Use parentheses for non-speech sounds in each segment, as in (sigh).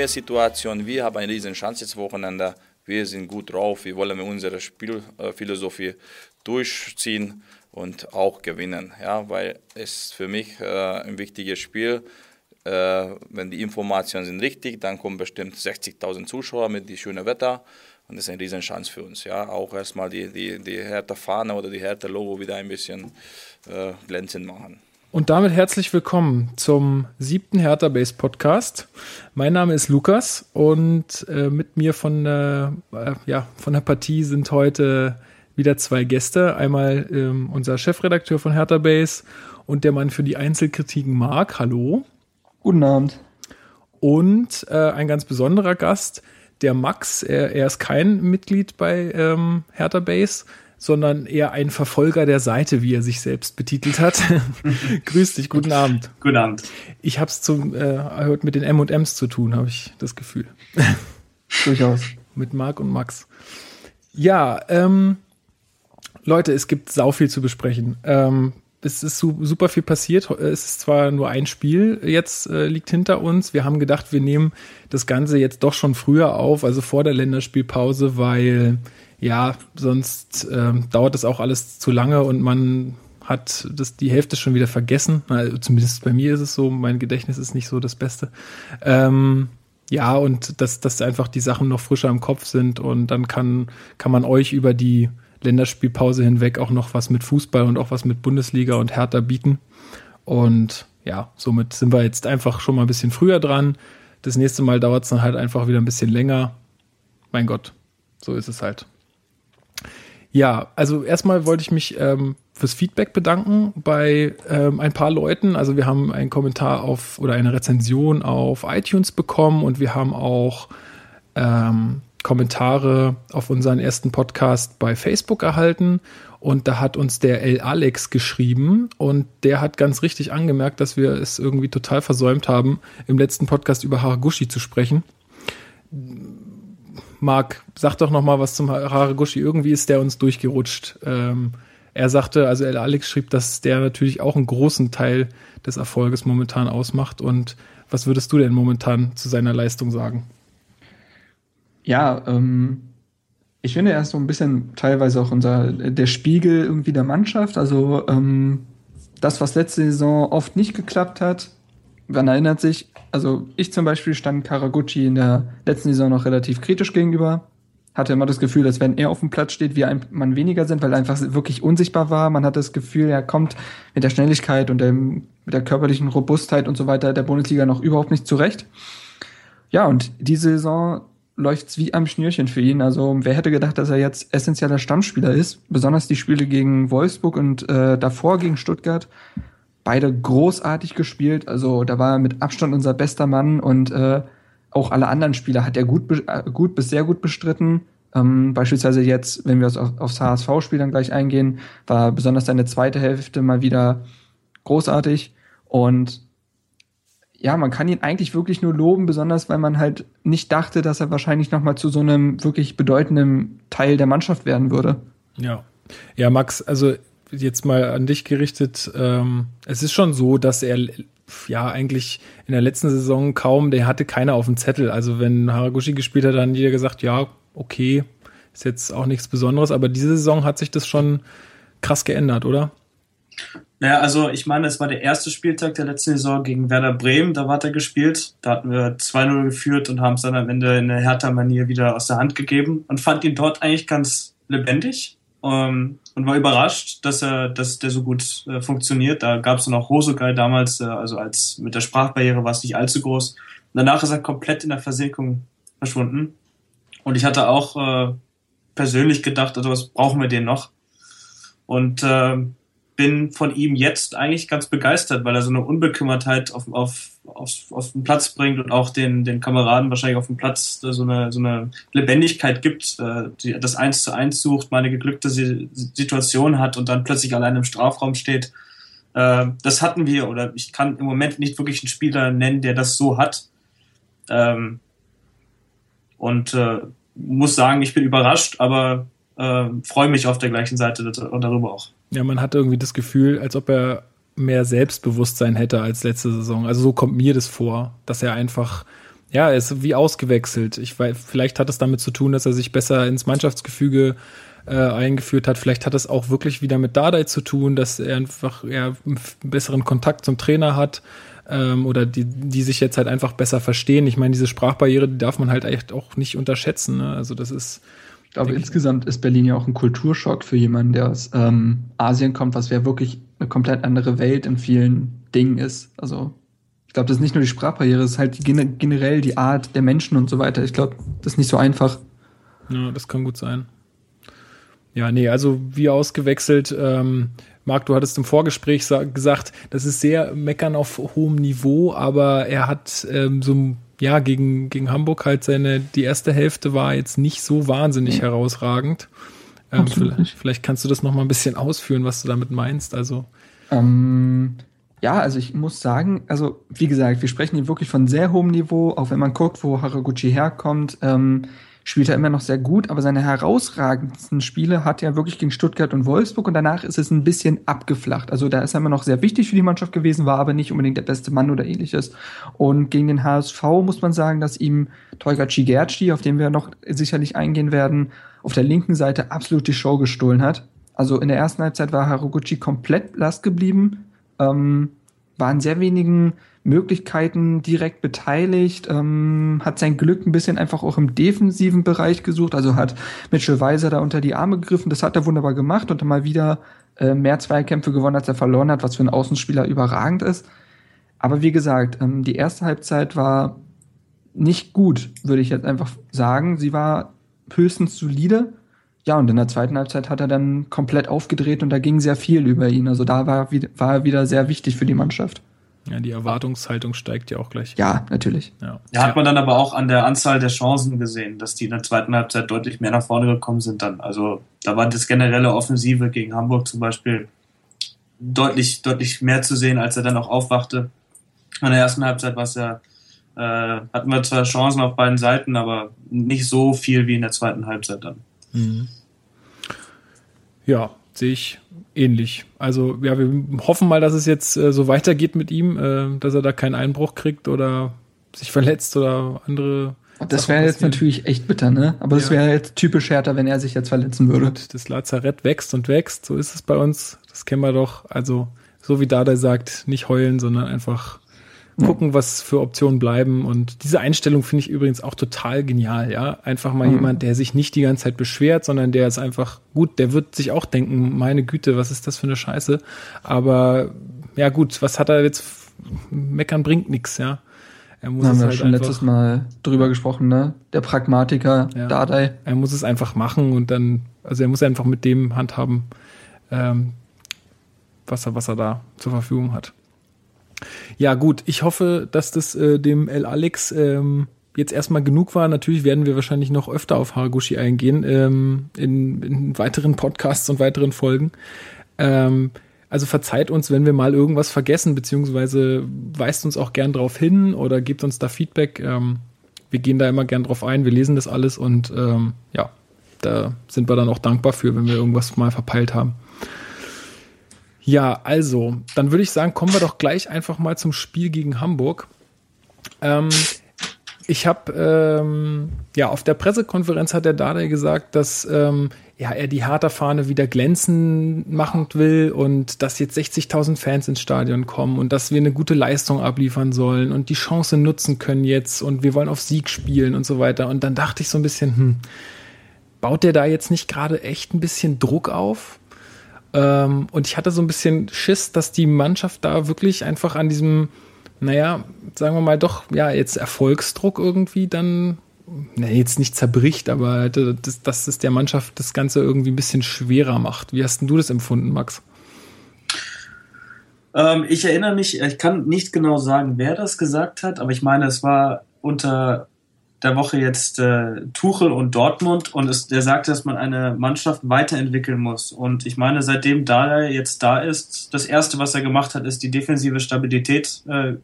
neue Situation. Wir haben eine riesen Chance jetzt Wochenende. Wir sind gut drauf. Wir wollen unsere Spielphilosophie durchziehen und auch gewinnen. Ja, weil es für mich äh, ein wichtiges Spiel. Äh, wenn die Informationen sind richtig, dann kommen bestimmt 60.000 Zuschauer mit dem schönen Wetter. Und das ist eine riesen Chance für uns. Ja, auch erstmal die, die, die Hertha-Fahne oder die Hertha-Logo wieder ein bisschen äh, glänzend machen. Und damit herzlich willkommen zum siebten Hertha Base Podcast. Mein Name ist Lukas und äh, mit mir von, äh, äh, ja, von der Partie sind heute wieder zwei Gäste. Einmal ähm, unser Chefredakteur von Hertha Base und der Mann für die Einzelkritiken Marc. Hallo. Guten Abend. Und äh, ein ganz besonderer Gast, der Max. Er, er ist kein Mitglied bei ähm, Hertha Base, sondern eher ein Verfolger der Seite, wie er sich selbst betitelt hat. (laughs) Grüß dich, guten Abend. Guten Abend. Ich habe es zum äh, heute mit den M&Ms zu tun, habe ich das Gefühl. (laughs) Durchaus. mit Marc und Max. Ja, ähm, Leute, es gibt sau viel zu besprechen. Ähm, es ist su super viel passiert. Es ist zwar nur ein Spiel jetzt äh, liegt hinter uns. Wir haben gedacht, wir nehmen das Ganze jetzt doch schon früher auf, also vor der Länderspielpause, weil ja sonst ähm, dauert das auch alles zu lange und man hat das die Hälfte schon wieder vergessen. Also zumindest bei mir ist es so. Mein Gedächtnis ist nicht so das Beste. Ähm, ja, und dass, dass einfach die Sachen noch frischer im Kopf sind und dann kann, kann man euch über die Länderspielpause hinweg auch noch was mit Fußball und auch was mit Bundesliga und Hertha bieten. Und ja, somit sind wir jetzt einfach schon mal ein bisschen früher dran. Das nächste Mal dauert es dann halt einfach wieder ein bisschen länger. Mein Gott, so ist es halt. Ja, also erstmal wollte ich mich ähm, fürs Feedback bedanken bei ähm, ein paar Leuten. Also wir haben einen Kommentar auf oder eine Rezension auf iTunes bekommen und wir haben auch ähm, Kommentare auf unseren ersten Podcast bei Facebook erhalten. Und da hat uns der El Alex geschrieben und der hat ganz richtig angemerkt, dass wir es irgendwie total versäumt haben, im letzten Podcast über Haraguchi zu sprechen. Marc, sag doch noch mal was zum Haraguchi. Irgendwie ist der uns durchgerutscht. Ähm, er sagte, also El Alex schrieb, dass der natürlich auch einen großen Teil des Erfolges momentan ausmacht. Und was würdest du denn momentan zu seiner Leistung sagen? Ja, ähm, ich finde, er ist so ein bisschen teilweise auch unser der Spiegel irgendwie der Mannschaft. Also ähm, das, was letzte Saison oft nicht geklappt hat, man erinnert sich, also ich zum Beispiel stand Karaguchi in der letzten Saison noch relativ kritisch gegenüber. Hatte immer das Gefühl, dass wenn er auf dem Platz steht, wir ein Mann weniger sind, weil er einfach wirklich unsichtbar war. Man hat das Gefühl, er kommt mit der Schnelligkeit und dem, mit der körperlichen Robustheit und so weiter der Bundesliga noch überhaupt nicht zurecht. Ja, und diese Saison läuft's wie am Schnürchen für ihn. Also wer hätte gedacht, dass er jetzt essentieller Stammspieler ist? Besonders die Spiele gegen Wolfsburg und äh, davor gegen Stuttgart. Beide großartig gespielt. Also da war er mit Abstand unser bester Mann und äh, auch alle anderen Spieler hat er gut, äh, gut bis sehr gut bestritten. Ähm, beispielsweise jetzt, wenn wir auf, aufs HSV-Spiel dann gleich eingehen, war besonders seine zweite Hälfte mal wieder großartig. Und ja, man kann ihn eigentlich wirklich nur loben, besonders weil man halt nicht dachte, dass er wahrscheinlich noch mal zu so einem wirklich bedeutenden Teil der Mannschaft werden würde. Ja, ja, Max, also jetzt mal an dich gerichtet. Ähm, es ist schon so, dass er ja eigentlich in der letzten Saison kaum, der hatte keiner auf dem Zettel. Also wenn Haraguchi gespielt hat, dann jeder gesagt, ja, okay, ist jetzt auch nichts Besonderes. Aber diese Saison hat sich das schon krass geändert, oder? Naja, also ich meine, es war der erste Spieltag der letzten Saison gegen Werder Bremen, da war er gespielt. Da hatten wir 2-0 geführt und haben es dann am Ende in einer härter Manier wieder aus der Hand gegeben und fand ihn dort eigentlich ganz lebendig ähm, und war überrascht, dass er, dass der so gut äh, funktioniert. Da gab es dann auch Hosogai damals, äh, also als mit der Sprachbarriere war es nicht allzu groß. Und danach ist er komplett in der Versenkung verschwunden. Und ich hatte auch äh, persönlich gedacht, also was brauchen wir den noch? Und äh, bin von ihm jetzt eigentlich ganz begeistert, weil er so eine Unbekümmertheit auf, auf, auf, auf den Platz bringt und auch den, den Kameraden wahrscheinlich auf dem Platz so eine, so eine Lebendigkeit gibt, äh, die das Eins zu eins sucht, mal eine geglückte Situation hat und dann plötzlich allein im Strafraum steht. Äh, das hatten wir, oder ich kann im Moment nicht wirklich einen Spieler nennen, der das so hat. Ähm, und äh, muss sagen, ich bin überrascht, aber freue mich auf der gleichen Seite darüber auch. Ja, man hat irgendwie das Gefühl, als ob er mehr Selbstbewusstsein hätte als letzte Saison. Also so kommt mir das vor, dass er einfach, ja, er ist wie ausgewechselt. Ich weiß, vielleicht hat es damit zu tun, dass er sich besser ins Mannschaftsgefüge äh, eingeführt hat. Vielleicht hat es auch wirklich wieder mit Dardai zu tun, dass er einfach ja, einen besseren Kontakt zum Trainer hat ähm, oder die, die sich jetzt halt einfach besser verstehen. Ich meine, diese Sprachbarriere, die darf man halt echt auch nicht unterschätzen. Ne? Also das ist. Ich glaube, insgesamt ist Berlin ja auch ein Kulturschock für jemanden, der aus ähm, Asien kommt, was ja wirklich eine komplett andere Welt in vielen Dingen ist. Also ich glaube, das ist nicht nur die Sprachbarriere, es ist halt generell die Art der Menschen und so weiter. Ich glaube, das ist nicht so einfach. Ja, das kann gut sein. Ja, nee, also wie ausgewechselt. Ähm, Marc, du hattest im Vorgespräch gesagt, das ist sehr meckern auf hohem Niveau, aber er hat ähm, so ja gegen, gegen Hamburg halt seine, die erste Hälfte war jetzt nicht so wahnsinnig ja. herausragend. Ähm, vielleicht, vielleicht, kannst du das noch mal ein bisschen ausführen, was du damit meinst. Also ähm, ja, also ich muss sagen, also wie gesagt, wir sprechen hier wirklich von sehr hohem Niveau, auch wenn man guckt, wo Haraguchi herkommt. Ähm, spielt er immer noch sehr gut, aber seine herausragendsten Spiele hat er wirklich gegen Stuttgart und Wolfsburg und danach ist es ein bisschen abgeflacht. Also da ist er immer noch sehr wichtig für die Mannschaft gewesen, war aber nicht unbedingt der beste Mann oder ähnliches. Und gegen den HSV muss man sagen, dass ihm Tolga Cigerci, auf den wir noch sicherlich eingehen werden, auf der linken Seite absolut die Show gestohlen hat. Also in der ersten Halbzeit war Haruguchi komplett blass geblieben, ähm, war in sehr wenigen Möglichkeiten direkt beteiligt, ähm, hat sein Glück ein bisschen einfach auch im defensiven Bereich gesucht, also hat Mitchell Weiser da unter die Arme gegriffen, das hat er wunderbar gemacht und mal wieder äh, mehr Zweikämpfe gewonnen, als er verloren hat, was für einen Außenspieler überragend ist. Aber wie gesagt, ähm, die erste Halbzeit war nicht gut, würde ich jetzt einfach sagen. Sie war höchstens solide. Ja, und in der zweiten Halbzeit hat er dann komplett aufgedreht und da ging sehr viel über ihn. Also da war, war er wieder sehr wichtig für die Mannschaft. Ja, die Erwartungshaltung steigt ja auch gleich. Ja, natürlich. Ja. ja, hat man dann aber auch an der Anzahl der Chancen gesehen, dass die in der zweiten Halbzeit deutlich mehr nach vorne gekommen sind dann. Also da war das generelle Offensive gegen Hamburg zum Beispiel deutlich, deutlich mehr zu sehen, als er dann auch aufwachte. In der ersten Halbzeit war es ja, äh, hatten wir zwar Chancen auf beiden Seiten, aber nicht so viel wie in der zweiten Halbzeit dann. Mhm. Ja, sehe ich ähnlich. Also ja, wir hoffen mal, dass es jetzt äh, so weitergeht mit ihm, äh, dass er da keinen Einbruch kriegt oder sich verletzt oder andere. Das wäre jetzt natürlich echt bitter, ne? Aber ja. das wäre jetzt typisch härter, wenn er sich jetzt verletzen würde. Und das Lazarett wächst und wächst, so ist es bei uns. Das kennen wir doch. Also so wie Dada sagt, nicht heulen, sondern einfach gucken, was für Optionen bleiben. Und diese Einstellung finde ich übrigens auch total genial, ja. Einfach mal mhm. jemand, der sich nicht die ganze Zeit beschwert, sondern der ist einfach gut, der wird sich auch denken, meine Güte, was ist das für eine Scheiße? Aber ja gut, was hat er jetzt? Meckern bringt nichts, ja. Er muss haben es wir halt schon letztes Mal drüber gesprochen, ne? Der Pragmatiker, ja. Dardai. Er muss es einfach machen und dann, also er muss einfach mit dem handhaben, ähm, was er, was er da zur Verfügung hat. Ja, gut, ich hoffe, dass das äh, dem El Alex ähm, jetzt erstmal genug war. Natürlich werden wir wahrscheinlich noch öfter auf Haraguchi eingehen, ähm, in, in weiteren Podcasts und weiteren Folgen. Ähm, also verzeiht uns, wenn wir mal irgendwas vergessen, beziehungsweise weist uns auch gern drauf hin oder gebt uns da Feedback. Ähm, wir gehen da immer gern drauf ein, wir lesen das alles und ähm, ja, da sind wir dann auch dankbar für, wenn wir irgendwas mal verpeilt haben. Ja, also, dann würde ich sagen, kommen wir doch gleich einfach mal zum Spiel gegen Hamburg. Ähm, ich habe ähm, ja auf der Pressekonferenz hat der Dardai gesagt, dass ähm, ja er die Hertha-Fahne wieder glänzend machen will und dass jetzt 60.000 Fans ins Stadion kommen und dass wir eine gute Leistung abliefern sollen und die Chance nutzen können jetzt und wir wollen auf Sieg spielen und so weiter. Und dann dachte ich so ein bisschen, hm, baut der da jetzt nicht gerade echt ein bisschen Druck auf? Ähm, und ich hatte so ein bisschen Schiss, dass die Mannschaft da wirklich einfach an diesem, naja, sagen wir mal doch, ja, jetzt Erfolgsdruck irgendwie dann ne, jetzt nicht zerbricht, aber dass, dass es der Mannschaft das Ganze irgendwie ein bisschen schwerer macht. Wie hast du das empfunden, Max? Ähm, ich erinnere mich, ich kann nicht genau sagen, wer das gesagt hat, aber ich meine, es war unter der Woche jetzt äh, Tuchel und Dortmund und es, der sagte, dass man eine Mannschaft weiterentwickeln muss. Und ich meine, seitdem da jetzt da ist, das erste, was er gemacht hat, ist die defensive Stabilität äh,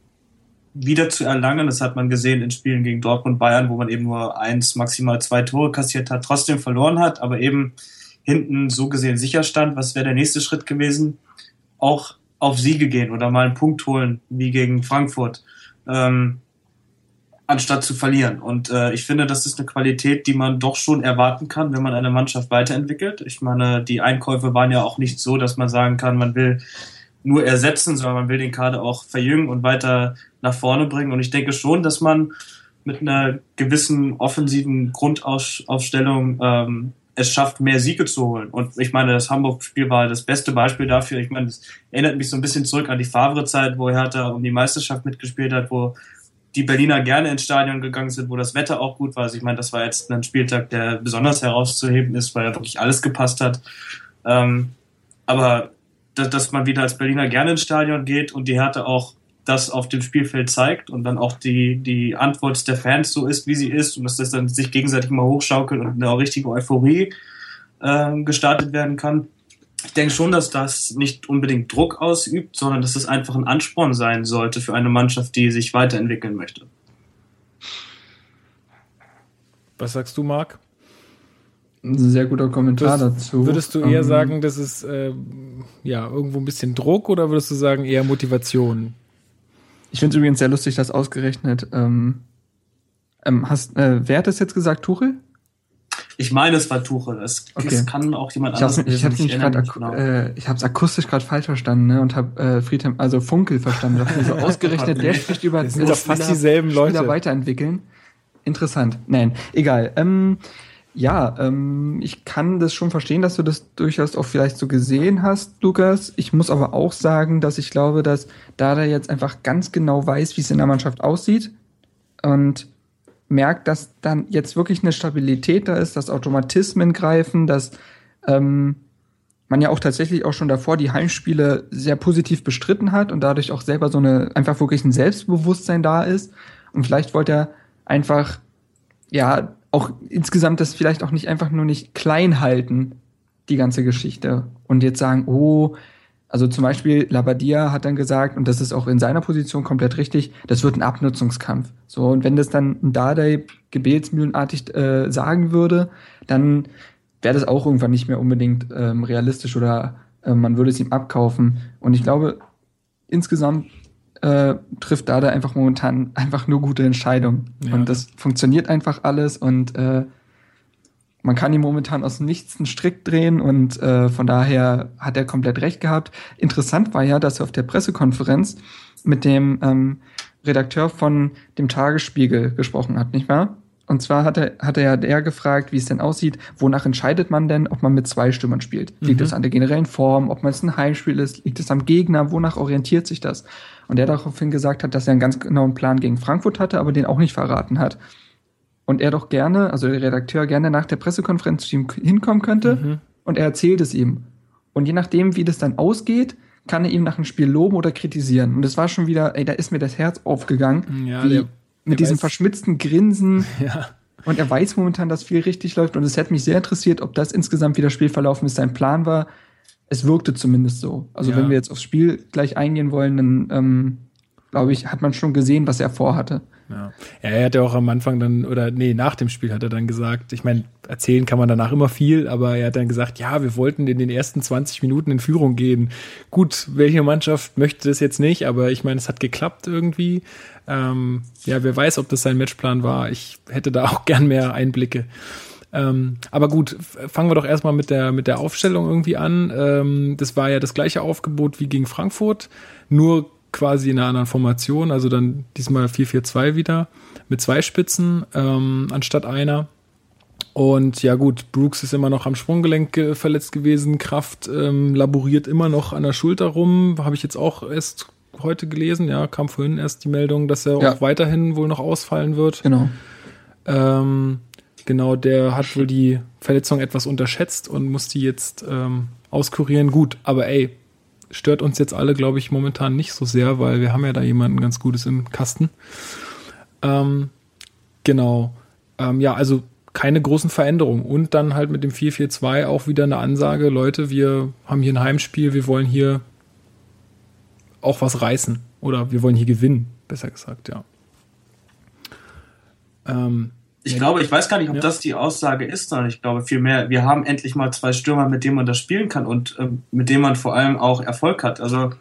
wieder zu erlangen. Das hat man gesehen in Spielen gegen Dortmund, Bayern, wo man eben nur eins, maximal zwei Tore kassiert hat, trotzdem verloren hat, aber eben hinten so gesehen sicher stand. Was wäre der nächste Schritt gewesen? Auch auf Siege gehen oder mal einen Punkt holen, wie gegen Frankfurt. Ähm, anstatt zu verlieren. Und äh, ich finde, das ist eine Qualität, die man doch schon erwarten kann, wenn man eine Mannschaft weiterentwickelt. Ich meine, die Einkäufe waren ja auch nicht so, dass man sagen kann, man will nur ersetzen, sondern man will den Kader auch verjüngen und weiter nach vorne bringen. Und ich denke schon, dass man mit einer gewissen offensiven Grundaufstellung ähm, es schafft, mehr Siege zu holen. Und ich meine, das Hamburg-Spiel war das beste Beispiel dafür. Ich meine, das erinnert mich so ein bisschen zurück an die Favre-Zeit, wo Hertha um die Meisterschaft mitgespielt hat, wo die Berliner gerne ins Stadion gegangen sind, wo das Wetter auch gut war. Also ich meine, das war jetzt ein Spieltag, der besonders herauszuheben ist, weil ja wirklich alles gepasst hat. Ähm, aber dass, dass man wieder als Berliner gerne ins Stadion geht und die Härte auch das auf dem Spielfeld zeigt und dann auch die, die Antwort der Fans so ist, wie sie ist und dass das dann sich gegenseitig mal hochschaukelt und eine richtige Euphorie äh, gestartet werden kann ich denke schon, dass das nicht unbedingt Druck ausübt, sondern dass es einfach ein Ansporn sein sollte für eine Mannschaft, die sich weiterentwickeln möchte. Was sagst du, Marc? Ein sehr guter Kommentar würdest, dazu. Würdest du eher ähm, sagen, das ist äh, ja irgendwo ein bisschen Druck oder würdest du sagen eher Motivation? Ich finde es übrigens sehr lustig, dass ausgerechnet ähm, ähm, hast, äh, wer hat das jetzt gesagt, Tuchel? Ich meine, es war Tuchel. Es, okay. es kann auch jemand anderes. Ich habe nicht gerade, genau. äh, ich habe es akustisch gerade falsch verstanden ne, und habe äh, Friedhelm, also Funkel verstanden. so (laughs) ausgerechnet, der spricht über das sind doch fast dieselben Leute. Spieler weiterentwickeln. Interessant. Nein, egal. Ähm, ja, ähm, ich kann das schon verstehen, dass du das durchaus auch vielleicht so gesehen hast, Lukas. Ich muss aber auch sagen, dass ich glaube, dass Dada jetzt einfach ganz genau weiß, wie es in der Mannschaft aussieht und merkt, dass dann jetzt wirklich eine Stabilität da ist, dass Automatismen greifen, dass ähm, man ja auch tatsächlich auch schon davor die Heimspiele sehr positiv bestritten hat und dadurch auch selber so eine einfach wirklich ein Selbstbewusstsein da ist. Und vielleicht wollte er einfach ja auch insgesamt das vielleicht auch nicht einfach nur nicht klein halten, die ganze Geschichte. Und jetzt sagen, oh, also zum Beispiel Labadia hat dann gesagt, und das ist auch in seiner Position komplett richtig, das wird ein Abnutzungskampf. So, und wenn das dann ein Dardai gebetsmühlenartig äh, sagen würde, dann wäre das auch irgendwann nicht mehr unbedingt ähm, realistisch oder äh, man würde es ihm abkaufen. Und ich glaube, insgesamt äh, trifft Dada einfach momentan einfach nur gute Entscheidungen. Ja. Und das funktioniert einfach alles und äh, man kann ihm momentan aus dem Nichts einen Strick drehen und äh, von daher hat er komplett recht gehabt. Interessant war ja, dass er auf der Pressekonferenz mit dem ähm, Redakteur von dem Tagesspiegel gesprochen hat, nicht wahr? Und zwar hat er, hat er ja der gefragt, wie es denn aussieht, wonach entscheidet man denn, ob man mit zwei Stürmern spielt? Liegt es mhm. an der generellen Form, ob man es ein Heimspiel ist, liegt es am Gegner, wonach orientiert sich das? Und er daraufhin gesagt hat, dass er einen ganz genauen Plan gegen Frankfurt hatte, aber den auch nicht verraten hat und er doch gerne, also der Redakteur gerne nach der Pressekonferenz zu ihm hinkommen könnte mhm. und er erzählt es ihm. Und je nachdem, wie das dann ausgeht, kann er ihm nach dem Spiel loben oder kritisieren. Und es war schon wieder, ey, da ist mir das Herz aufgegangen, ja, wie der, mit diesem weiß. verschmitzten Grinsen. (laughs) Ja. Und er weiß momentan, dass viel richtig läuft. Und es hätte mich sehr interessiert, ob das insgesamt wie das Spiel verlaufen ist, sein Plan war. Es wirkte zumindest so. Also ja. wenn wir jetzt aufs Spiel gleich eingehen wollen, dann ähm, glaube ich, hat man schon gesehen, was er vorhatte. Ja. er hat ja auch am Anfang dann, oder nee, nach dem Spiel hat er dann gesagt, ich meine, erzählen kann man danach immer viel, aber er hat dann gesagt, ja, wir wollten in den ersten 20 Minuten in Führung gehen. Gut, welche Mannschaft möchte das jetzt nicht, aber ich meine, es hat geklappt irgendwie. Ähm, ja, wer weiß, ob das sein Matchplan war. Ich hätte da auch (laughs) gern mehr Einblicke. Ähm, aber gut, fangen wir doch erstmal mit der, mit der Aufstellung irgendwie an. Ähm, das war ja das gleiche Aufgebot wie gegen Frankfurt, nur quasi in einer anderen Formation, also dann diesmal 4-4-2 wieder mit zwei Spitzen ähm, anstatt einer. Und ja gut, Brooks ist immer noch am Sprunggelenk äh, verletzt gewesen, Kraft ähm, laboriert immer noch an der Schulter rum, habe ich jetzt auch erst heute gelesen, ja, kam vorhin erst die Meldung, dass er ja. auch weiterhin wohl noch ausfallen wird. Genau. Ähm, genau, der hat wohl die Verletzung etwas unterschätzt und muss die jetzt ähm, auskurieren. Gut, aber ey, stört uns jetzt alle, glaube ich, momentan nicht so sehr, weil wir haben ja da jemanden ganz Gutes im Kasten. Ähm, genau. Ähm, ja, also keine großen Veränderungen. Und dann halt mit dem 4-4-2 auch wieder eine Ansage, Leute, wir haben hier ein Heimspiel, wir wollen hier auch was reißen. Oder wir wollen hier gewinnen, besser gesagt, ja. Ähm, ich glaube, ich weiß gar nicht, ob ja. das die Aussage ist, sondern ich glaube vielmehr, wir haben endlich mal zwei Stürmer, mit denen man das spielen kann und ähm, mit denen man vor allem auch Erfolg hat. Also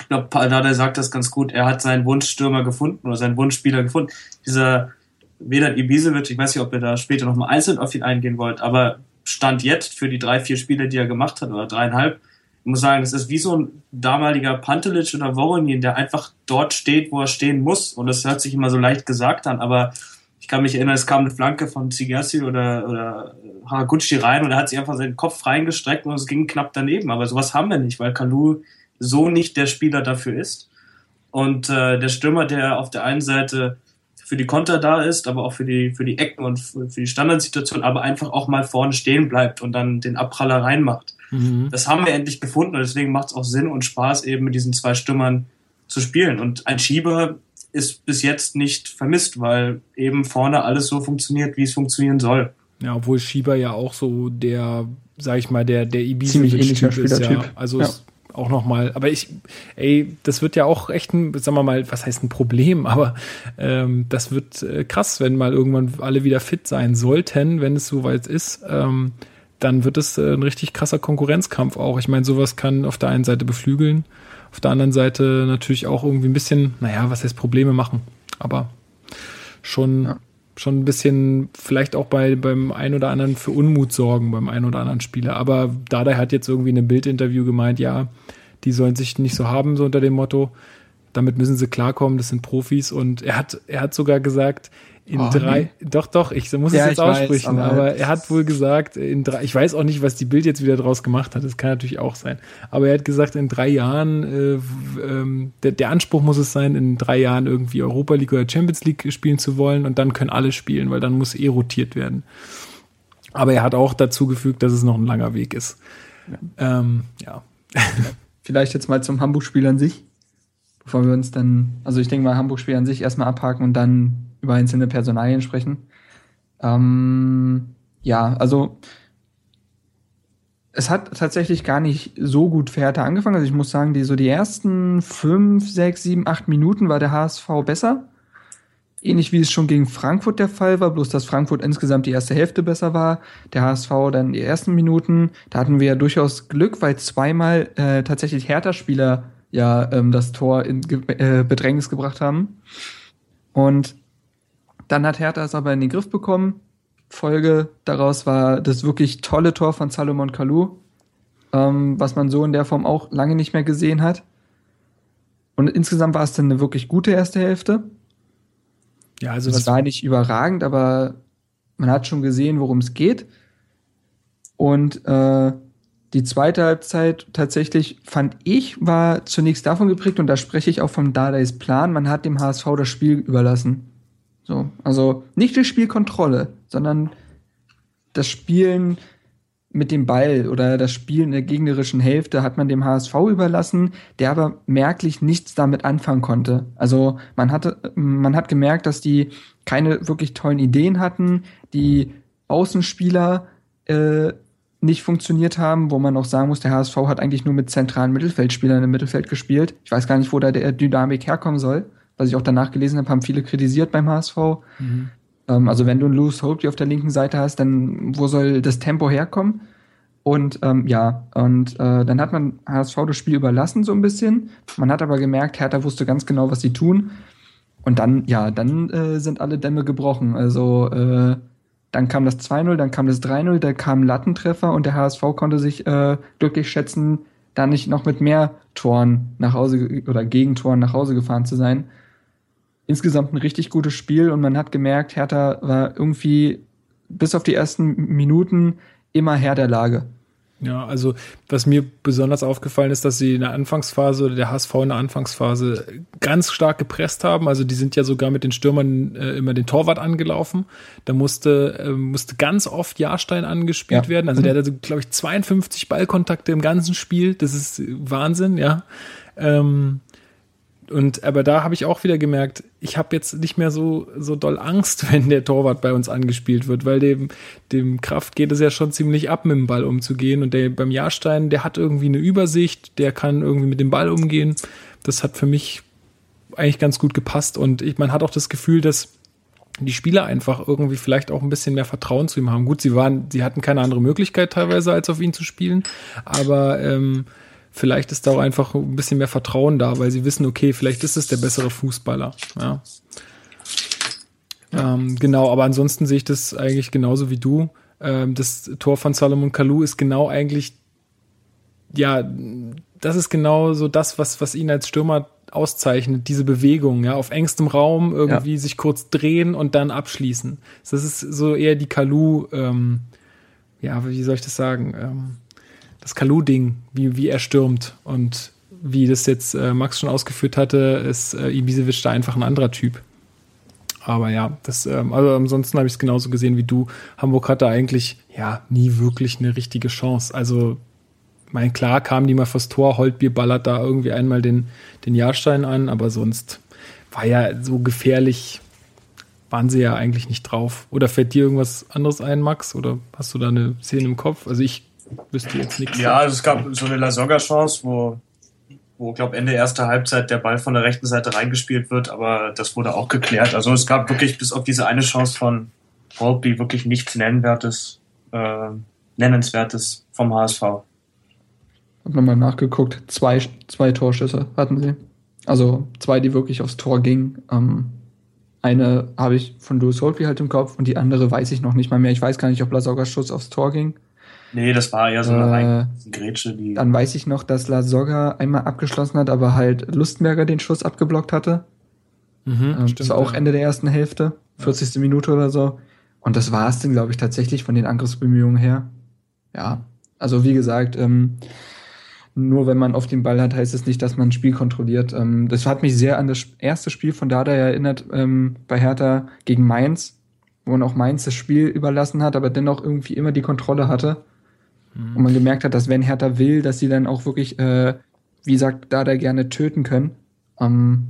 ich glaube, Dada sagt das ganz gut, er hat seinen Wunschstürmer gefunden oder seinen Wunschspieler gefunden. Dieser Vedat Ibisevic, ich weiß nicht, ob ihr da später nochmal einzeln auf ihn eingehen wollt, aber Stand jetzt für die drei, vier Spiele, die er gemacht hat, oder dreieinhalb, ich muss sagen, das ist wie so ein damaliger Pantelic oder Voronin, der einfach dort steht, wo er stehen muss. Und das hört sich immer so leicht gesagt an, aber ich kann mich erinnern, es kam eine Flanke von Zigassi oder, oder Haraguchi rein und er hat sich einfach seinen Kopf reingestreckt und es ging knapp daneben. Aber sowas haben wir nicht, weil Kalu so nicht der Spieler dafür ist. Und äh, der Stürmer, der auf der einen Seite für die Konter da ist, aber auch für die, für die Ecken und für, die Standardsituation, aber einfach auch mal vorne stehen bleibt und dann den Abpraller reinmacht. Mhm. Das haben wir endlich gefunden und deswegen macht es auch Sinn und Spaß, eben mit diesen zwei Stürmern zu spielen. Und ein Schieber ist bis jetzt nicht vermisst, weil eben vorne alles so funktioniert, wie es funktionieren soll. Ja, obwohl Schieber ja auch so der, sag ich mal, der, der Ibisevic-Typ ist. Ja. Also ja auch nochmal, aber ich, ey, das wird ja auch echt ein, sagen wir mal, was heißt ein Problem, aber ähm, das wird äh, krass, wenn mal irgendwann alle wieder fit sein sollten, wenn es soweit ist, ähm, dann wird es äh, ein richtig krasser Konkurrenzkampf auch. Ich meine, sowas kann auf der einen Seite beflügeln, auf der anderen Seite natürlich auch irgendwie ein bisschen, naja, was heißt Probleme machen, aber schon ja schon ein bisschen vielleicht auch bei, beim einen oder anderen für Unmut sorgen, beim einen oder anderen Spieler. Aber Dada hat jetzt irgendwie in einem Bildinterview gemeint, ja, die sollen sich nicht so haben, so unter dem Motto. Damit müssen sie klarkommen, das sind Profis. Und er hat, er hat sogar gesagt, in oh, drei, nee. doch, doch, ich muss ja, es jetzt aussprechen, weiß, aber, aber, er hat wohl gesagt, in drei, ich weiß auch nicht, was die Bild jetzt wieder draus gemacht hat, das kann natürlich auch sein. Aber er hat gesagt, in drei Jahren, äh, ähm, der, der Anspruch muss es sein, in drei Jahren irgendwie Europa League oder Champions League spielen zu wollen und dann können alle spielen, weil dann muss eh rotiert werden. Aber er hat auch dazu gefügt, dass es noch ein langer Weg ist. Ja. Ähm, ja. (laughs) Vielleicht jetzt mal zum Hamburg-Spiel an sich, bevor wir uns dann, also ich denke mal Hamburg-Spiel an sich erstmal abhaken und dann über einzelne Personalien sprechen. Ähm, ja, also es hat tatsächlich gar nicht so gut für Hertha angefangen. Also ich muss sagen, die so die ersten fünf, sechs, sieben, acht Minuten war der HSV besser. Ähnlich wie es schon gegen Frankfurt der Fall war, bloß dass Frankfurt insgesamt die erste Hälfte besser war, der HSV dann die ersten Minuten. Da hatten wir ja durchaus Glück, weil zweimal äh, tatsächlich Hertha-Spieler ja ähm, das Tor in äh, Bedrängnis gebracht haben. Und dann hat Hertha es aber in den Griff bekommen. Folge daraus war das wirklich tolle Tor von Salomon Kalou, ähm, was man so in der Form auch lange nicht mehr gesehen hat. Und insgesamt war es dann eine wirklich gute erste Hälfte. Ja, also es war nicht überragend, aber man hat schon gesehen, worum es geht. Und äh, die zweite Halbzeit tatsächlich, fand ich, war zunächst davon geprägt, und da spreche ich auch vom Dadays Plan, man hat dem HSV das Spiel überlassen. So, also nicht die Spielkontrolle, sondern das Spielen mit dem Ball oder das Spielen der gegnerischen Hälfte hat man dem HSV überlassen, der aber merklich nichts damit anfangen konnte. Also man hatte, man hat gemerkt, dass die keine wirklich tollen Ideen hatten, die Außenspieler äh, nicht funktioniert haben, wo man auch sagen muss, der HSV hat eigentlich nur mit zentralen Mittelfeldspielern im Mittelfeld gespielt. Ich weiß gar nicht, wo da der Dynamik herkommen soll was ich auch danach gelesen habe, haben viele kritisiert beim HSV. Mhm. Ähm, also wenn du einen Loose Hope auf der linken Seite hast, dann wo soll das Tempo herkommen? Und ähm, ja, und äh, dann hat man HSV das Spiel überlassen so ein bisschen. Man hat aber gemerkt, Hertha wusste ganz genau, was sie tun. Und dann, ja, dann äh, sind alle Dämme gebrochen. Also äh, dann kam das 2-0, dann kam das 3-0, da kam Lattentreffer und der HSV konnte sich äh, glücklich schätzen, da nicht noch mit mehr Toren nach Hause oder Gegentoren nach Hause gefahren zu sein insgesamt ein richtig gutes Spiel und man hat gemerkt, Hertha war irgendwie bis auf die ersten Minuten immer Herr der Lage. Ja, also was mir besonders aufgefallen ist, dass sie in der Anfangsphase oder der HSV in der Anfangsphase ganz stark gepresst haben. Also die sind ja sogar mit den Stürmern äh, immer den Torwart angelaufen. Da musste, äh, musste ganz oft Jahrstein angespielt Ja. werden. Also der hatte, glaube ich, 52 Ballkontakte im ganzen Spiel. Das ist Wahnsinn, ja. Ähm, und aber da habe ich auch wieder gemerkt, ich habe jetzt nicht mehr so so doll Angst, (laughs) wenn der Torwart bei uns angespielt wird, weil dem dem Kraft geht es ja schon ziemlich ab, mit dem Ball umzugehen und der beim Jahrstein, der hat irgendwie eine Übersicht, der kann irgendwie mit dem Ball umgehen. Das hat für mich eigentlich ganz gut gepasst und ich, man hat auch das Gefühl, dass die Spieler einfach irgendwie vielleicht auch ein bisschen mehr Vertrauen zu ihm haben. Gut, sie waren, sie hatten keine andere Möglichkeit teilweise, als auf ihn zu spielen, aber ähm, vielleicht ist da auch einfach ein bisschen mehr Vertrauen da, weil sie wissen, okay, vielleicht ist es der bessere Fußballer. Ja. Ähm, genau, aber ansonsten sehe ich das eigentlich genauso wie du. Ähm, das Tor von Salomon Kalou ist genau eigentlich, ja, das ist genau so das, was, was ihn als Stürmer auszeichnet, diese Bewegung, ja, auf engstem Raum irgendwie sich kurz drehen und dann abschließen. Das ist so eher die Kalou, ähm, ja, wie soll ich das sagen? Ähm, das Kalu-Ding, wie, wie er stürmt und wie das jetzt äh, Max schon ausgeführt hatte, ist äh, Ibisevic da einfach ein anderer Typ. Aber ja, das, ähm, also ansonsten habe ich es genauso gesehen wie du. Hamburg hatte eigentlich ja nie wirklich eine richtige Chance. Also, mein klar kamen die mal fürs Tor, Holtbier ballert da irgendwie einmal den, den Jahrstein an, aber sonst war ja so gefährlich, waren sie ja eigentlich nicht drauf. Oder fällt dir irgendwas anderes ein, Max? Oder hast du da eine Szene im Kopf? Also ich wüsste jetzt nichts. Ja, also es gab so eine Lasogga-Chance, wo, wo glaube Ende erster Halbzeit der Ball von der rechten Seite reingespielt wird, aber das wurde auch geklärt. Also es gab wirklich bis auf diese eine Chance von Holtby wirklich nichts Nennenwertes, äh, Nennenswertes vom HSV. Hab nochmal nachgeguckt. Zwei, zwei Torschüsse hatten sie. Also zwei, die wirklich aufs Tor gingen. Ähm, eine habe ich von Louis Holtby halt im Kopf und die andere weiß ich noch nicht mal mehr. Ich weiß gar nicht, ob Lasoggas Schuss aufs Tor ging. Nee, das war eher so eine Äh, rein Grätsche, die. Dann weiß ich noch, dass Lasogga einmal abgeschlossen hat, aber halt Lustenberger den Schuss abgeblockt hatte. Mhm, Ähm, stimmt, das war auch ja. Ende der ersten Hälfte, 40. Minute oder so. Und das war es dann, glaube ich, tatsächlich von den Angriffsbemühungen her. Ja, also wie gesagt, ähm, nur wenn man auf den Ball hat, heißt es nicht, dass man ein Spiel kontrolliert. Ähm, das hat mich sehr an das erste Spiel von Dada erinnert ähm, bei Hertha gegen Mainz, wo man auch Mainz das Spiel überlassen hat, aber dennoch irgendwie immer die Kontrolle hatte. Und man gemerkt hat, dass wenn Hertha will, dass sie dann auch wirklich, äh, wie sagt Dada, gerne töten können. Ähm,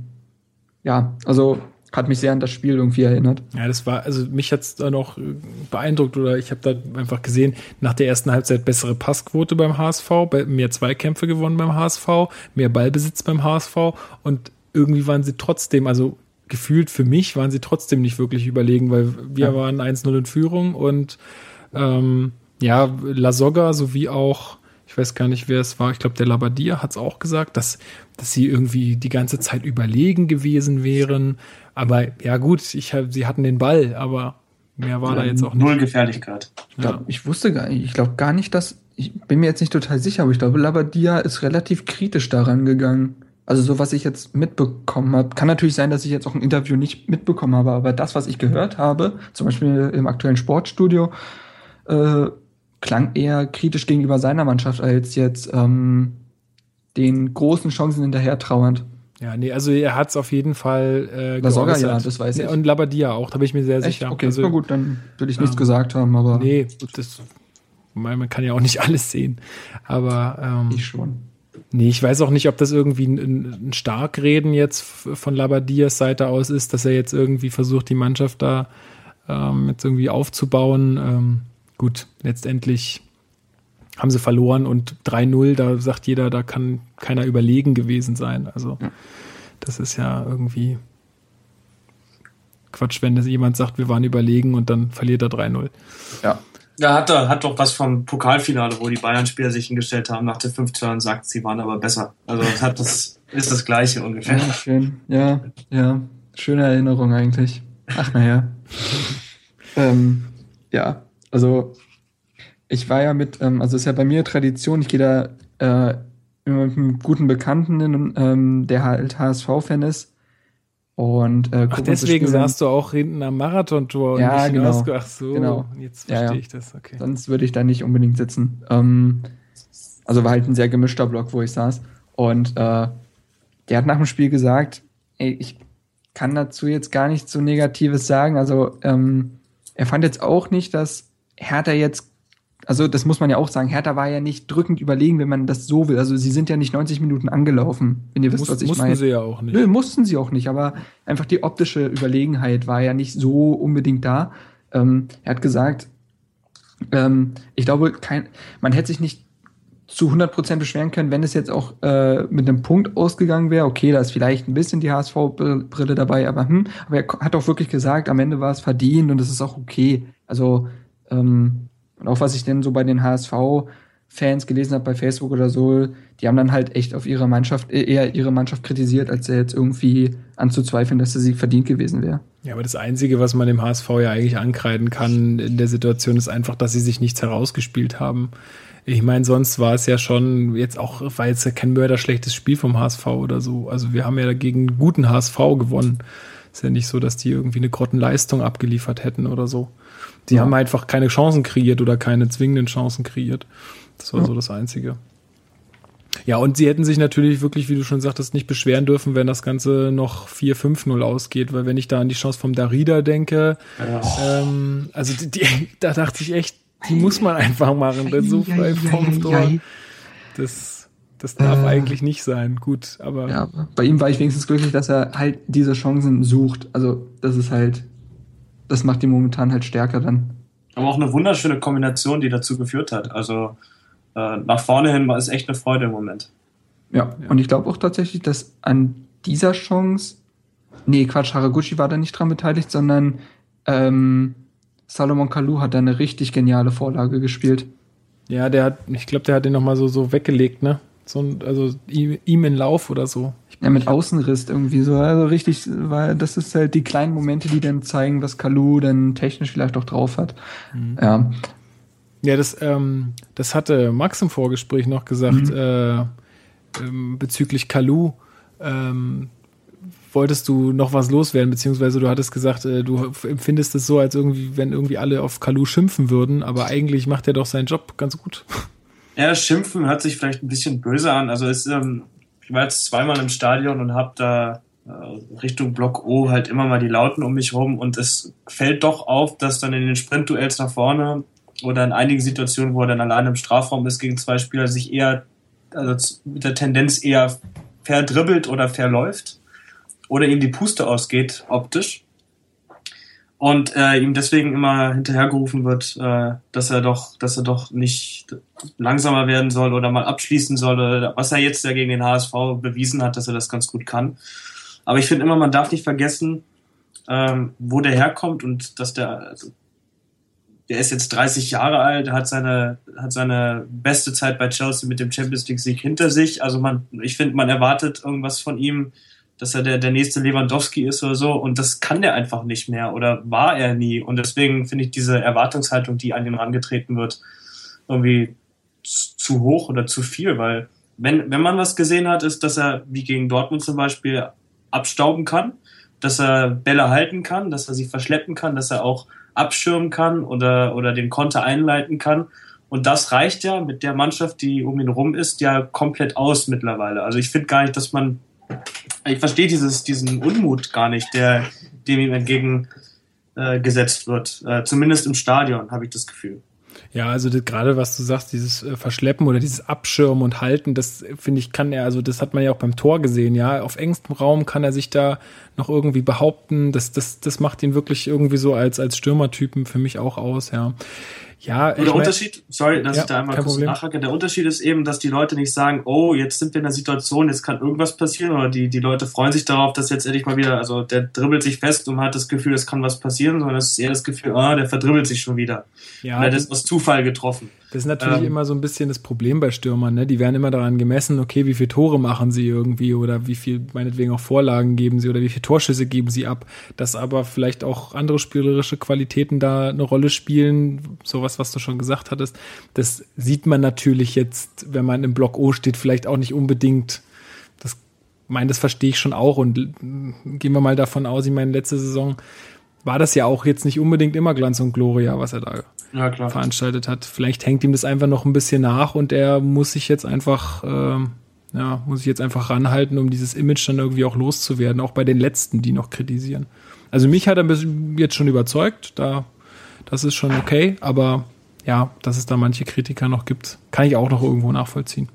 ja, also hat mich sehr an das Spiel irgendwie erinnert. Ja, das war, also mich hat's da noch äh, beeindruckt oder ich habe da einfach gesehen, nach der ersten Halbzeit bessere Passquote beim HSV, mehr Zweikämpfe gewonnen beim HSV, mehr Ballbesitz beim HSV und irgendwie waren sie trotzdem, also gefühlt für mich waren sie trotzdem nicht wirklich überlegen, weil wir Ja. waren 1-0 in Führung und ähm, ja, Lasogga sowie auch, ich weiß gar nicht, wer es war, ich glaube, der Labadia hat es auch gesagt, dass, dass sie irgendwie die ganze Zeit überlegen gewesen wären. Aber ja, gut, ich hab, sie hatten den Ball, aber mehr war da jetzt auch Null nicht. Gefährlichkeit. Ich, glaub, ich wusste gar nicht, ich glaube gar nicht, dass, ich bin mir jetzt nicht total sicher, aber ich glaube, Labadia ist relativ kritisch daran gegangen. Also so, was ich jetzt mitbekommen habe, kann natürlich sein, dass ich jetzt auch ein Interview nicht mitbekommen habe, aber das, was ich gehört habe, zum Beispiel im aktuellen Sportstudio, äh, klang eher kritisch gegenüber seiner Mannschaft als jetzt ähm, den großen Chancen hinterher trauernd. Ja, nee, also er hat es auf jeden Fall äh, Lasogga, ja, das weiß Nee, ich. Und Labadia auch, da bin ich mir sehr Echt? sicher. Okay, also, na gut, dann will ich nichts ähm, gesagt haben, aber Nee, das, man kann ja auch nicht (laughs) alles sehen. Aber ähm, ich schon. Nee, ich weiß auch nicht, ob das irgendwie ein, ein Starkreden jetzt von Labadias Seite aus ist, dass er jetzt irgendwie versucht, die Mannschaft da ähm, jetzt irgendwie aufzubauen. Ähm, gut, letztendlich haben sie verloren und 3-0, da sagt jeder, da kann keiner überlegen gewesen sein. Also das ist ja irgendwie Quatsch, wenn das jemand sagt, wir waren überlegen und dann verliert er 3-0. Ja. Ja, hat, er, hat doch was vom Pokalfinale, wo die Bayern-Spieler sich hingestellt haben nach der 15 und sagt, sie waren aber besser. Also es hat das (laughs) ist das Gleiche ungefähr. Ja, schön. Ja, ja. Schöne Erinnerung eigentlich. Ach, naja. (laughs) ähm, ja, also ich war ja mit, ähm, also ist ja bei mir Tradition, ich gehe da äh, immer mit einem guten Bekannten hin, ähm, der halt HSV-Fan ist. Und äh, Ach, deswegen saßt du auch hinten am Marathontor Ja, nicht genau. Ach so, Genau. jetzt Ja, verstehe ja. ich das, okay. Sonst würde ich da nicht unbedingt sitzen. Ähm, Also war halt ein sehr gemischter Block, wo ich saß. Und äh, der hat nach dem Spiel gesagt, ey, ich kann dazu jetzt gar nichts so Negatives sagen. Also ähm, er fand jetzt auch nicht, dass Hertha jetzt, also das muss man ja auch sagen, Hertha war ja nicht drückend überlegen, wenn man das so will. Also sie sind ja nicht 90 Minuten angelaufen, wenn ihr wisst, Muss, was ich mussten meine. sie ja auch nicht. Nö, mussten sie auch nicht, aber einfach die optische Überlegenheit war ja nicht so unbedingt da. Ähm, er hat gesagt, ähm, ich glaube, kein, man hätte sich nicht zu 100% beschweren können, wenn es jetzt auch äh, mit einem Punkt ausgegangen wäre. Okay, da ist vielleicht ein bisschen die HSV-Brille dabei, aber hm, aber er hat auch wirklich gesagt, am Ende war es verdient und es ist auch okay. Also ähm, und auch was ich denn so bei den HSV-Fans gelesen habe bei Facebook oder so, die haben dann halt echt auf ihre Mannschaft äh, eher ihre Mannschaft kritisiert, als jetzt irgendwie anzuzweifeln, dass der Sieg verdient gewesen wäre. Ja, aber das Einzige, was man dem HSV ja eigentlich ankreiden kann in der Situation, ist einfach, dass sie sich nichts herausgespielt haben. Ich meine, sonst war es ja schon jetzt auch, war jetzt kein mörderschlechtes Spiel vom HSV oder so. Also wir haben ja dagegen guten HSV gewonnen. Ist ja nicht so, dass die irgendwie eine Grottenleistung abgeliefert hätten oder so. Die Ja. haben einfach keine Chancen kreiert oder keine zwingenden Chancen kreiert. Das war Ja. so das Einzige. Ja, und sie hätten sich natürlich wirklich, wie du schon sagtest, nicht beschweren dürfen, wenn das Ganze noch 4-5-0 ausgeht, weil wenn ich da an die Chance vom Darida denke, ähm, also die, die, da dachte ich echt, die muss man einfach machen, der so frei vom Tor. Das, das darf Äh. eigentlich nicht sein. Gut, aber Ja, bei ihm war ich wenigstens glücklich, dass er halt diese Chancen sucht. Also, das ist halt, das macht ihn momentan halt stärker dann. Aber auch eine wunderschöne Kombination, die dazu geführt hat. Also äh, nach vorne hin war es echt eine Freude im Moment. Ja, und ich glaube auch tatsächlich, dass an dieser Chance, nee, Quatsch, Haraguchi war da nicht dran beteiligt, sondern ähm, Salomon Kalou hat da eine richtig geniale Vorlage gespielt. ja, der hat, ich glaube, der hat den nochmal so, so weggelegt, ne? So, ein- also ihm, in Lauf oder so. Ja, mit Außenriss irgendwie so. Also richtig, weil das ist halt die kleinen Momente, die dann zeigen, was Kalou dann technisch vielleicht auch drauf hat. Ja. Ja, das, ähm, das hatte Max im Vorgespräch noch gesagt, Mhm. äh, ähm, bezüglich Kalu. Ähm, wolltest du noch was loswerden, beziehungsweise du hattest gesagt, äh, du empfindest es so, als irgendwie, wenn irgendwie alle auf Kalu schimpfen würden, aber eigentlich macht er doch seinen Job ganz gut. Ja, Schimpfen hört sich vielleicht ein bisschen böse an. Also es, ähm, ich war jetzt zweimal im Stadion und habe da äh, Richtung Block O halt immer mal die Lauten um mich rum und es fällt doch auf, dass dann in den Sprintduells nach vorne oder in einigen Situationen, wo er dann alleine im Strafraum ist gegen zwei Spieler, sich eher also mit der Tendenz eher verdribbelt oder verläuft oder ihm die Puste ausgeht optisch und äh, ihm deswegen immer hinterhergerufen wird, äh, dass er doch, dass er doch nicht langsamer werden soll oder mal abschließen soll, oder was er jetzt ja gegen den HSV bewiesen hat, dass er das ganz gut kann. Aber ich finde immer, man darf nicht vergessen, ähm, wo der herkommt und dass der, also, der ist jetzt 30 Jahre alt, hat seine, hat seine beste Zeit bei Chelsea mit dem Champions League Sieg hinter sich. Also man, ich finde, man erwartet irgendwas von ihm, dass er der, der nächste Lewandowski ist oder so und das kann der einfach nicht mehr oder war er nie und deswegen finde ich diese Erwartungshaltung, die an ihn herangetreten wird, irgendwie zu hoch oder zu viel, weil wenn, wenn man was gesehen hat, ist, dass er wie gegen Dortmund zum Beispiel abstauben kann, dass er Bälle halten kann, dass er sie verschleppen kann, dass er auch abschirmen kann oder, oder den Konter einleiten kann. Und das reicht ja mit der Mannschaft, die um ihn rum ist, ja komplett aus mittlerweile. Also ich finde gar nicht, dass man, ich verstehe dieses, diesen Unmut gar nicht, der dem ihm entgegen äh, wird. Äh, zumindest im Stadion habe ich das Gefühl. Ja, also das, gerade was du sagst, dieses äh, Verschleppen oder dieses Abschirmen und Halten, das äh, finde ich, kann er, also das hat man ja auch beim Tor gesehen, ja. Auf engstem Raum kann er sich da noch irgendwie behaupten. Das, das, das macht ihn wirklich irgendwie so als, als Stürmertypen für mich auch aus, ja. Ja, der Unterschied, sorry, dass Ja, ich da einmal kurz Problem. nachhacke, der Unterschied ist eben, dass die Leute nicht sagen, oh, jetzt sind wir in einer Situation, jetzt kann irgendwas passieren, oder die, die Leute freuen sich darauf, dass jetzt endlich mal wieder, also der dribbelt sich fest und hat das Gefühl, es kann was passieren, sondern es ist eher das Gefühl, ah, der verdribbelt sich schon wieder. ja, und er hat das, das aus Zufall getroffen. Das ist natürlich ähm, immer so ein bisschen das Problem bei Stürmern, ne? Die werden immer daran gemessen, okay, wie viele Tore machen sie irgendwie oder wie viel, meinetwegen auch Vorlagen geben sie oder wie viele Torschüsse geben sie ab. Dass aber vielleicht auch andere spielerische Qualitäten da eine Rolle spielen, sowas, was du schon gesagt hattest, das sieht man natürlich jetzt, wenn man im Block O steht, vielleicht auch nicht unbedingt. Das, meine, das verstehe ich schon auch und äh, gehen wir mal davon aus, ich meine, letzte Saison war das ja auch jetzt nicht unbedingt immer Glanz und Gloria, was er da Ja, veranstaltet hat. Vielleicht hängt ihm das einfach noch ein bisschen nach und er muss sich jetzt einfach, ähm, ja, muss sich jetzt einfach ranhalten, um dieses Image dann irgendwie auch loszuwerden, auch bei den letzten, die noch kritisieren. Also mich hat er jetzt schon überzeugt, da, das ist schon okay, aber ja, dass es da manche Kritiker noch gibt, kann ich auch noch irgendwo nachvollziehen.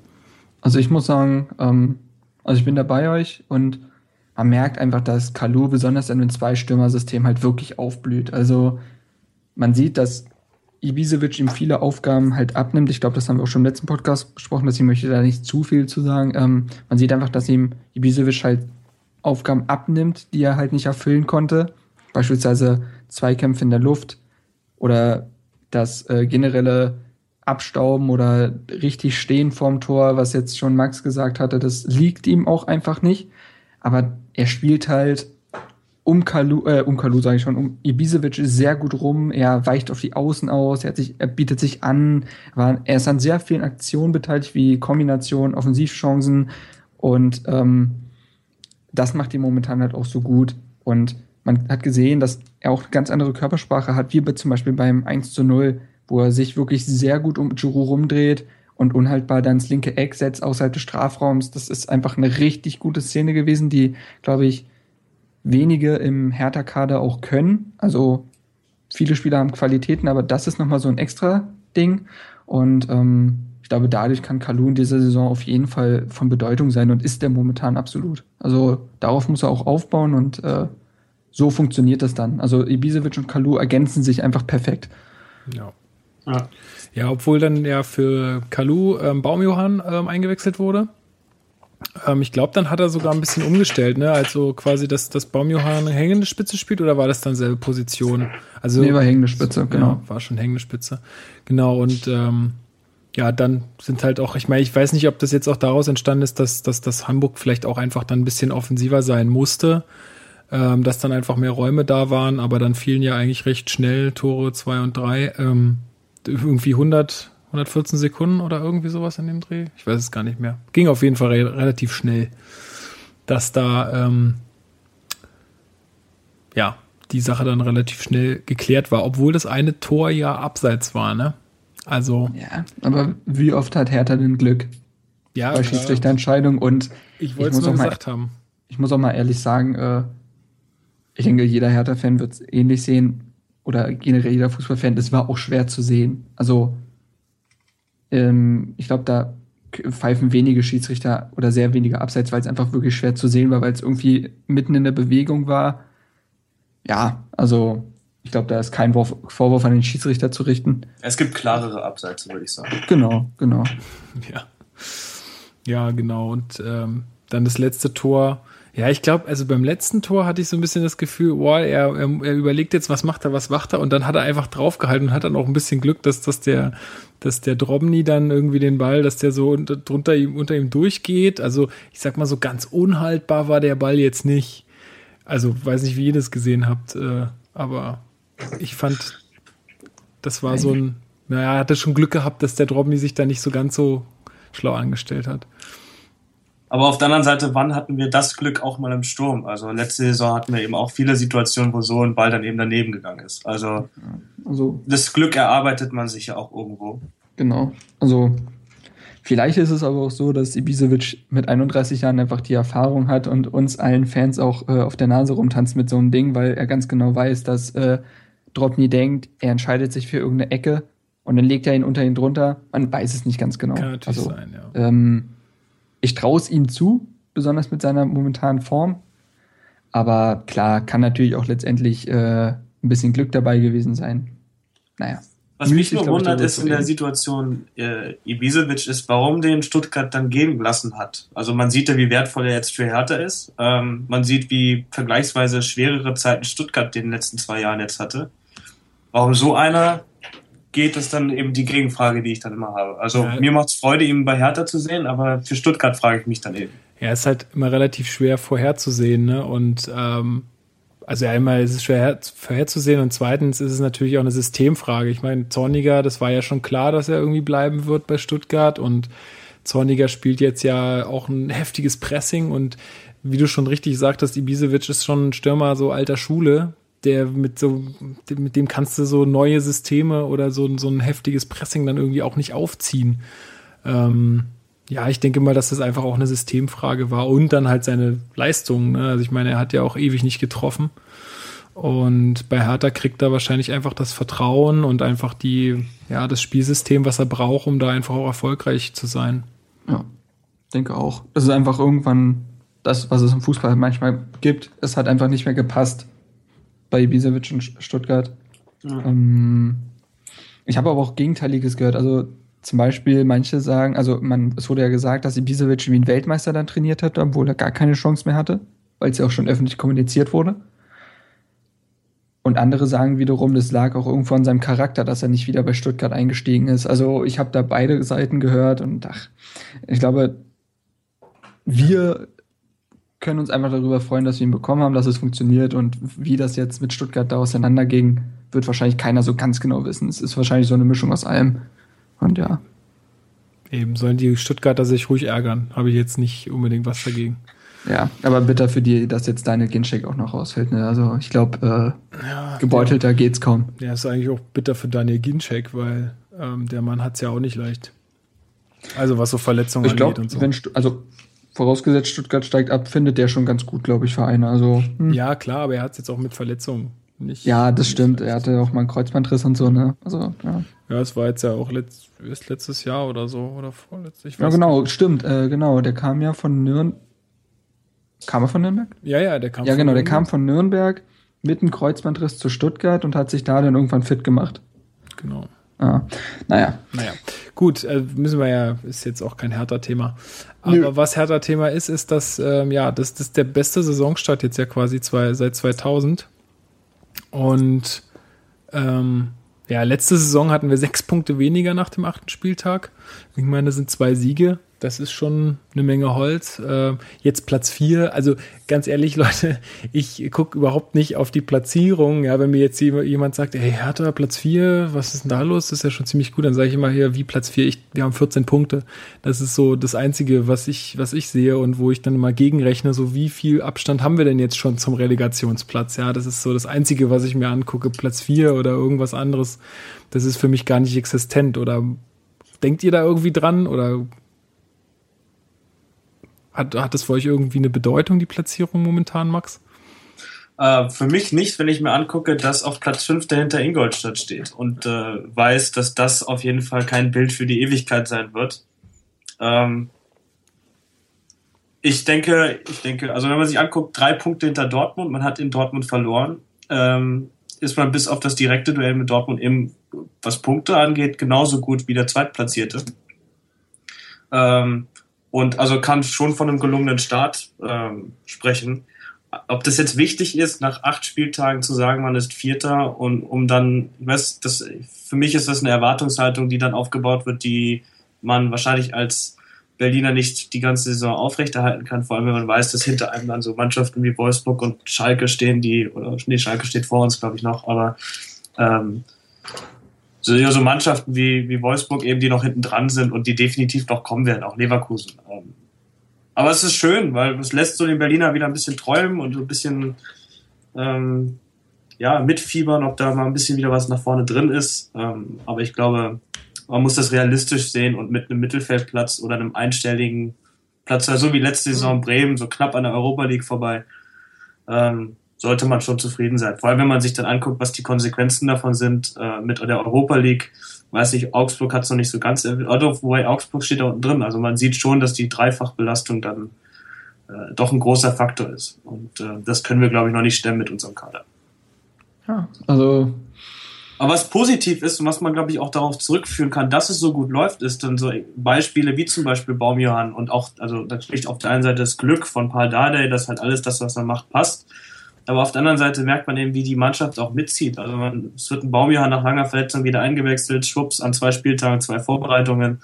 Also ich muss sagen, ähm, also ich bin da bei euch und man merkt einfach, dass Kalu besonders in dem Zwei-Stürmer-System halt wirklich aufblüht. Also man sieht, dass Ibisevic ihm viele Aufgaben halt abnimmt. Ich glaube, das haben wir auch schon im letzten Podcast besprochen, dass ich möchte da nicht zu viel zu sagen. Ähm, man sieht einfach, dass ihm Ibisevic halt Aufgaben abnimmt, die er halt nicht erfüllen konnte. Beispielsweise Zweikämpfe in der Luft oder das äh, generelle Abstauben oder richtig stehen vorm Tor, was jetzt schon Max gesagt hatte, das liegt ihm auch einfach nicht. Aber er spielt halt um Kalu, äh, um Kalu sage ich schon, um Ibisevic sehr gut rum. Er weicht auf die Außen aus, er, sich, er bietet sich an, aber er ist an sehr vielen Aktionen beteiligt, wie Kombination, Offensivchancen. Und ähm, das macht ihn momentan halt auch so gut. Und man hat gesehen, dass er auch eine ganz andere Körpersprache hat, wie zum Beispiel beim 1 zu 0, wo er sich wirklich sehr gut um Giroud rumdreht und unhaltbar dann ins linke Eck setzt außerhalb des Strafraums. Das ist einfach eine richtig gute Szene gewesen, die, glaube ich, wenige im Hertha-Kader auch können. Also viele Spieler haben Qualitäten, aber das ist nochmal so ein extra Ding. Und ähm, ich glaube, dadurch kann Kalu in dieser Saison auf jeden Fall von Bedeutung sein und ist der momentan absolut. Also darauf muss er auch aufbauen und äh, so funktioniert das dann. Also Ibisevic und Kalu ergänzen sich einfach perfekt. Ja. Ja. Ja, obwohl dann ja für Kalu ähm, Baumjohann ähm, eingewechselt wurde. Ähm, ich glaube, dann hat er sogar ein bisschen umgestellt, ne? Also quasi, dass das Baumjohann hängende Spitze spielt oder war das dann selbe Position? Also nee, war hängende Spitze, genau. Ja, war schon hängende Spitze. Genau, und ähm, ja, dann sind halt auch, ich meine, ich weiß nicht, ob das jetzt auch daraus entstanden ist, dass, dass, dass Hamburg vielleicht auch einfach dann ein bisschen offensiver sein musste, ähm, dass dann einfach mehr Räume da waren, aber dann fielen ja eigentlich recht schnell Tore zwei und drei. Ähm, irgendwie 100, 114 Sekunden oder irgendwie sowas in dem Dreh. Ich weiß es gar nicht mehr. Ging auf jeden Fall re relativ schnell, dass da ähm, ja die Sache dann relativ schnell geklärt war, obwohl das eine Tor ja abseits war, ne? Also. Ja, aber wie oft hat Hertha denn Glück? Ja, bei Schiedsrichterentscheidung und ich wollte es nur gesagt mal, haben. Ich muss auch mal ehrlich sagen, äh, ich denke, jeder Hertha-Fan wird es ähnlich sehen oder generell jeder Fußballfan, es war auch schwer zu sehen. Also ähm, ich glaube, da pfeifen wenige Schiedsrichter oder sehr wenige Abseits, weil es einfach wirklich schwer zu sehen war, weil es irgendwie mitten in der Bewegung war. Ja, also ich glaube, da ist kein Vorwurf an den Schiedsrichter zu richten. Es gibt klarere Abseits, würde ich sagen. Genau, genau. (laughs) Ja, ja genau. Und ähm, dann das letzte Tor ja, ich glaube, also beim letzten Tor hatte ich so ein bisschen das Gefühl, boah, er, er, er überlegt jetzt, was macht er, was macht er, und dann hat er einfach draufgehalten und hat dann auch ein bisschen Glück, dass, dass der, dass der Drobny dann irgendwie den Ball, dass der so unter, drunter ihm, unter ihm durchgeht. Also, ich sag mal so ganz unhaltbar war der Ball jetzt nicht. Also, weiß nicht, wie ihr das gesehen habt, äh, aber ich fand, das war so ein, naja, er hatte schon Glück gehabt, dass der Drobny sich da nicht so ganz so schlau angestellt hat. Aber auf der anderen Seite, wann hatten wir das Glück auch mal im Sturm? Also letzte Saison hatten wir eben auch viele Situationen, wo so ein Ball dann eben daneben gegangen ist. Also, also das Glück erarbeitet man sich ja auch irgendwo. Genau. Also vielleicht ist es aber auch so, dass Ibisevic mit 31 Jahren einfach die Erfahrung hat und uns allen Fans auch äh, auf der Nase rumtanzt mit so einem Ding, weil er ganz genau weiß, dass äh, Dropny denkt, er entscheidet sich für irgendeine Ecke und dann legt er ihn unter ihn drunter. Man weiß es nicht ganz genau. Kann natürlich also, sein, ja. Ähm, ich traue es ihm zu, besonders mit seiner momentanen Form. Aber klar, kann natürlich auch letztendlich äh, ein bisschen Glück dabei gewesen sein. Naja. Was mich nur wundert, ist in der Situation äh, Ibisevic ist, warum den Stuttgart dann gehen gelassen hat. Also man sieht ja, wie wertvoll er jetzt für Hertha ist. Ähm, man sieht, wie vergleichsweise schwerere Zeiten Stuttgart in den letzten zwei Jahren jetzt hatte. Warum so einer geht, ist dann eben die Gegenfrage, die ich dann immer habe. Also ja. mir macht es Freude, ihn bei Hertha zu sehen, aber für Stuttgart frage ich mich dann eben. Ja, ist halt immer relativ schwer vorherzusehen, ne? Und ähm, also einmal ist es schwer vorherzusehen und zweitens ist es natürlich auch eine Systemfrage. Ich meine, Zorniger, das war ja schon klar, dass er irgendwie bleiben wird bei Stuttgart und Zorniger spielt jetzt ja auch ein heftiges Pressing und wie du schon richtig sagtest, Ibisevic ist schon ein Stürmer so alter Schule, der mit so, mit dem kannst du so neue Systeme oder so, so ein heftiges Pressing dann irgendwie auch nicht aufziehen. Ähm, ja, ich denke mal, dass das einfach auch eine Systemfrage war und dann halt seine Leistung. Ne? Also ich meine, er hat ja auch ewig nicht getroffen. Und bei Hertha kriegt er wahrscheinlich einfach das Vertrauen und einfach die, ja, das Spielsystem, was er braucht, um da einfach auch erfolgreich zu sein. Ja, denke auch. Das ist einfach irgendwann das, was es im Fußball manchmal gibt. Es hat einfach nicht mehr gepasst bei Ibisevic und Stuttgart. Ja. Ähm, ich habe aber auch Gegenteiliges gehört. Also zum Beispiel manche sagen, also man, es wurde ja gesagt, dass Ibisevic wie ein Weltmeister dann trainiert hat, obwohl er gar keine Chance mehr hatte, weil es ja auch schon öffentlich kommuniziert wurde. Und andere sagen wiederum, das lag auch irgendwo an seinem Charakter, dass er nicht wieder bei Stuttgart eingestiegen ist. Also ich habe da beide Seiten gehört und ach, ich glaube, wir können uns einfach darüber freuen, dass wir ihn bekommen haben, dass es funktioniert und wie das jetzt mit Stuttgart da auseinanderging, wird wahrscheinlich keiner so ganz genau wissen. Es ist wahrscheinlich so eine Mischung aus allem. Und ja. Eben, sollen die Stuttgarter sich ruhig ärgern. Habe ich jetzt nicht unbedingt was dagegen. Ja, aber bitter für die, dass jetzt deine Gincheck auch noch rausfällt. Ne? Also ich glaube, äh, ja, gebeutelter ja. geht's kaum. Ja, ist eigentlich auch bitter für Daniel Gincheck, weil ähm, der Mann hat's ja auch nicht leicht. Also was so Verletzungen ich glaub, angeht und so. Wenn, also vorausgesetzt Stuttgart steigt ab, findet der schon ganz gut, glaube ich, Vereine. Also, hm. Ja, klar, aber er hat jetzt auch mit Verletzungen nicht. Ja, das stimmt. Er hatte auch mal einen Kreuzbandriss und so, ne? Also, ja. Ja, es war jetzt ja auch letzt, letztes Jahr oder so oder vorletztes. Ja, genau, nicht. stimmt, äh, genau. Der kam ja von Nürnberg. Kam er von Nürnberg? Ja, ja, der kam Ja, genau, der kam von Nürnberg mit einem Kreuzbandriss zu Stuttgart und hat sich da dann irgendwann fit gemacht. Genau. Ah, naja. Naja. Gut, äh, müssen wir ja, ist jetzt auch kein härter Thema. Aber Nö. was härter Thema ist, ist, dass, ähm, ja, das, das ist der beste Saisonstart jetzt ja quasi zwei, seit 2000. Und, ähm, ja, letzte Saison hatten wir sechs Punkte weniger nach dem achten Spieltag. Ich meine, das sind zwei Siege das ist schon eine Menge Holz. Äh, jetzt Platz vier. Also ganz ehrlich, (laughs) Leute, ich gucke überhaupt nicht auf die Platzierung. Ja, wenn mir jetzt jemand sagt, hey Hertha, Platz vier, was ist denn da los? Das ist ja schon ziemlich gut. Dann sage ich immer hier, wie Platz vier. Ich, wir haben 14 Punkte. Das ist so das Einzige, was ich, was ich sehe und wo ich dann immer gegenrechne, so wie viel Abstand haben wir denn jetzt schon zum Relegationsplatz? Ja, das ist so das Einzige, was ich mir angucke. Platz vier oder irgendwas anderes. Das ist für mich gar nicht existent. Oder denkt ihr da irgendwie dran? Oder hat, hat das für euch irgendwie eine Bedeutung, die Platzierung momentan, Max? Äh, für mich nicht, wenn ich mir angucke, dass auf Platz 5 dahinter Ingolstadt steht und äh, weiß, dass das auf jeden Fall kein Bild für die Ewigkeit sein wird. Ähm, ich denke, ich denke, also wenn man sich anguckt, drei Punkte hinter Dortmund, man hat in Dortmund verloren, ähm, ist man bis auf das direkte Duell mit Dortmund eben, was Punkte angeht, genauso gut wie der Zweitplatzierte. Ähm, und also kann schon von einem gelungenen Start ähm, sprechen. Ob das jetzt wichtig ist, nach acht Spieltagen zu sagen, man ist Vierter und um dann, ich weiß, das, für mich ist das eine Erwartungshaltung, die dann aufgebaut wird, die man wahrscheinlich als Berliner nicht die ganze Saison aufrechterhalten kann, vor allem wenn man weiß, dass hinter einem dann so Mannschaften wie Wolfsburg und Schalke stehen, die, oder nee, Schalke steht vor uns, glaube ich, noch, aber ähm, so, ja, so Mannschaften wie, wie Wolfsburg eben, die noch hinten dran sind und die definitiv noch kommen werden, auch Leverkusen. Ähm, aber es ist schön, weil es lässt so den Berliner wieder ein bisschen träumen und so ein bisschen ähm, ja, mitfiebern, ob da mal ein bisschen wieder was nach vorne drin ist. Ähm, aber ich glaube, man muss das realistisch sehen und mit einem Mittelfeldplatz oder einem einstelligen Platz, also so wie letzte Saison Bremen, so knapp an der Europa League vorbei, ähm, sollte man schon zufrieden sein. Vor allem, wenn man sich dann anguckt, was die Konsequenzen davon sind äh, mit der Europa League. Weiß nicht, Augsburg hat es noch nicht so ganz erwähnt, wobei Augsburg steht da unten drin. Also man sieht schon, dass die Dreifachbelastung dann äh, doch ein großer Faktor ist. Und äh, das können wir, glaube ich, noch nicht stemmen mit unserem Kader. Ja, also aber was positiv ist und was man, glaube ich, auch darauf zurückführen kann, dass es so gut läuft, ist dann so Beispiele wie zum Beispiel Baumjohann und auch, also natürlich auf der einen Seite das Glück von Paul Dardai, dass halt alles das, was er macht, passt. Aber auf der anderen Seite merkt man eben, wie die Mannschaft auch mitzieht. Also man, es wird ein Baumjahr nach langer Verletzung wieder eingewechselt, schwupps, an zwei Spieltagen, zwei Vorbereitungen.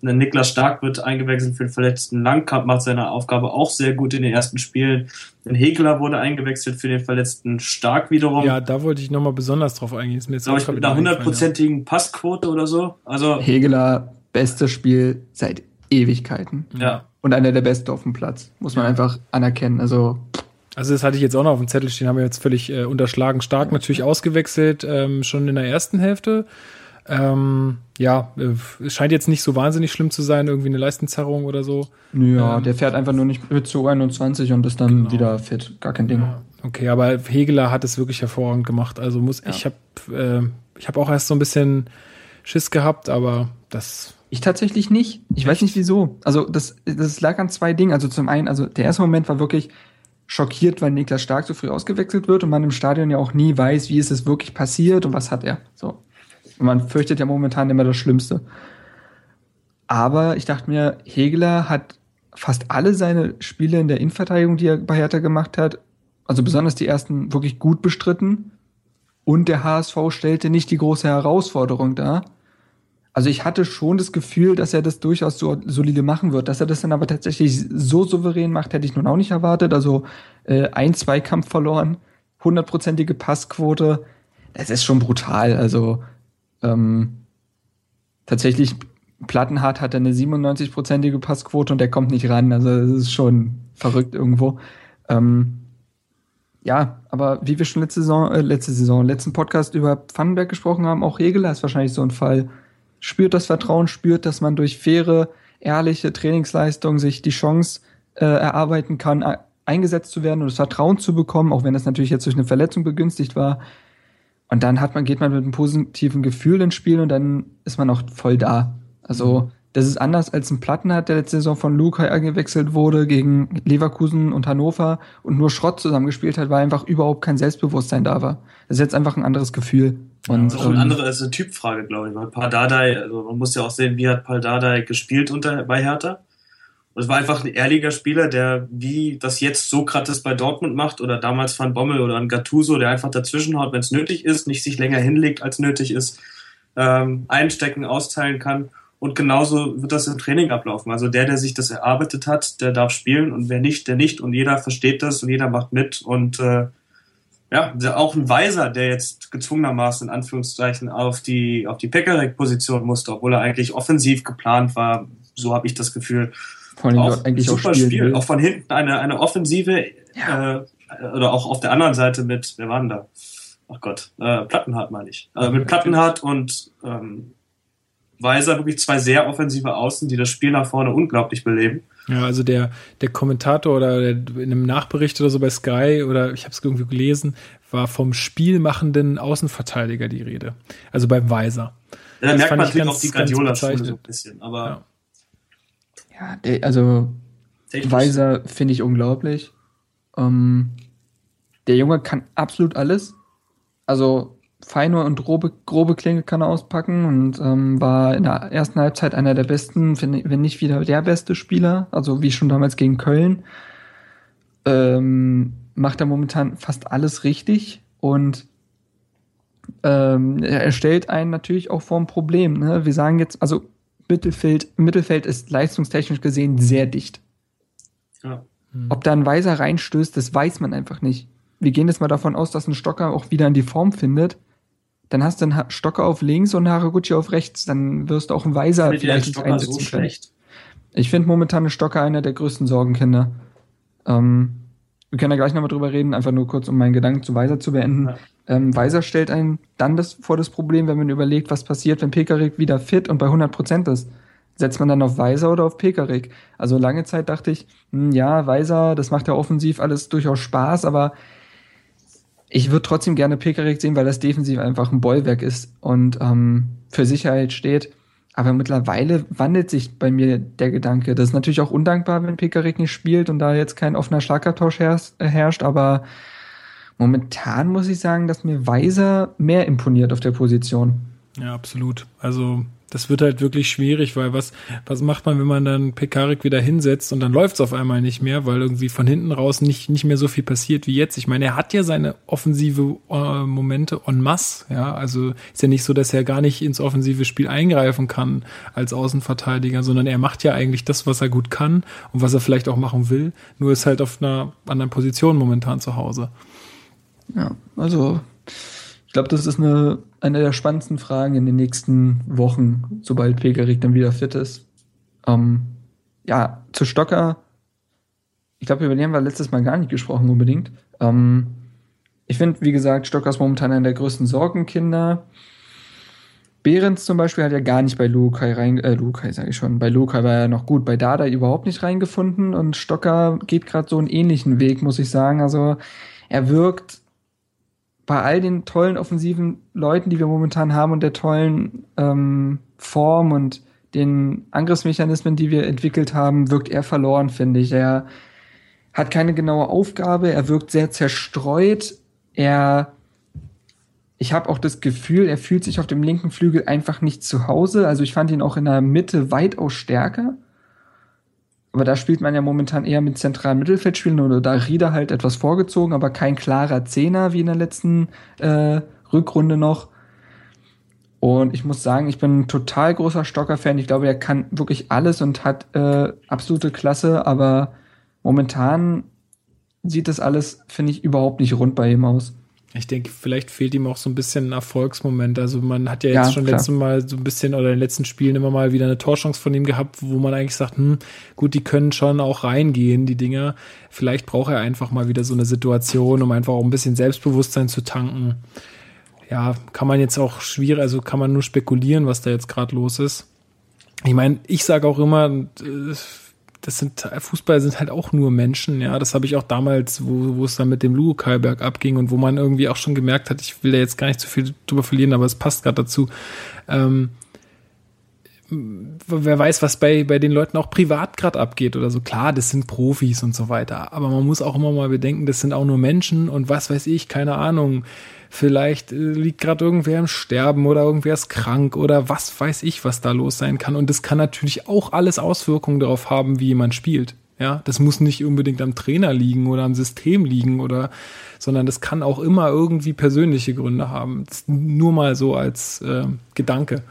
Und Niklas Stark wird eingewechselt für den verletzten Langkamp, macht seine Aufgabe auch sehr gut in den ersten Spielen. Ein Hegler wurde eingewechselt für den verletzten Stark wiederum. Ja, da wollte ich nochmal besonders drauf eingehen. Ist mir jetzt Glaube ich, mit einer hundertprozentigen ja. Passquote oder so. Also Hegler, bestes Spiel seit Ewigkeiten. Ja. Und einer der besten auf dem Platz. Muss man ja. einfach anerkennen. Also Also das hatte ich jetzt auch noch auf dem Zettel stehen, haben wir jetzt völlig äh, unterschlagen. Stark natürlich ausgewechselt, ähm, schon in der ersten Hälfte. Ähm, ja, äh, es scheint jetzt nicht so wahnsinnig schlimm zu sein, irgendwie eine Leistenzerrung oder so. Ja, Ähm, der fährt einfach nur nicht mit zu 21 und ist dann Genau. wieder fit. Gar kein Ding. Ja, okay, aber Hegeler hat es wirklich hervorragend gemacht. Also muss ich habe äh, ich habe auch erst so ein bisschen Schiss gehabt, aber das Ich tatsächlich nicht. Ich weiß nicht wieso. Also das, das lag an zwei Dingen. Also zum einen, also der erste Moment war wirklich schockiert, weil Niklas Stark so früh ausgewechselt wird und man im Stadion ja auch nie weiß, wie ist es wirklich passiert und was hat er. So. Und man fürchtet ja momentan immer das Schlimmste. Aber ich dachte mir, Hegeler hat fast alle seine Spiele in der Innenverteidigung, die er bei Hertha gemacht hat, also besonders die ersten, wirklich gut bestritten. Und der HSV stellte nicht die große Herausforderung dar. Also ich hatte schon das Gefühl, dass er das durchaus so solide machen wird. Dass er das dann aber tatsächlich so souverän macht, hätte ich nun auch nicht erwartet. Also äh, ein Zweikampf verloren, hundertprozentige Passquote. Das ist schon brutal. Also ähm, tatsächlich Plattenhardt hat eine 97-prozentige Passquote und der kommt nicht ran. Also das ist schon verrückt irgendwo. Ähm, ja, aber wie wir schon letzte Saison, äh, letzte Saison, letzten Podcast über Pfannenberg gesprochen haben, auch Regeler ist wahrscheinlich so ein Fall. Spürt das Vertrauen, spürt, dass man durch faire, ehrliche Trainingsleistung sich die Chance äh, erarbeiten kann, e- eingesetzt zu werden und das Vertrauen zu bekommen, auch wenn das natürlich jetzt durch eine Verletzung begünstigt war. Und dann hat man, geht man mit einem positiven Gefühl ins Spiel und dann ist man auch voll da. Also, das ist anders als ein Plattenhardt, der letzte Saison von Lukai eingewechselt wurde gegen Leverkusen und Hannover und nur Schrott zusammengespielt hat, weil einfach überhaupt kein Selbstbewusstsein da war. Das ist jetzt einfach ein anderes Gefühl. Und, Das ist auch eine ähm, andere also eine Typfrage, glaube ich. Weil Pardadei, also man muss ja auch sehen, wie hat Pardadei gespielt unter, bei Hertha. Und es war einfach ein ehrlicher Spieler, der wie das jetzt Sokrates bei Dortmund macht oder damals Van Bommel oder ein Gattuso, der einfach dazwischenhaut, wenn es nötig ist, nicht sich länger hinlegt, als nötig ist, ähm, einstecken, austeilen kann. Und genauso wird das im Training ablaufen. Also der, der sich das erarbeitet hat, der darf spielen und wer nicht, der nicht. Und jeder versteht das und jeder macht mit. Und äh, ja, der- auch ein Weiser, der jetzt gezwungenermaßen in Anführungszeichen auf die auf die Pekarek-Position musste, obwohl er eigentlich offensiv geplant war. So habe ich das Gefühl. vor allem Auch eigentlich auch super spielen Spiel, will. auch von hinten eine eine Offensive äh, oder auch auf der anderen Seite mit wer war denn da? Ach Gott, äh, Plattenhardt meine ich. Also mit Plattenhardt und ähm, Weiser wirklich zwei sehr offensive Außen, die das Spiel nach vorne unglaublich beleben. Ja, also der, der Kommentator oder der, in einem Nachbericht oder so bei Sky oder ich habe es irgendwie gelesen, war vom spielmachenden Außenverteidiger die Rede. Also beim Weiser. Ja, da Das merkt fand man ich natürlich ganz- auch die Guardiola-Schule so ein bisschen. Aber Ja. Ja, der, also technisch- Weiser finde ich unglaublich. Ähm, der Junge kann absolut alles. Also feine und grobe, grobe Klinge kann er auspacken und ähm, war in der ersten Halbzeit einer der besten, wenn, nicht wieder der beste Spieler, also wie schon damals gegen Köln. Ähm, macht er momentan fast alles richtig und ähm, er stellt einen natürlich auch vor ein Problem. Ne? Wir sagen jetzt, also Mittelfeld, Mittelfeld ist leistungstechnisch gesehen sehr dicht. Ja. Ob da ein Weiser reinstößt, das weiß man einfach nicht. Wir gehen jetzt mal davon aus, dass ein Stocker auch wieder in die Form findet. Dann hast du einen Stocker auf links und einen Haraguchi auf rechts. Dann wirst du auch einen Weiser den vielleicht Stocker so einsetzen können. schlecht? Ich finde momentan einen Stocker einer der größten Sorgenkinder. Ähm, wir können ja gleich nochmal drüber reden, einfach nur kurz, um meinen Gedanken zu Weiser zu beenden. Ja. Ähm, Weiser stellt einen dann das vor das Problem, wenn man überlegt, was passiert, wenn Pekarik wieder fit und bei 100% ist. Setzt man dann auf Weiser oder auf Pekarik? Also lange Zeit dachte ich, hm, ja, Weiser, das macht ja offensiv alles durchaus Spaß, aber ich würde trotzdem gerne Pekarik sehen, weil das defensiv einfach ein Bollwerk ist und ähm, für Sicherheit steht. Aber mittlerweile wandelt sich bei mir der Gedanke. Das ist natürlich auch undankbar, wenn Pekarik nicht spielt und da jetzt kein offener Schlagabtausch herrscht, äh, herrscht, aber momentan muss ich sagen, dass mir Weiser mehr imponiert auf der Position. Ja, absolut. Also das wird halt wirklich schwierig, weil was, was macht man, wenn man dann Pekarik wieder hinsetzt und dann läuft es auf einmal nicht mehr, weil irgendwie von hinten raus nicht, nicht mehr so viel passiert wie jetzt. Ich meine, er hat ja seine offensive äh, Momente en masse, ja. Also ist ja nicht so, dass er gar nicht ins offensive Spiel eingreifen kann als Außenverteidiger, sondern er macht ja eigentlich das, was er gut kann und was er vielleicht auch machen will, nur ist halt auf einer anderen Position momentan zu Hause. Ja, also glaube, das ist eine, eine der spannendsten Fragen in den nächsten Wochen, sobald Pekarik dann wieder fit ist. Ähm, ja, zu Stocker ich glaube, über den haben wir letztes Mal gar nicht gesprochen unbedingt. Ähm, ich finde, wie gesagt, Stocker ist momentan einer der größten Sorgenkinder. Behrens zum Beispiel hat ja gar nicht bei Lukai rein, äh, Lukai sage ich schon, bei Lukai war er noch gut, bei Dada überhaupt nicht reingefunden und Stocker geht gerade so einen ähnlichen Weg, muss ich sagen. Also er wirkt bei all den tollen offensiven Leuten, die wir momentan haben und der tollen ähm, Form und den Angriffsmechanismen, die wir entwickelt haben, wirkt er verloren, finde ich. Er hat keine genaue Aufgabe, er wirkt sehr zerstreut, er ich habe auch das Gefühl, er fühlt sich auf dem linken Flügel einfach nicht zu Hause. Also ich fand ihn auch in der Mitte weitaus stärker. Aber da spielt man ja momentan eher mit zentralen Mittelfeldspielen oder da Rieder halt etwas vorgezogen, aber kein klarer Zehner wie in der letzten äh, Rückrunde noch. Und ich muss sagen, ich bin ein total großer Stocker-Fan. Ich glaube, er kann wirklich alles und hat äh, absolute Klasse, aber momentan sieht das alles, finde ich, überhaupt nicht rund bei ihm aus. Ich denke, vielleicht fehlt ihm auch so ein bisschen ein Erfolgsmoment. Also man hat ja jetzt ja, schon klar. letztes Mal so ein bisschen oder in den letzten Spielen immer mal wieder eine Torchance von ihm gehabt, wo man eigentlich sagt, hm, gut, die können schon auch reingehen, die Dinger. Vielleicht braucht er einfach mal wieder so eine Situation, um einfach auch ein bisschen Selbstbewusstsein zu tanken. Ja, kann man jetzt auch schwierig, also kann man nur spekulieren, was da jetzt gerade los ist. Ich meine, ich sage auch immer, äh, das sind Fußball sind halt auch nur Menschen, ja. Das habe ich auch damals, wo, wo es dann mit dem Lugo Kalberg abging und wo man irgendwie auch schon gemerkt hat, ich will da jetzt gar nicht zu viel drüber verlieren, aber es passt gerade dazu. Ähm, wer weiß, was bei, bei den Leuten auch privat gerade abgeht oder so. Klar, das sind Profis und so weiter. Aber man muss auch immer mal bedenken, das sind auch nur Menschen und was weiß ich, keine Ahnung Vielleicht äh, liegt gerade irgendwer im Sterben oder irgendwer ist krank oder was weiß ich, was da los sein kann. Und das kann natürlich auch alles Auswirkungen darauf haben, wie jemand spielt. Ja, das muss nicht unbedingt am Trainer liegen oder am System liegen oder, sondern das kann auch immer irgendwie persönliche Gründe haben. nur mal so als äh, Gedanke.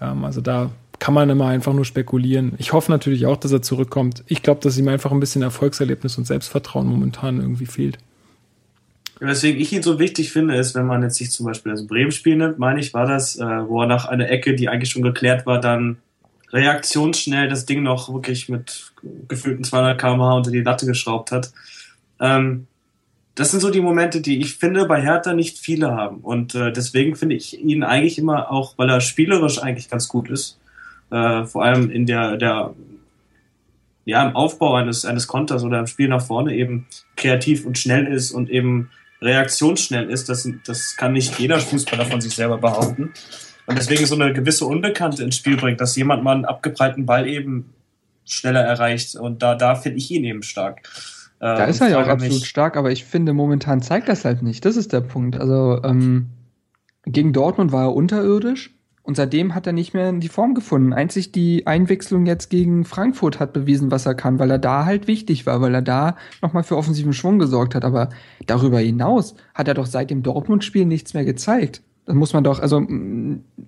Ähm, also da kann man immer einfach nur spekulieren. Ich hoffe natürlich auch, dass er zurückkommt. Ich glaube, dass ihm einfach ein bisschen Erfolgserlebnis und Selbstvertrauen momentan irgendwie fehlt. Weswegen ich ihn so wichtig finde, ist, wenn man jetzt sich zum Beispiel das Bremen-Spiel nimmt, meine ich, war das, äh, wo er nach einer Ecke, die eigentlich schon geklärt war, dann reaktionsschnell das Ding noch wirklich mit gefühlten 200 km/h unter die Latte geschraubt hat. Ähm, das sind so die Momente, die ich finde bei Hertha nicht viele haben. Und äh, deswegen finde ich ihn eigentlich immer auch, weil er spielerisch eigentlich ganz gut ist, äh, vor allem in der, der ja, im Aufbau eines, eines Konters oder im Spiel nach vorne eben kreativ und schnell ist und eben reaktionsschnell ist, das, das kann nicht jeder Fußballer von sich selber behaupten. Und deswegen so eine gewisse Unbekannte ins Spiel bringt, dass jemand mal einen abgebreiten Ball eben schneller erreicht. Und da, da finde ich ihn eben stark. Da ähm, ist er ja auch absolut stark, aber ich finde, momentan zeigt das halt nicht. Das ist der Punkt. Also ähm, gegen Dortmund war er unterirdisch. Und seitdem hat er nicht mehr die Form gefunden. Einzig die Einwechslung jetzt gegen Frankfurt hat bewiesen, was er kann, weil er da halt wichtig war, weil er da nochmal für offensiven Schwung gesorgt hat. Aber darüber hinaus hat er doch seit dem Dortmund-Spiel nichts mehr gezeigt. Das muss man doch, also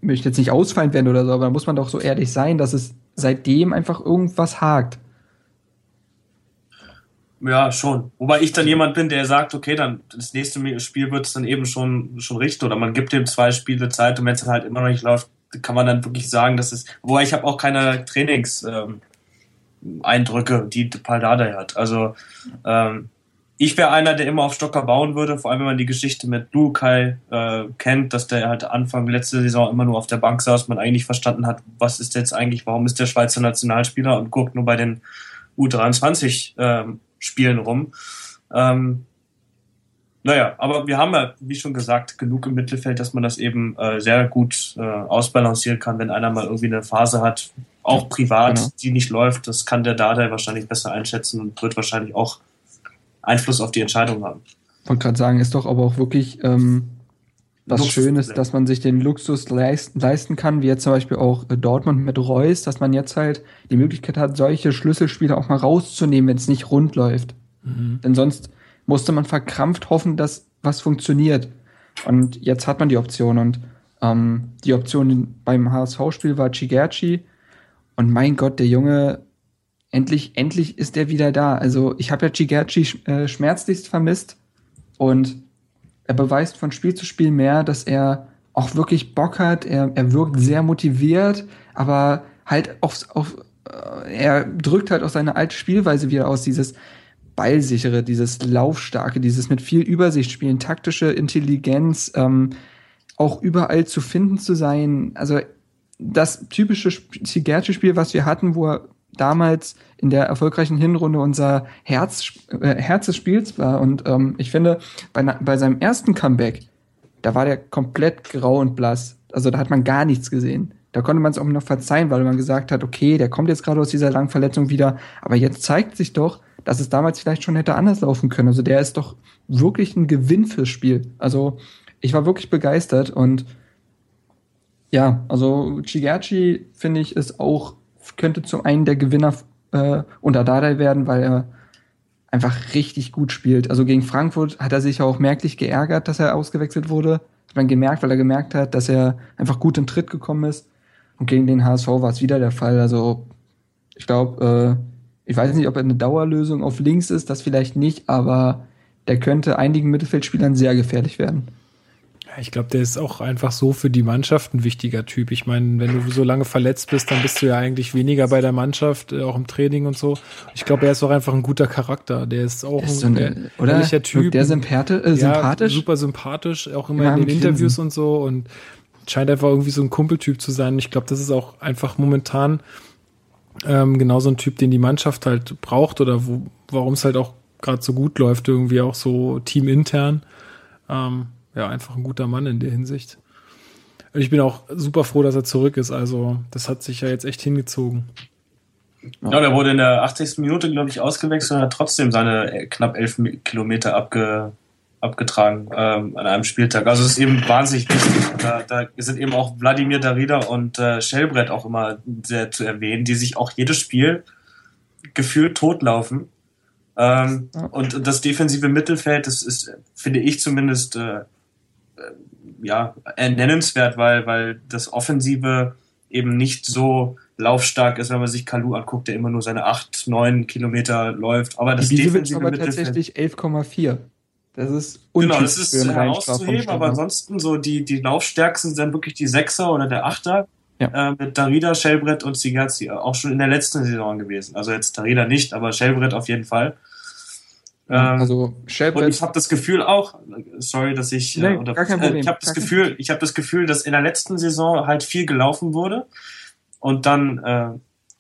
möchte jetzt nicht ausfallend werden oder so, aber da muss man doch so ehrlich sein, dass es seitdem einfach irgendwas hakt. Ja, schon. Wobei ich dann jemand bin, der sagt, okay, dann das nächste Spiel wird es dann eben schon, schon richten oder man gibt ihm zwei Spiele Zeit und wenn es halt immer noch nicht läuft, kann man dann wirklich sagen, dass es, wobei ich habe auch keine Trainings-Eindrücke, ähm, die Paldada hat. Also ähm, ich wäre einer, der immer auf Stocker bauen würde, vor allem wenn man die Geschichte mit Lukai äh, kennt, dass der halt Anfang letzte Saison immer nur auf der Bank saß, man eigentlich verstanden hat, was ist jetzt eigentlich, warum ist der Schweizer Nationalspieler und guckt nur bei den U23 ähm, Spielen rum. Ähm, naja, aber wir haben ja, wie schon gesagt, genug im Mittelfeld, dass man das eben äh, sehr gut äh, ausbalancieren kann, wenn einer mal irgendwie eine Phase hat, auch privat, genau. die nicht läuft. Das kann der Dada wahrscheinlich besser einschätzen und wird wahrscheinlich auch Einfluss auf die Entscheidung haben. Ich wollte gerade sagen, ist doch aber auch wirklich ähm, was Schönes, dass man sich den Luxus leisten, leisten kann, wie jetzt zum Beispiel auch äh, Dortmund mit Reus, dass man jetzt halt die Möglichkeit hat, solche Schlüsselspiele auch mal rauszunehmen, wenn es nicht rund läuft. Mhm. Denn sonst musste man verkrampft hoffen, dass was funktioniert. Und jetzt hat man die Option und ähm, die Option beim HSV-Spiel war Chigerci und mein Gott, der Junge, endlich, endlich ist er wieder da. Also ich habe ja Chigerci äh, schmerzlichst vermisst und er beweist von Spiel zu Spiel mehr, dass er auch wirklich Bock hat. Er, er wirkt sehr motiviert, aber halt auf, auf äh, er drückt halt auch seine alte Spielweise wieder aus, dieses ballsichere, dieses laufstarke, dieses mit viel Übersicht spielen, taktische Intelligenz, ähm, auch überall zu finden zu sein. Also das typische Sigerci-Spiel, was wir hatten, wo er damals in der erfolgreichen Hinrunde unser Herz, äh, Herz des Spiels war. Und ähm, ich finde, bei, bei seinem ersten Comeback, da war der komplett grau und blass. Also da hat man gar nichts gesehen. Da konnte man es auch noch verzeihen, weil man gesagt hat, okay, der kommt jetzt gerade aus dieser langen Verletzung wieder. Aber jetzt zeigt sich doch, dass es damals vielleicht schon hätte anders laufen können. Also der ist doch wirklich ein Gewinn fürs Spiel. Also ich war wirklich begeistert und ja, also Chigachi finde ich ist auch könnte zum einen der Gewinner äh, unter Dardai werden, weil er einfach richtig gut spielt. Also gegen Frankfurt hat er sich auch merklich geärgert, dass er ausgewechselt wurde. Hat man gemerkt, weil er gemerkt hat, dass er einfach gut in Tritt gekommen ist. Und gegen den HSV war es wieder der Fall. Also ich glaube, äh, ich weiß nicht, ob er eine Dauerlösung auf links ist, das vielleicht nicht, aber der könnte einigen Mittelfeldspielern sehr gefährlich werden. Ich glaube, der ist auch einfach so für die Mannschaft ein wichtiger Typ. Ich meine, wenn du so lange verletzt bist, dann bist du ja eigentlich weniger bei der Mannschaft, äh, auch im Training und so. Ich glaube, er ist auch einfach ein guter Charakter. Der ist auch ist ein, ein oder? ehrlicher Typ. Der Sympathi äh, sympathisch? Ja, super sympathisch, auch immer ja, in den Interviews und so und scheint einfach irgendwie so ein Kumpeltyp zu sein. Ich glaube, das ist auch einfach momentan ähm, genau so ein Typ, den die Mannschaft halt braucht oder wo, warum es halt auch gerade so gut läuft, irgendwie auch so teamintern. Ähm, ja, einfach ein guter Mann in der Hinsicht. Und ich bin auch super froh, dass er zurück ist. Also, das hat sich ja jetzt echt hingezogen. Ja, der wurde in der 80. Minute, glaube ich, ausgewechselt und hat trotzdem seine knapp elf Kilometer abge, abgetragen ähm, an einem Spieltag. Also es ist eben wahnsinnig wichtig. Da, da sind eben auch Wladimir Darida und äh, Schellbrett auch immer sehr zu erwähnen, die sich auch jedes Spiel gefühlt totlaufen. Ähm, und das defensive Mittelfeld, das ist, finde ich zumindest, äh, ja, nennenswert, weil, weil das Offensive eben nicht so laufstark ist, wenn man sich Kalu anguckt, der immer nur seine 8, 9 Kilometer läuft. Aber das defensive aber tatsächlich 11,4. Das ist Genau, das ist herauszuheben, aber ansonsten so die, die Laufstärksten sind wirklich die Sechser oder der Achter. Ja. Äh, mit Darida, Shellbrett und Sigazzi auch schon in der letzten Saison gewesen. Also jetzt Darida nicht, aber Shellbrett auf jeden Fall. Ähm, also Shellbrett. Und ich habe das Gefühl auch, sorry, dass ich, äh, nee, oder, äh, ich habe das Gefühl, ich habe das Gefühl, dass in der letzten Saison halt viel gelaufen wurde und dann äh,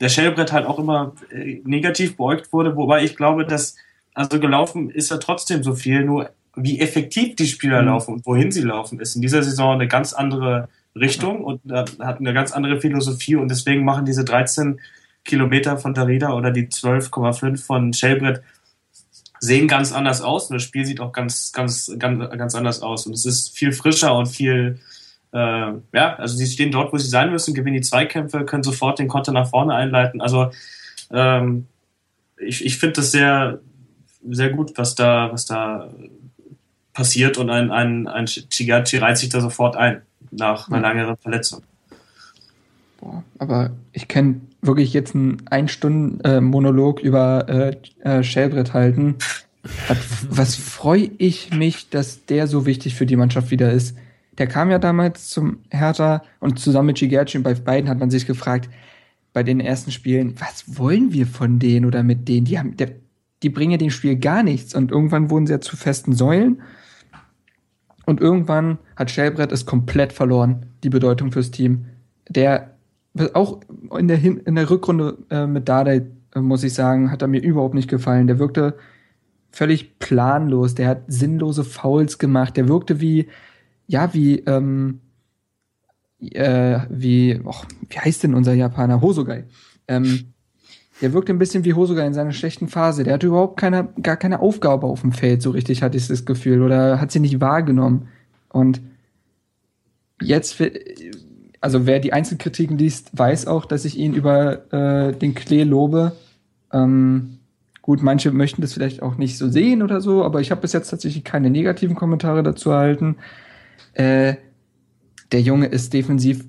der Shellbrett halt auch immer äh, negativ beäugt wurde, wobei ich glaube, dass also gelaufen ist ja trotzdem so viel, nur wie effektiv die Spieler mhm. laufen und wohin sie laufen, ist in dieser Saison eine ganz andere Richtung und äh, hat eine ganz andere Philosophie und deswegen machen diese 13 Kilometer von Darida oder die 12,5 von Shellbrett sehen ganz anders aus und das Spiel sieht auch ganz, ganz, ganz, ganz anders aus. Und es ist viel frischer und viel, äh, ja, also sie stehen dort, wo sie sein müssen, gewinnen die Zweikämpfe, können sofort den Konter nach vorne einleiten. Also ähm, ich, ich finde das sehr, sehr gut, was da, was da passiert und ein, ein, ein Chigachi reiht sich da sofort ein nach einer längeren Verletzung. Boah, aber ich kenne wirklich jetzt einen Ein-Stunden-Monolog über äh, äh, Shellbrett halten. Was freue ich mich, dass der so wichtig für die Mannschaft wieder ist. Der kam ja damals zum Hertha und zusammen mit Gigerci und bei beiden hat man sich gefragt, bei den ersten Spielen, was wollen wir von denen oder mit denen? Die haben, der, die bringen ja dem Spiel gar nichts und irgendwann wurden sie ja zu festen Säulen und irgendwann hat Shellbrett es komplett verloren, die Bedeutung fürs Team. Der auch in der, Hin in der Rückrunde äh, mit Dardai, äh, muss ich sagen, hat er mir überhaupt nicht gefallen. Der wirkte völlig planlos, der hat sinnlose Fouls gemacht, der wirkte wie, ja, wie, ähm, äh, wie, och, wie heißt denn unser Japaner? Hosogai. Ähm, der wirkte ein bisschen wie Hosogai in seiner schlechten Phase. Der hatte überhaupt keine, gar keine Aufgabe auf dem Feld, so richtig hatte ich das Gefühl, oder hat sie nicht wahrgenommen. Und jetzt also wer die Einzelkritiken liest, weiß auch, dass ich ihn über äh, den Klee lobe. Ähm, gut, manche möchten das vielleicht auch nicht so sehen oder so, aber ich habe bis jetzt tatsächlich keine negativen Kommentare dazu erhalten. Äh, der Junge ist defensiv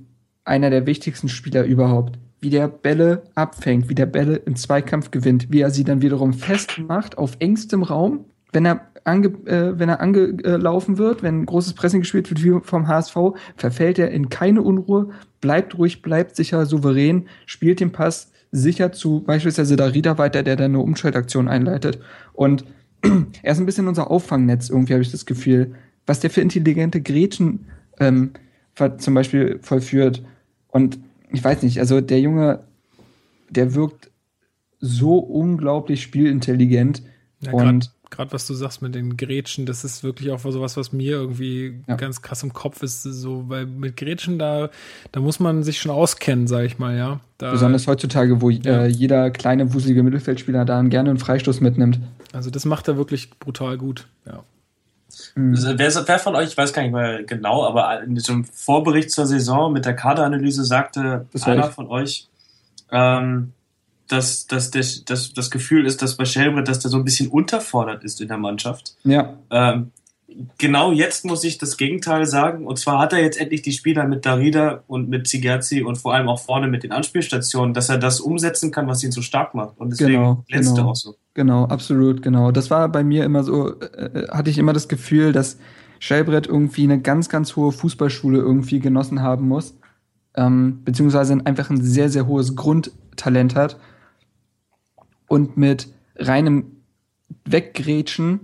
einer der wichtigsten Spieler überhaupt. Wie der Bälle abfängt, wie der Bälle im Zweikampf gewinnt, wie er sie dann wiederum festmacht auf engstem Raum, wenn er ange, äh, wenn er angelaufen wird, wenn großes Pressing gespielt wird wie vom HSV, verfällt er in keine Unruhe, bleibt ruhig, bleibt sicher, souverän, spielt den Pass sicher zu beispielsweise Darida weiter, der dann eine Umschaltaktion einleitet. Und (clears throat) er ist ein bisschen unser Auffangnetz, irgendwie habe ich das Gefühl. Was der für intelligente Gretchen ähm, zum Beispiel vollführt. Und ich weiß nicht, also der Junge, der wirkt so unglaublich spielintelligent. Ja, und gerade was du sagst mit den Gretchen, das ist wirklich auch sowas, was mir irgendwie Ja. ganz krass im Kopf ist. So, weil mit Gretchen, da, da muss man sich schon auskennen, sag ich mal, ja. Da, besonders heutzutage, wo Ja. äh, jeder kleine, wuselige Mittelfeldspieler da gerne einen Freistoß mitnimmt. Also das macht er wirklich brutal gut, ja. Also, Wer, wer von euch, ich weiß gar nicht mehr genau, aber in diesem Vorbericht zur Saison mit der Kaderanalyse sagte einer ich. von euch, ähm, dass, dass das, das, das Gefühl ist, dass bei Shelbrett, dass der so ein bisschen unterfordert ist in der Mannschaft. Ja, Ähm, genau jetzt muss ich das Gegenteil sagen. Und zwar hat er jetzt endlich die Spieler mit Darida und mit Zigerzi und vor allem auch vorne mit den Anspielstationen, dass er das umsetzen kann, was ihn so stark macht. Und deswegen Genau, glänzt er genau. auch so. Genau, absolut, genau. Das war bei mir immer so, äh, hatte ich immer das Gefühl, dass Schellbrett irgendwie eine ganz, ganz hohe Fußballschule irgendwie genossen haben muss. Ähm, beziehungsweise einfach ein sehr, sehr hohes Grundtalent hat. Und mit reinem Weggrätschen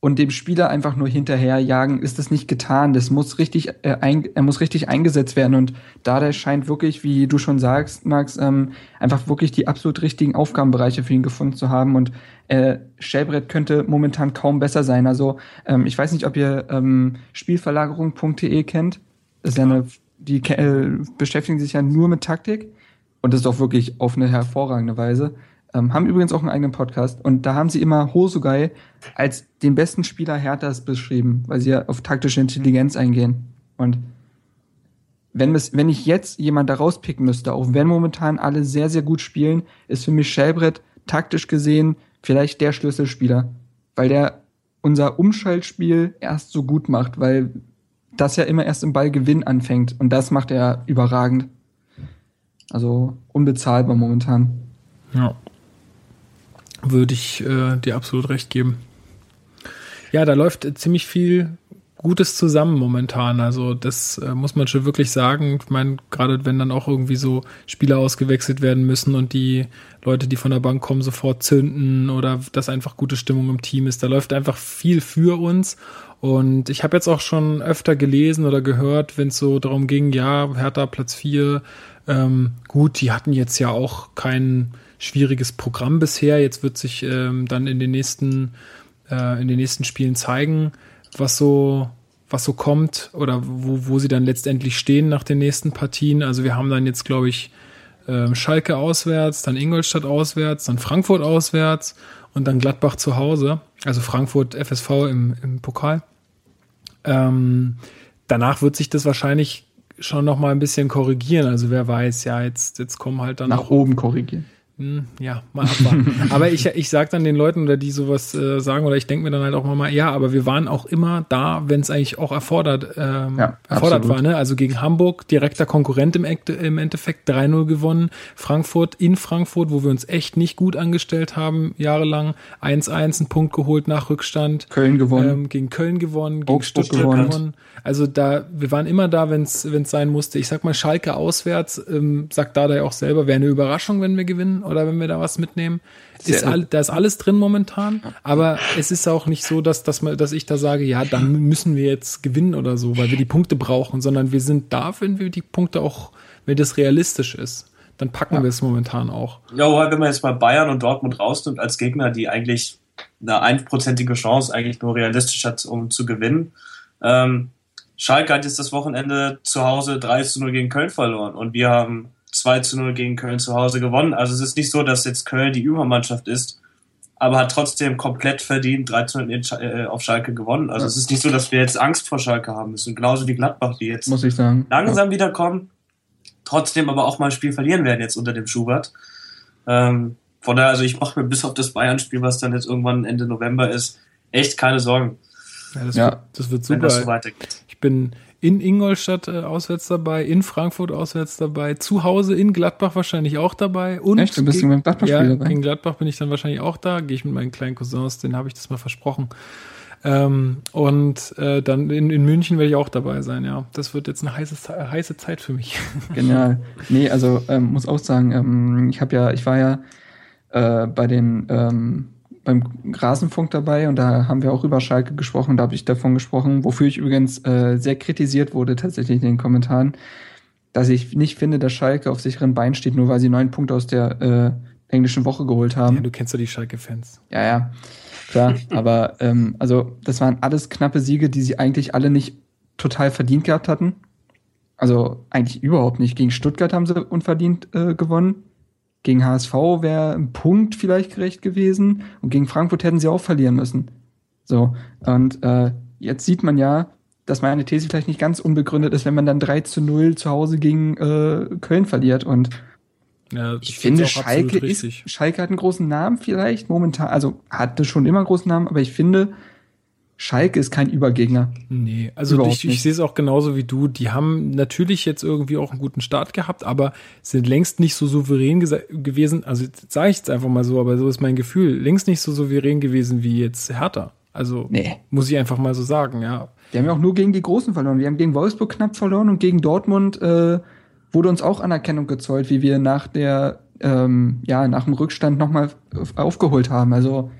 und dem Spieler einfach nur hinterherjagen, ist das nicht getan. Das muss richtig, äh, ein, er muss richtig eingesetzt werden. Und Dada scheint wirklich, wie du schon sagst, Max, ähm, einfach wirklich die absolut richtigen Aufgabenbereiche für ihn gefunden zu haben. Und äh, Schellbrett könnte momentan kaum besser sein. Also ähm, ich weiß nicht, ob ihr ähm, Spielverlagerung.de kennt. Das ist ja eine, die äh, beschäftigen sich ja nur mit Taktik. Und das ist auch wirklich auf eine hervorragende Weise. Ähm, haben übrigens auch einen eigenen Podcast. Und da haben sie immer Hosugai als den besten Spieler Herthas beschrieben, weil sie ja auf taktische Intelligenz eingehen. Und wenn, es, wenn ich jetzt jemand da rauspicken müsste, auch wenn momentan alle sehr, sehr gut spielen, ist für mich Schellbrett taktisch gesehen vielleicht der Schlüsselspieler. Weil der unser Umschaltspiel erst so gut macht, weil das ja immer erst im Ballgewinn anfängt. Und das macht er überragend. Also unbezahlbar momentan. Ja. Würde ich äh, dir absolut recht geben. Ja, da läuft ziemlich viel Gutes zusammen momentan. Also das äh, muss man schon wirklich sagen. Ich meine, gerade wenn dann auch irgendwie so Spieler ausgewechselt werden müssen und die Leute, die von der Bank kommen, sofort zünden oder dass einfach gute Stimmung im Team ist. Da läuft einfach viel für uns. Und ich habe jetzt auch schon öfter gelesen oder gehört, wenn es so darum ging, ja, Hertha Platz 4, ähm, gut, die hatten jetzt ja auch kein schwieriges Programm bisher. Jetzt wird sich ähm, dann in den nächsten, äh, in den nächsten Spielen zeigen, was so, was so kommt oder wo, wo sie dann letztendlich stehen nach den nächsten Partien. Also wir haben dann jetzt, glaube ich, ähm, Schalke auswärts, dann Ingolstadt auswärts, dann Frankfurt auswärts und dann Gladbach zu Hause. Also Frankfurt FSV im, im Pokal. Ähm, danach wird sich das wahrscheinlich schon noch mal ein bisschen korrigieren. Also wer weiß, ja, jetzt, jetzt kommen halt dann Nach oben korrigieren. Hm, Ja, mal abwarten. (laughs) aber ich, ich sag dann den Leuten, oder die sowas äh, sagen, oder ich denke mir dann halt auch mal, ja, aber wir waren auch immer da, wenn es eigentlich auch erfordert, ähm, Ja, erfordert absolut. war. Ne? Also gegen Hamburg, direkter Konkurrent im, im Endeffekt 3-0 gewonnen. Frankfurt in Frankfurt, wo wir uns echt nicht gut angestellt haben, jahrelang. 1-1, einen Punkt geholt nach Rückstand. Köln gewonnen. Ähm, gegen Köln gewonnen, gegen Augsburg Stuttgart gewonnen. gewonnen. Also da, wir waren immer da, wenn es sein musste. Ich sag mal, Schalke auswärts, ähm, sagt Dada ja auch selber, wäre eine Überraschung, wenn wir gewinnen oder wenn wir da was mitnehmen. Ist all, da ist alles drin momentan, aber es ist auch nicht so, dass, dass, man, dass ich da sage, ja, dann müssen wir jetzt gewinnen oder so, weil wir die Punkte brauchen, sondern wir sind da, wenn wir die Punkte auch, wenn das realistisch ist, dann packen wir es momentan auch. Ja, aber wenn man jetzt mal Bayern und Dortmund rausnimmt als Gegner, die eigentlich eine einprozentige Chance eigentlich nur realistisch hat, um zu gewinnen. Ähm, Schalke hat jetzt das Wochenende zu Hause 3 zu 0 gegen Köln verloren und wir haben 2 zu 0 gegen Köln zu Hause gewonnen. Also es ist nicht so, dass jetzt Köln die Übermannschaft ist, aber hat trotzdem komplett verdient 3 zu 0 in Sch- äh, auf Schalke gewonnen. Also es ist nicht so, dass wir jetzt Angst vor Schalke haben müssen. Genauso wie Gladbach, die jetzt muss ich sagen. langsam wiederkommen, trotzdem aber auch mal ein Spiel verlieren werden jetzt unter dem Schubert. Ähm, von daher, also ich mache mir bis auf das Bayern-Spiel, was dann jetzt irgendwann Ende November ist, echt keine Sorgen, Ja, das, Ja. Wird, das wird wenn super. das so weitergeht. Ich bin in Ingolstadt äh, auswärts dabei, in Frankfurt auswärts dabei, zu Hause in Gladbach wahrscheinlich auch dabei. Und Echt? Du bist gegen- beim Gladbach-Spiel ja, dabei? gegen Gladbach bin ich dann wahrscheinlich auch da. Gehe ich mit meinen kleinen Cousins, denen habe ich das mal versprochen. Ähm, und äh, dann in, in München werde ich auch dabei sein, ja. Das wird jetzt eine heiße, heiße Zeit für mich. (laughs) Genial. Nee, also ähm, muss auch sagen, ähm, ich habe ja, ich war ja äh, bei den ähm, beim Rasenfunk dabei und da haben wir auch über Schalke gesprochen, da habe ich davon gesprochen, wofür ich übrigens äh, sehr kritisiert wurde tatsächlich in den Kommentaren, dass ich nicht finde, dass Schalke auf sicheren Beinen steht, nur weil sie neun Punkte aus der äh, englischen Woche geholt haben. Ja, du kennst doch die Schalke-Fans. Ja, ja, klar. (laughs) aber ähm, also das waren alles knappe Siege, die sie eigentlich alle nicht total verdient gehabt hatten. Also eigentlich überhaupt nicht. Gegen Stuttgart haben sie unverdient äh, gewonnen. Gegen HSV wäre ein Punkt vielleicht gerecht gewesen und gegen Frankfurt hätten sie auch verlieren müssen. So, und äh, jetzt sieht man ja, dass meine These vielleicht nicht ganz unbegründet ist, wenn man dann 3 zu 0 zu Hause gegen äh, Köln verliert. Und ja, ich finde, Schalke ist, Schalke hat einen großen Namen vielleicht momentan, also hatte schon immer einen großen Namen, aber ich finde, Schalke ist kein Übergegner. Nee, also ich, ich sehe es auch genauso wie du. Die haben natürlich jetzt irgendwie auch einen guten Start gehabt, aber sind längst nicht so souverän gewesen. Also sage ich jetzt einfach mal so, aber so ist mein Gefühl. Längst nicht so souverän gewesen wie jetzt Hertha. Also nee. muss ich einfach mal so sagen, ja. Die haben ja auch nur gegen die Großen verloren. Wir haben gegen Wolfsburg knapp verloren und gegen Dortmund äh, wurde uns auch Anerkennung gezollt, wie wir nach der, ähm, ja, nach dem Rückstand nochmal aufgeholt haben. Also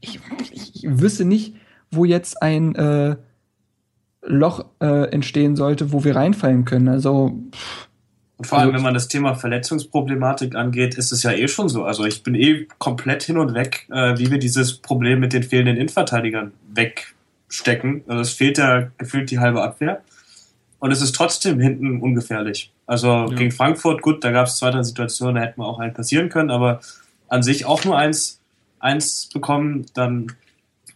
ich, ich wüsste nicht, wo jetzt ein äh, Loch äh, entstehen sollte, wo wir reinfallen können. Also und vor allem, also, wenn man das Thema Verletzungsproblematik angeht, ist es ja eh schon so. Also ich bin eh komplett hin und weg, äh, wie wir dieses Problem mit den fehlenden Innenverteidigern wegstecken. Also es fehlt ja gefühlt die halbe Abwehr. Und es ist trotzdem hinten ungefährlich. Also ja. gegen Frankfurt, gut, da gab es zwei, drei Situationen, da hätten wir auch einen passieren können, aber an sich auch nur eins, eins bekommen, dann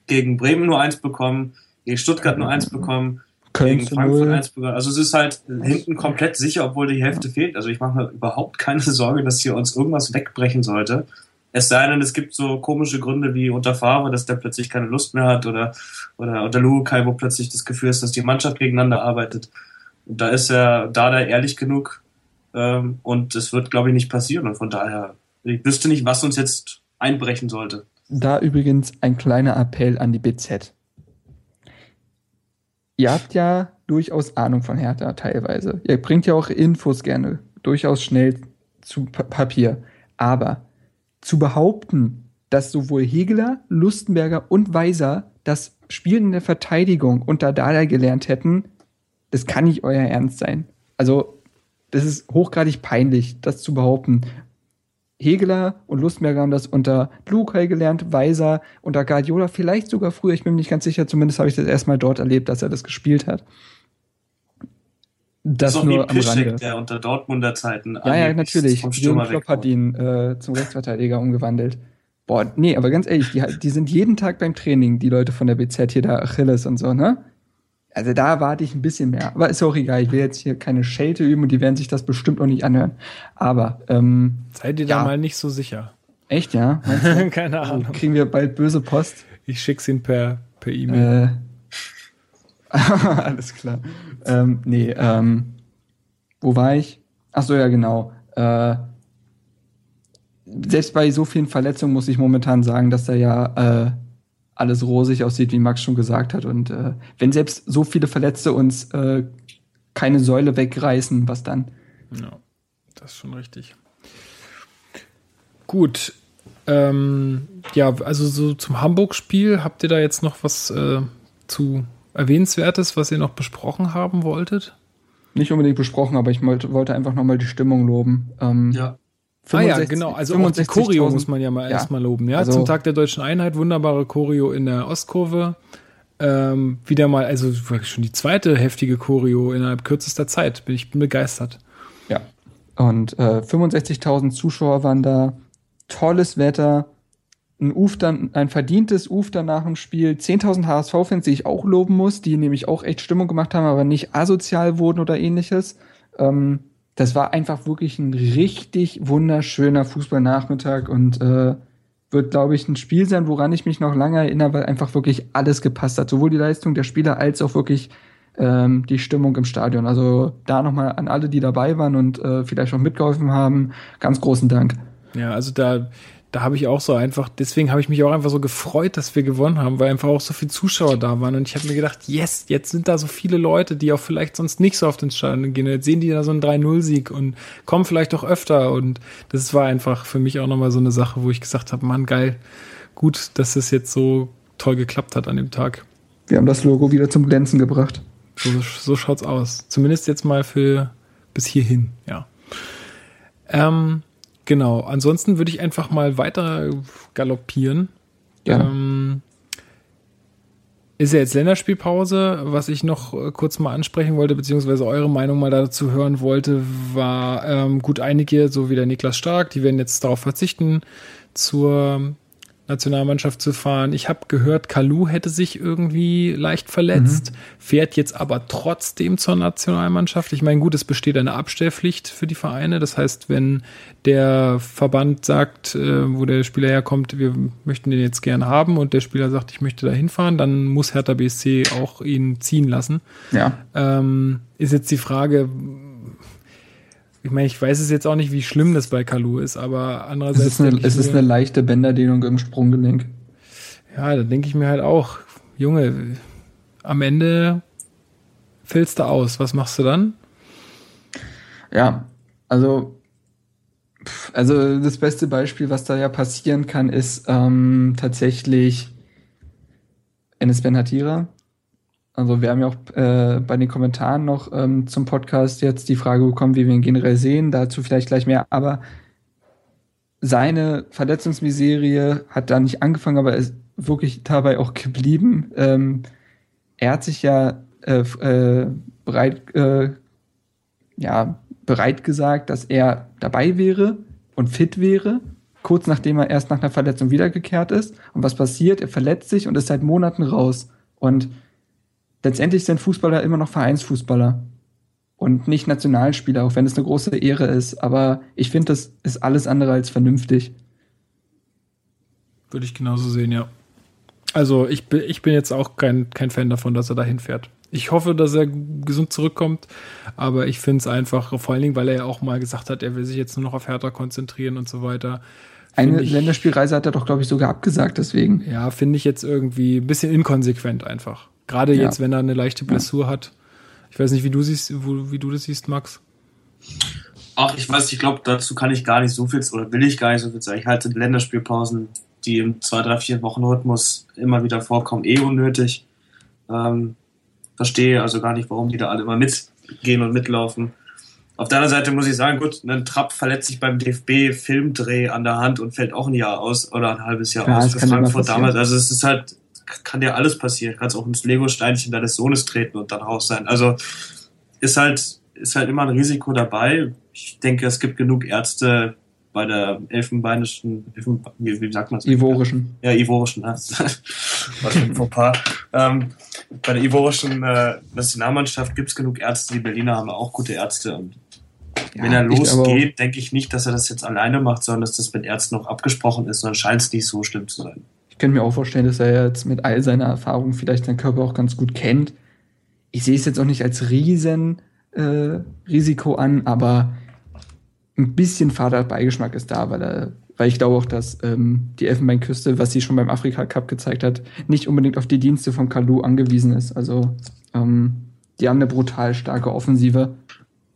gegen Bremen nur eins bekommen, gegen Stuttgart nur eins bekommen, Köln gegen Frankfurt eins bekommen. Also es ist halt hinten komplett sicher, obwohl die Hälfte fehlt. Also ich mache mir überhaupt keine (laughs) Sorge, dass hier uns irgendwas wegbrechen sollte. Es sei denn, es gibt so komische Gründe wie unter Favre, dass der plötzlich keine Lust mehr hat oder, oder unter Lukai, wo plötzlich das Gefühl ist, dass die Mannschaft gegeneinander arbeitet. Und da ist er da da ehrlich genug ähm, und es wird, glaube ich, nicht passieren. Und von daher, ich wüsste nicht, was uns jetzt einbrechen sollte. Da übrigens ein kleiner Appell an die BZ. Ihr habt ja durchaus Ahnung von Hertha teilweise. Ihr bringt ja auch Infos gerne durchaus schnell zu Papier. Aber zu behaupten, dass sowohl Hegeler, Lustenberger und Weiser das Spielen in der Verteidigung unter Dada gelernt hätten, das kann nicht euer Ernst sein. Also, das ist hochgradig peinlich, das zu behaupten. Hegeler und Lustberger haben das unter Lukai gelernt, Weiser, unter Guardiola, vielleicht sogar früher, ich bin mir nicht ganz sicher, zumindest habe ich das erstmal dort erlebt, dass er das gespielt hat. Das, das ist nur am Rande. der unter Dortmunder Zeiten Ja, ja, natürlich. Jürgen Klopp hat ihn äh, zum Rechtsverteidiger umgewandelt. Boah, nee, aber ganz ehrlich, die, die sind jeden Tag beim Training, die Leute von der BZ hier, da Achilles und so, ne? Also da warte ich ein bisschen mehr. Aber ist auch egal. Ich will jetzt hier keine Schelte üben und die werden sich das bestimmt auch nicht anhören. Aber ähm, seid ihr ja. da mal nicht so sicher? Echt, ja? (laughs) keine Ahnung. Also, kriegen wir bald böse Post? Ich schick's ihn per per E-Mail. Äh, (laughs) alles klar. Ähm, nee, ähm, wo war ich? Ach so, ja, genau. Äh, selbst bei so vielen Verletzungen muss ich momentan sagen, dass er ja äh, alles rosig aussieht, wie Max schon gesagt hat. Und äh, wenn selbst so viele Verletzte uns äh, keine Säule wegreißen, was dann? Ja, das ist schon richtig. Gut. Ähm, ja, also so zum Hamburg-Spiel, habt ihr da jetzt noch was äh, zu Erwähnenswertes, was ihr noch besprochen haben wolltet? Nicht unbedingt besprochen, aber ich wollte einfach nochmal die Stimmung loben. Ähm, ja. 65, ah ja, genau. Also auch die Choreo muss man ja mal ja. erstmal loben. Ja, also, zum Tag der deutschen Einheit wunderbare Choreo in der Ostkurve. Ähm, wieder mal, also schon die zweite heftige Choreo innerhalb kürzester Zeit. Bin ich bin begeistert. Ja. Und äh, 65.000 Zuschauer waren da. Tolles Wetter. Ein Uf dann, ein verdientes Uf dann nach dem Spiel. 10.000 HSV-Fans, die ich auch loben muss, die nämlich auch echt Stimmung gemacht haben, aber nicht asozial wurden oder ähnliches. Ähm, das war einfach wirklich ein richtig wunderschöner Fußballnachmittag und äh, wird, glaube ich, ein Spiel sein, woran ich mich noch lange erinnere, weil einfach wirklich alles gepasst hat. Sowohl die Leistung der Spieler als auch wirklich ähm, die Stimmung im Stadion. Also da nochmal an alle, die dabei waren und äh, vielleicht auch mitgeholfen haben, ganz großen Dank. Ja, also da da habe ich auch so einfach, deswegen habe ich mich auch einfach so gefreut, dass wir gewonnen haben, weil einfach auch so viele Zuschauer da waren. Und ich habe mir gedacht, yes, jetzt sind da so viele Leute, die auch vielleicht sonst nicht so auf den Stadion gehen. Jetzt sehen die da so einen 3-0-Sieg und kommen vielleicht auch öfter. Und das war einfach für mich auch nochmal so eine Sache, wo ich gesagt habe, Mann, geil, gut, dass es jetzt so toll geklappt hat an dem Tag. Wir haben das Logo wieder zum Glänzen gebracht. So, so schaut's aus. Zumindest jetzt mal für bis hierhin, ja. Ähm, genau. Ansonsten würde ich einfach mal weiter galoppieren. Ja. Ähm, ist ja jetzt Länderspielpause. Was ich noch äh, kurz mal ansprechen wollte, beziehungsweise eure Meinung mal dazu hören wollte, war ähm, gut einige, so wie der Niklas Stark, die werden jetzt darauf verzichten, zur Nationalmannschaft zu fahren. Ich habe gehört, Kalu hätte sich irgendwie leicht verletzt, mhm. fährt jetzt aber trotzdem zur Nationalmannschaft. Ich meine, gut, es besteht eine Abstellpflicht für die Vereine. Das heißt, wenn der Verband sagt, äh, wo der Spieler herkommt, wir möchten den jetzt gerne haben und der Spieler sagt, ich möchte da hinfahren, dann muss Hertha BSC auch ihn ziehen lassen. Ja. Ähm, ist jetzt die Frage, ich meine, ich weiß es jetzt auch nicht, wie schlimm das bei Kalu ist, aber andererseits. Es ist eine, es ist eine leichte Bänderdehnung im Sprunggelenk. Ja, da denke ich mir halt auch, Junge, am Ende fällst du aus. Was machst du dann? Ja, also, also das beste Beispiel, was da ja passieren kann, ist ähm, tatsächlich Enes Ben Hatira, also wir haben ja auch äh, bei den Kommentaren noch ähm, zum Podcast jetzt die Frage bekommen, wie wir ihn generell sehen. Dazu vielleicht gleich mehr. Aber seine Verletzungsmiserie hat da nicht angefangen, aber ist wirklich dabei auch geblieben. Ähm, er hat sich ja äh, äh, bereit, äh, ja, bereit gesagt, dass er dabei wäre und fit wäre, kurz nachdem er erst nach einer Verletzung wiedergekehrt ist. Und was passiert? Er verletzt sich und ist seit Monaten raus. Und letztendlich sind Fußballer immer noch Vereinsfußballer und nicht Nationalspieler, auch wenn es eine große Ehre ist. Aber ich finde, das ist alles andere als vernünftig. Würde ich genauso sehen, ja. Also ich bin, ich bin jetzt auch kein, kein Fan davon, dass er dahin fährt. Ich hoffe, dass er gesund zurückkommt, aber ich finde es einfach, vor allen Dingen, weil er ja auch mal gesagt hat, er will sich jetzt nur noch auf Hertha konzentrieren und so weiter. Eine ich, Länderspielreise hat er doch, glaube ich, sogar abgesagt, deswegen. Ja, finde ich jetzt irgendwie ein bisschen inkonsequent einfach. Gerade ja. jetzt, wenn er eine leichte Blessur ja. hat. Ich weiß nicht, wie du siehst, wo, wie du das siehst, Max. Ach, ich weiß, ich glaube, dazu kann ich gar nicht so viel oder will ich gar nicht so viel sagen. Ich halte die Länderspielpausen, die im 2, 3, 4 Wochen Rhythmus immer wieder vorkommen, eh unnötig. Ähm, verstehe also gar nicht, warum die da alle immer mitgehen und mitlaufen. Auf der anderen Seite muss ich sagen, gut, ein Trapp verletzt sich beim DFB-Filmdreh an der Hand und fällt auch ein Jahr aus oder ein halbes Jahr ja, aus für Frankfurt damals. Also es ist halt kann ja alles passieren. Kannst auch ins Lego-Steinchen deines Sohnes treten und dann raus sein. Also ist halt, ist halt immer ein Risiko dabei. Ich denke, es gibt genug Ärzte bei der elfenbeinischen, Elfen, wie, wie sagt man es? Ivorischen. Ja, Ivorischen. (laughs) Was für ein Fauxpas. Ähm, bei der Ivorischen äh, Nationalmannschaft gibt es genug Ärzte. Die Berliner haben auch gute Ärzte. Und ja, wenn er losgeht, denke ich nicht, dass er das jetzt alleine macht, sondern dass das mit Ärzten noch abgesprochen ist. Dann scheint es nicht so schlimm zu sein ich kann mir auch vorstellen, dass er jetzt mit all seiner Erfahrung vielleicht seinen Körper auch ganz gut kennt. Ich sehe es jetzt auch nicht als riesen äh, Risiko an, aber ein bisschen fader Beigeschmack ist da, weil er, weil ich glaube auch, dass ähm, die Elfenbeinküste, was sie schon beim Afrika Cup gezeigt hat, nicht unbedingt auf die Dienste von Kalu angewiesen ist. Also ähm, die haben eine brutal starke Offensive.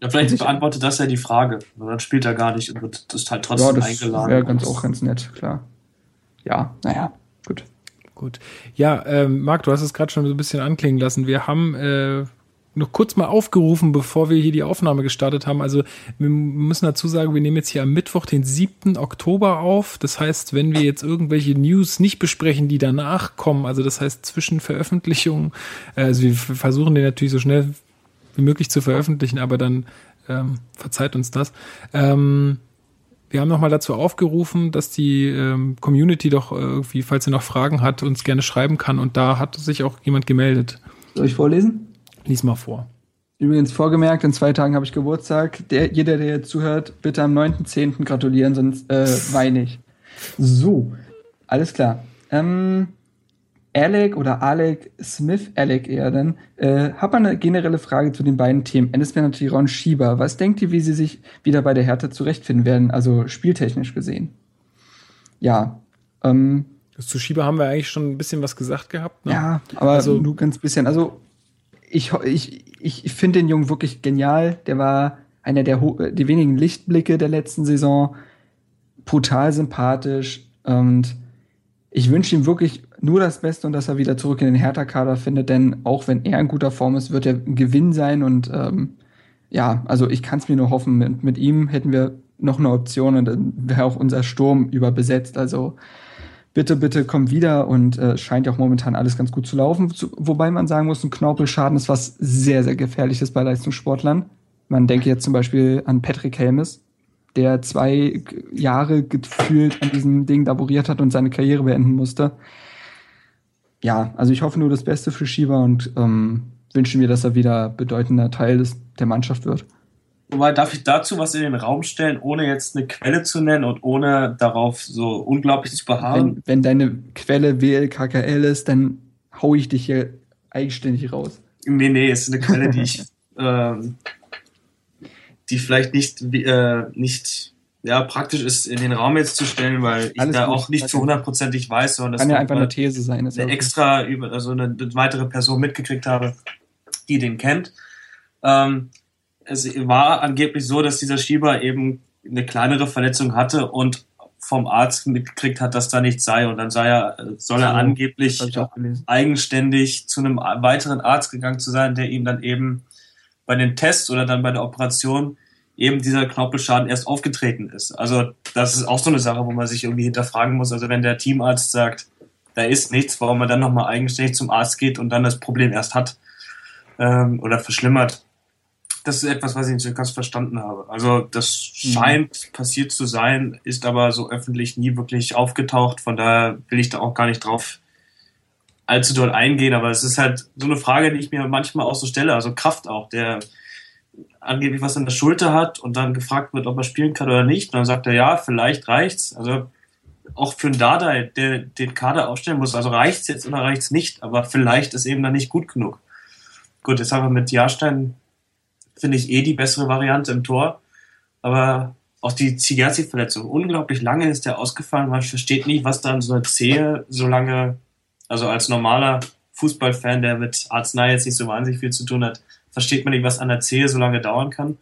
Ja, vielleicht beantwortet das ja die Frage. Dann spielt er gar nicht und wird das halt trotzdem ja, das eingeladen. Ja, ganz auch ganz nett, klar. Ja, naja. Gut. Gut. Ja, ähm, Marc, du hast es gerade schon so ein bisschen anklingen lassen. Wir haben äh, noch kurz mal aufgerufen, bevor wir hier die Aufnahme gestartet haben. Also wir müssen dazu sagen, wir nehmen jetzt hier am Mittwoch, den 7. Oktober auf. Das heißt, wenn wir jetzt irgendwelche News nicht besprechen, die danach kommen, also das heißt zwischen Veröffentlichungen, äh, also wir versuchen den natürlich so schnell wie möglich zu veröffentlichen, aber dann ähm, verzeiht uns das. Ähm, wir haben nochmal dazu aufgerufen, dass die ähm, Community doch irgendwie, falls sie noch Fragen hat, uns gerne schreiben kann. Und da hat sich auch jemand gemeldet. Soll ich vorlesen? Lies mal vor. Übrigens vorgemerkt, in zwei Tagen habe ich Geburtstag. Der, jeder, der jetzt zuhört, bitte am 9.10. gratulieren, sonst äh, weine ich. So, alles klar. Ähm, Alec oder Alec Smith, Alec eher dann, äh, habe eine generelle Frage zu den beiden Themen. Eines wäre natürlich Ron Schieber. Was denkt ihr, wie sie sich wieder bei der Hertha zurechtfinden werden, also spieltechnisch gesehen? ja, ähm, zu Schieber haben wir eigentlich schon ein bisschen was gesagt gehabt. Ne? Ja, aber also, nur ganz bisschen. Also ich, ich, ich finde den Jungen wirklich genial. Der war einer der die wenigen Lichtblicke der letzten Saison. Brutal sympathisch und ich wünsche ihm wirklich nur das Beste und dass er wieder zurück in den Hertha-Kader findet, denn auch wenn er in guter Form ist, wird er ein Gewinn sein und ähm, ja, also ich kann es mir nur hoffen, mit, mit ihm hätten wir noch eine Option und dann wäre auch unser Sturm überbesetzt. Also bitte, bitte komm wieder und äh, scheint ja auch momentan alles ganz gut zu laufen. Zu, wobei man sagen muss, ein Knorpelschaden ist was sehr, sehr gefährliches bei Leistungssportlern. Man denke jetzt zum Beispiel an Patrick Helmes, der zwei Jahre gefühlt an diesem Ding laboriert hat und seine Karriere beenden musste. Ja, also ich hoffe nur das Beste für Schieber und ähm, wünsche mir, dass er wieder bedeutender Teil des, der Mannschaft wird. Wobei, darf ich dazu was in den Raum stellen, ohne jetzt eine Quelle zu nennen und ohne darauf so unglaublich zu beharren? Wenn, wenn deine Quelle WLKKL ist, dann hau ich dich hier eigenständig raus. Nee, nee, es ist eine Quelle, die ich, (laughs) ähm, die vielleicht nicht, äh, nicht ja, praktisch ist, in den Raum jetzt zu stellen, weil ich Alles da gut. auch nicht zu hundertprozentig weiß, sondern das kann ja einfach eine These sein. Eine extra über, also eine, eine weitere Person mitgekriegt habe, die den kennt. Ähm, es war angeblich so, dass dieser Schieber eben eine kleinere Verletzung hatte und vom Arzt mitgekriegt hat, dass da nichts sei. Und dann sei er, soll er angeblich eigenständig zu einem weiteren Arzt gegangen zu sein, der ihm dann eben bei den Tests oder dann bei der Operation eben dieser Knorpelschaden erst aufgetreten ist. Also das ist auch so eine Sache, wo man sich irgendwie hinterfragen muss. Also wenn der Teamarzt sagt, da ist nichts, warum man dann nochmal eigenständig zum Arzt geht und dann das Problem erst hat ähm, oder verschlimmert das ist etwas, was ich nicht so ganz verstanden habe. Also das mhm. scheint mhm. passiert zu sein, ist aber so öffentlich nie wirklich aufgetaucht. Von daher will ich da auch gar nicht drauf allzu doll eingehen. Aber es ist halt so eine Frage, die ich mir manchmal auch so stelle. Also Kraft auch, der angeblich was an der Schulter hat und dann gefragt wird, ob er spielen kann oder nicht. Und dann sagt er, ja, vielleicht reicht's. Also auch für einen Dada, der den Kader aufstellen muss, also reicht's jetzt oder reicht's nicht, aber vielleicht ist eben dann nicht gut genug. Gut, jetzt haben wir mit Jahrstein finde ich eh die bessere Variante im Tor. Aber auch die Zigerzi-Verletzung, unglaublich lange ist der ausgefallen. Man versteht nicht, was da an so einer Zehe so lange, also als normaler Fußballfan, der mit Arznei jetzt nicht so wahnsinnig viel zu tun hat, versteht man nicht, was an der Zehe so lange dauern kann.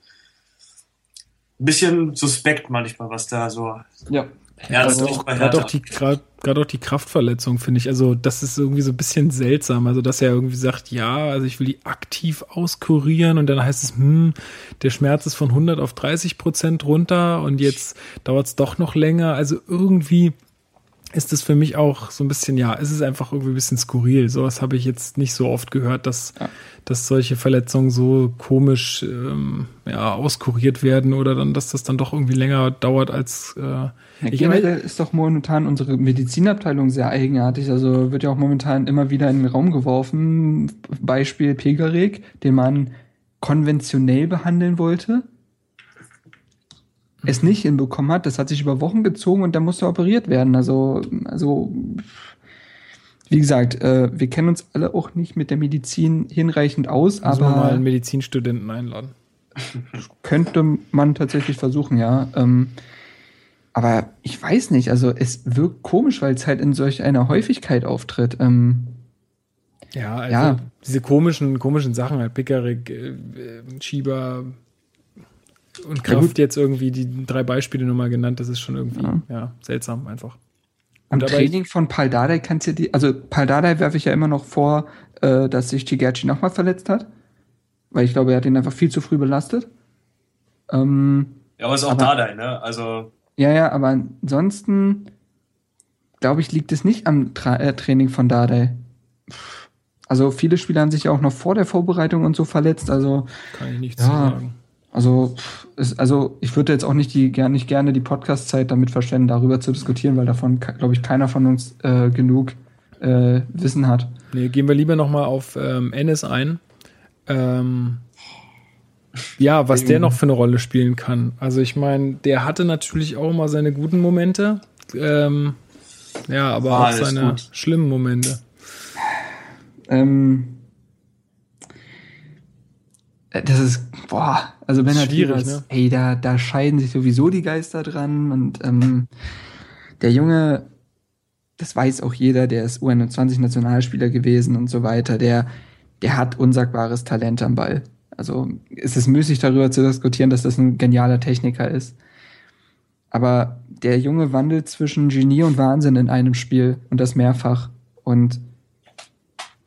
Ein bisschen suspekt manchmal, was da so ja. Gerade auch, auch, die, grad, auch die Kraftverletzung, finde ich. Also, das ist irgendwie so ein bisschen seltsam. Also, dass er irgendwie sagt, ja, also ich will die aktiv auskurieren und dann heißt es, hm, der Schmerz ist von 100 auf 30 Prozent runter und jetzt dauert es doch noch länger. Also, irgendwie ist es für mich auch so ein bisschen, ja, es ist einfach irgendwie ein bisschen skurril. Sowas habe ich jetzt nicht so oft gehört, dass, ja. dass solche Verletzungen so komisch ähm, ja, auskuriert werden oder dann, dass das dann doch irgendwie länger dauert als äh, ja, generell ist doch momentan unsere Medizinabteilung sehr eigenartig. Also wird ja auch momentan immer wieder in den Raum geworfen. Beispiel Pegarek, den man konventionell behandeln wollte es nicht hinbekommen hat. Das hat sich über Wochen gezogen und da musste operiert werden. Also, also wie gesagt, äh, wir kennen uns alle auch nicht mit der Medizin hinreichend aus, Müssen aber wir mal einen Medizinstudenten einladen. (laughs) Könnte man tatsächlich versuchen, ja. Ähm, aber ich weiß nicht, also es wirkt komisch, weil es halt in solch einer Häufigkeit auftritt. Ähm, ja, also ja. diese komischen, komischen Sachen, halt Pickerick, äh, Schieber, und Kraft ja, jetzt irgendwie die drei Beispiele nochmal genannt, das ist schon irgendwie ja. ja seltsam einfach. Am Training von Paldadei kannst du die, also Paldadei werfe ich ja immer noch vor, äh, dass sich Tigerci nochmal verletzt hat. Weil ich glaube, er hat ihn einfach viel zu früh belastet. Ähm, ja, aber es ist auch Dardai, ne? Also. Ja, ja, aber ansonsten glaube ich, liegt es nicht am Tra äh, Training von Dardai. Also viele Spieler haben sich ja auch noch vor der Vorbereitung und so verletzt, also. Kann ich nichts ja, sagen. Also, ist, also ich würde jetzt auch nicht, die, nicht gerne die Podcast-Zeit damit verschwenden, darüber zu diskutieren, weil davon, glaube ich, keiner von uns äh, genug äh, Wissen hat. Nee, gehen wir lieber nochmal auf ähm, Ennis ein. Ähm, ja, was der noch für eine Rolle spielen kann. Also ich meine, der hatte natürlich auch mal seine guten Momente. Ähm, ja, aber ah, auch seine gut. schlimmen Momente. Ähm, äh, das ist, boah, also Ben Schwierig, ne? ey, da, da scheiden sich sowieso die Geister dran und ähm, der Junge, das weiß auch jeder, der ist U21-Nationalspieler gewesen und so weiter, der, der hat unsagbares Talent am Ball. Also es ist müßig darüber zu diskutieren, dass das ein genialer Techniker ist. Aber der Junge wandelt zwischen Genie und Wahnsinn in einem Spiel und das mehrfach. Und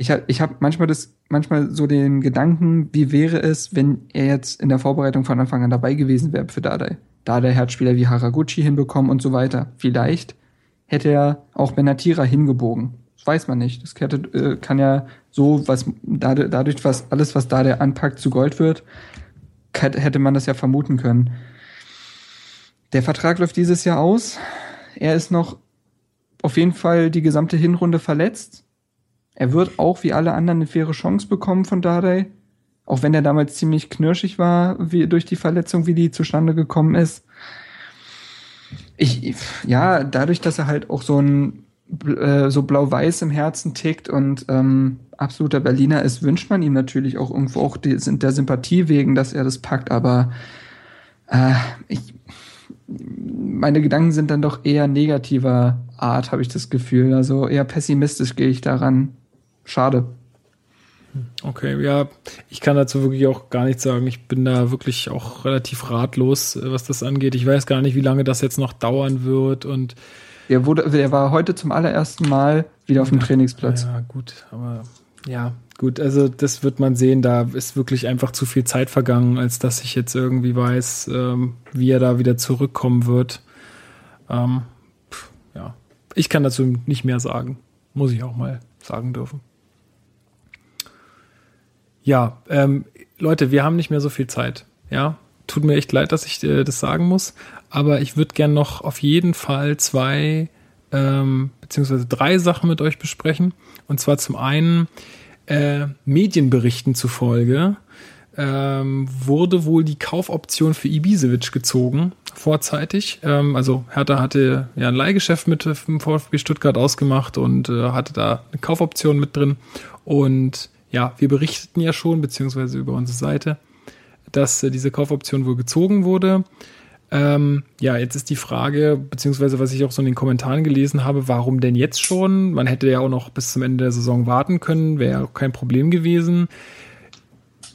ich, ich habe manchmal das, manchmal so den Gedanken, wie wäre es, wenn er jetzt in der Vorbereitung von Anfang an dabei gewesen wäre für Dardai. Dardai hat Spieler wie Haraguchi hinbekommen und so weiter. Vielleicht hätte er auch Benatira hingebogen. Das weiß man nicht. Das hätte, äh, kann ja so, was dadurch, was alles, was da der anpackt, zu Gold wird, hätte man das ja vermuten können. Der Vertrag läuft dieses Jahr aus. Er ist noch auf jeden Fall die gesamte Hinrunde verletzt. Er wird auch wie alle anderen eine faire Chance bekommen von Dardai. Auch wenn er damals ziemlich knirschig war, wie durch die Verletzung, wie die zustande gekommen ist. Ich, ja, dadurch, dass er halt auch so ein äh, so blau-weiß im Herzen tickt und ähm, absoluter Berliner ist, wünscht man ihm natürlich auch irgendwo auch die, der Sympathie wegen, dass er das packt, aber äh, ich, meine Gedanken sind dann doch eher negativer Art, habe ich das Gefühl. Also eher pessimistisch gehe ich daran. Schade. Okay, ja, ich kann dazu wirklich auch gar nichts sagen. Ich bin da wirklich auch relativ ratlos, äh, was das angeht. Ich weiß gar nicht, wie lange das jetzt noch dauern wird und er wurde, er war heute zum allerersten Mal wieder auf dem Trainingsplatz. Ja, gut, aber ja, gut, also das wird man sehen. Da ist wirklich einfach zu viel Zeit vergangen, als dass ich jetzt irgendwie weiß, ähm, wie er da wieder zurückkommen wird. Ähm, pff, ja, ich kann dazu nicht mehr sagen. Muss ich auch mal sagen dürfen. Ja, ähm, Leute, wir haben nicht mehr so viel Zeit. Ja, tut mir echt leid, dass ich äh, das sagen muss, aber ich würde gern noch auf jeden Fall zwei ähm, beziehungsweise drei Sachen mit euch besprechen. Und zwar zum einen äh, Medienberichten zufolge ähm, wurde wohl die Kaufoption für Ibisevic gezogen, vorzeitig. Ähm, also Hertha hatte ja ein Leihgeschäft mit dem VfB Stuttgart ausgemacht und äh, hatte da eine Kaufoption mit drin. Und ja, wir berichteten ja schon, beziehungsweise über unsere Seite, dass äh, diese Kaufoption wohl gezogen wurde. Ähm, ja, jetzt ist die Frage, beziehungsweise was ich auch so in den Kommentaren gelesen habe, warum denn jetzt schon? Man hätte ja auch noch bis zum Ende der Saison warten können, wäre auch kein Problem gewesen.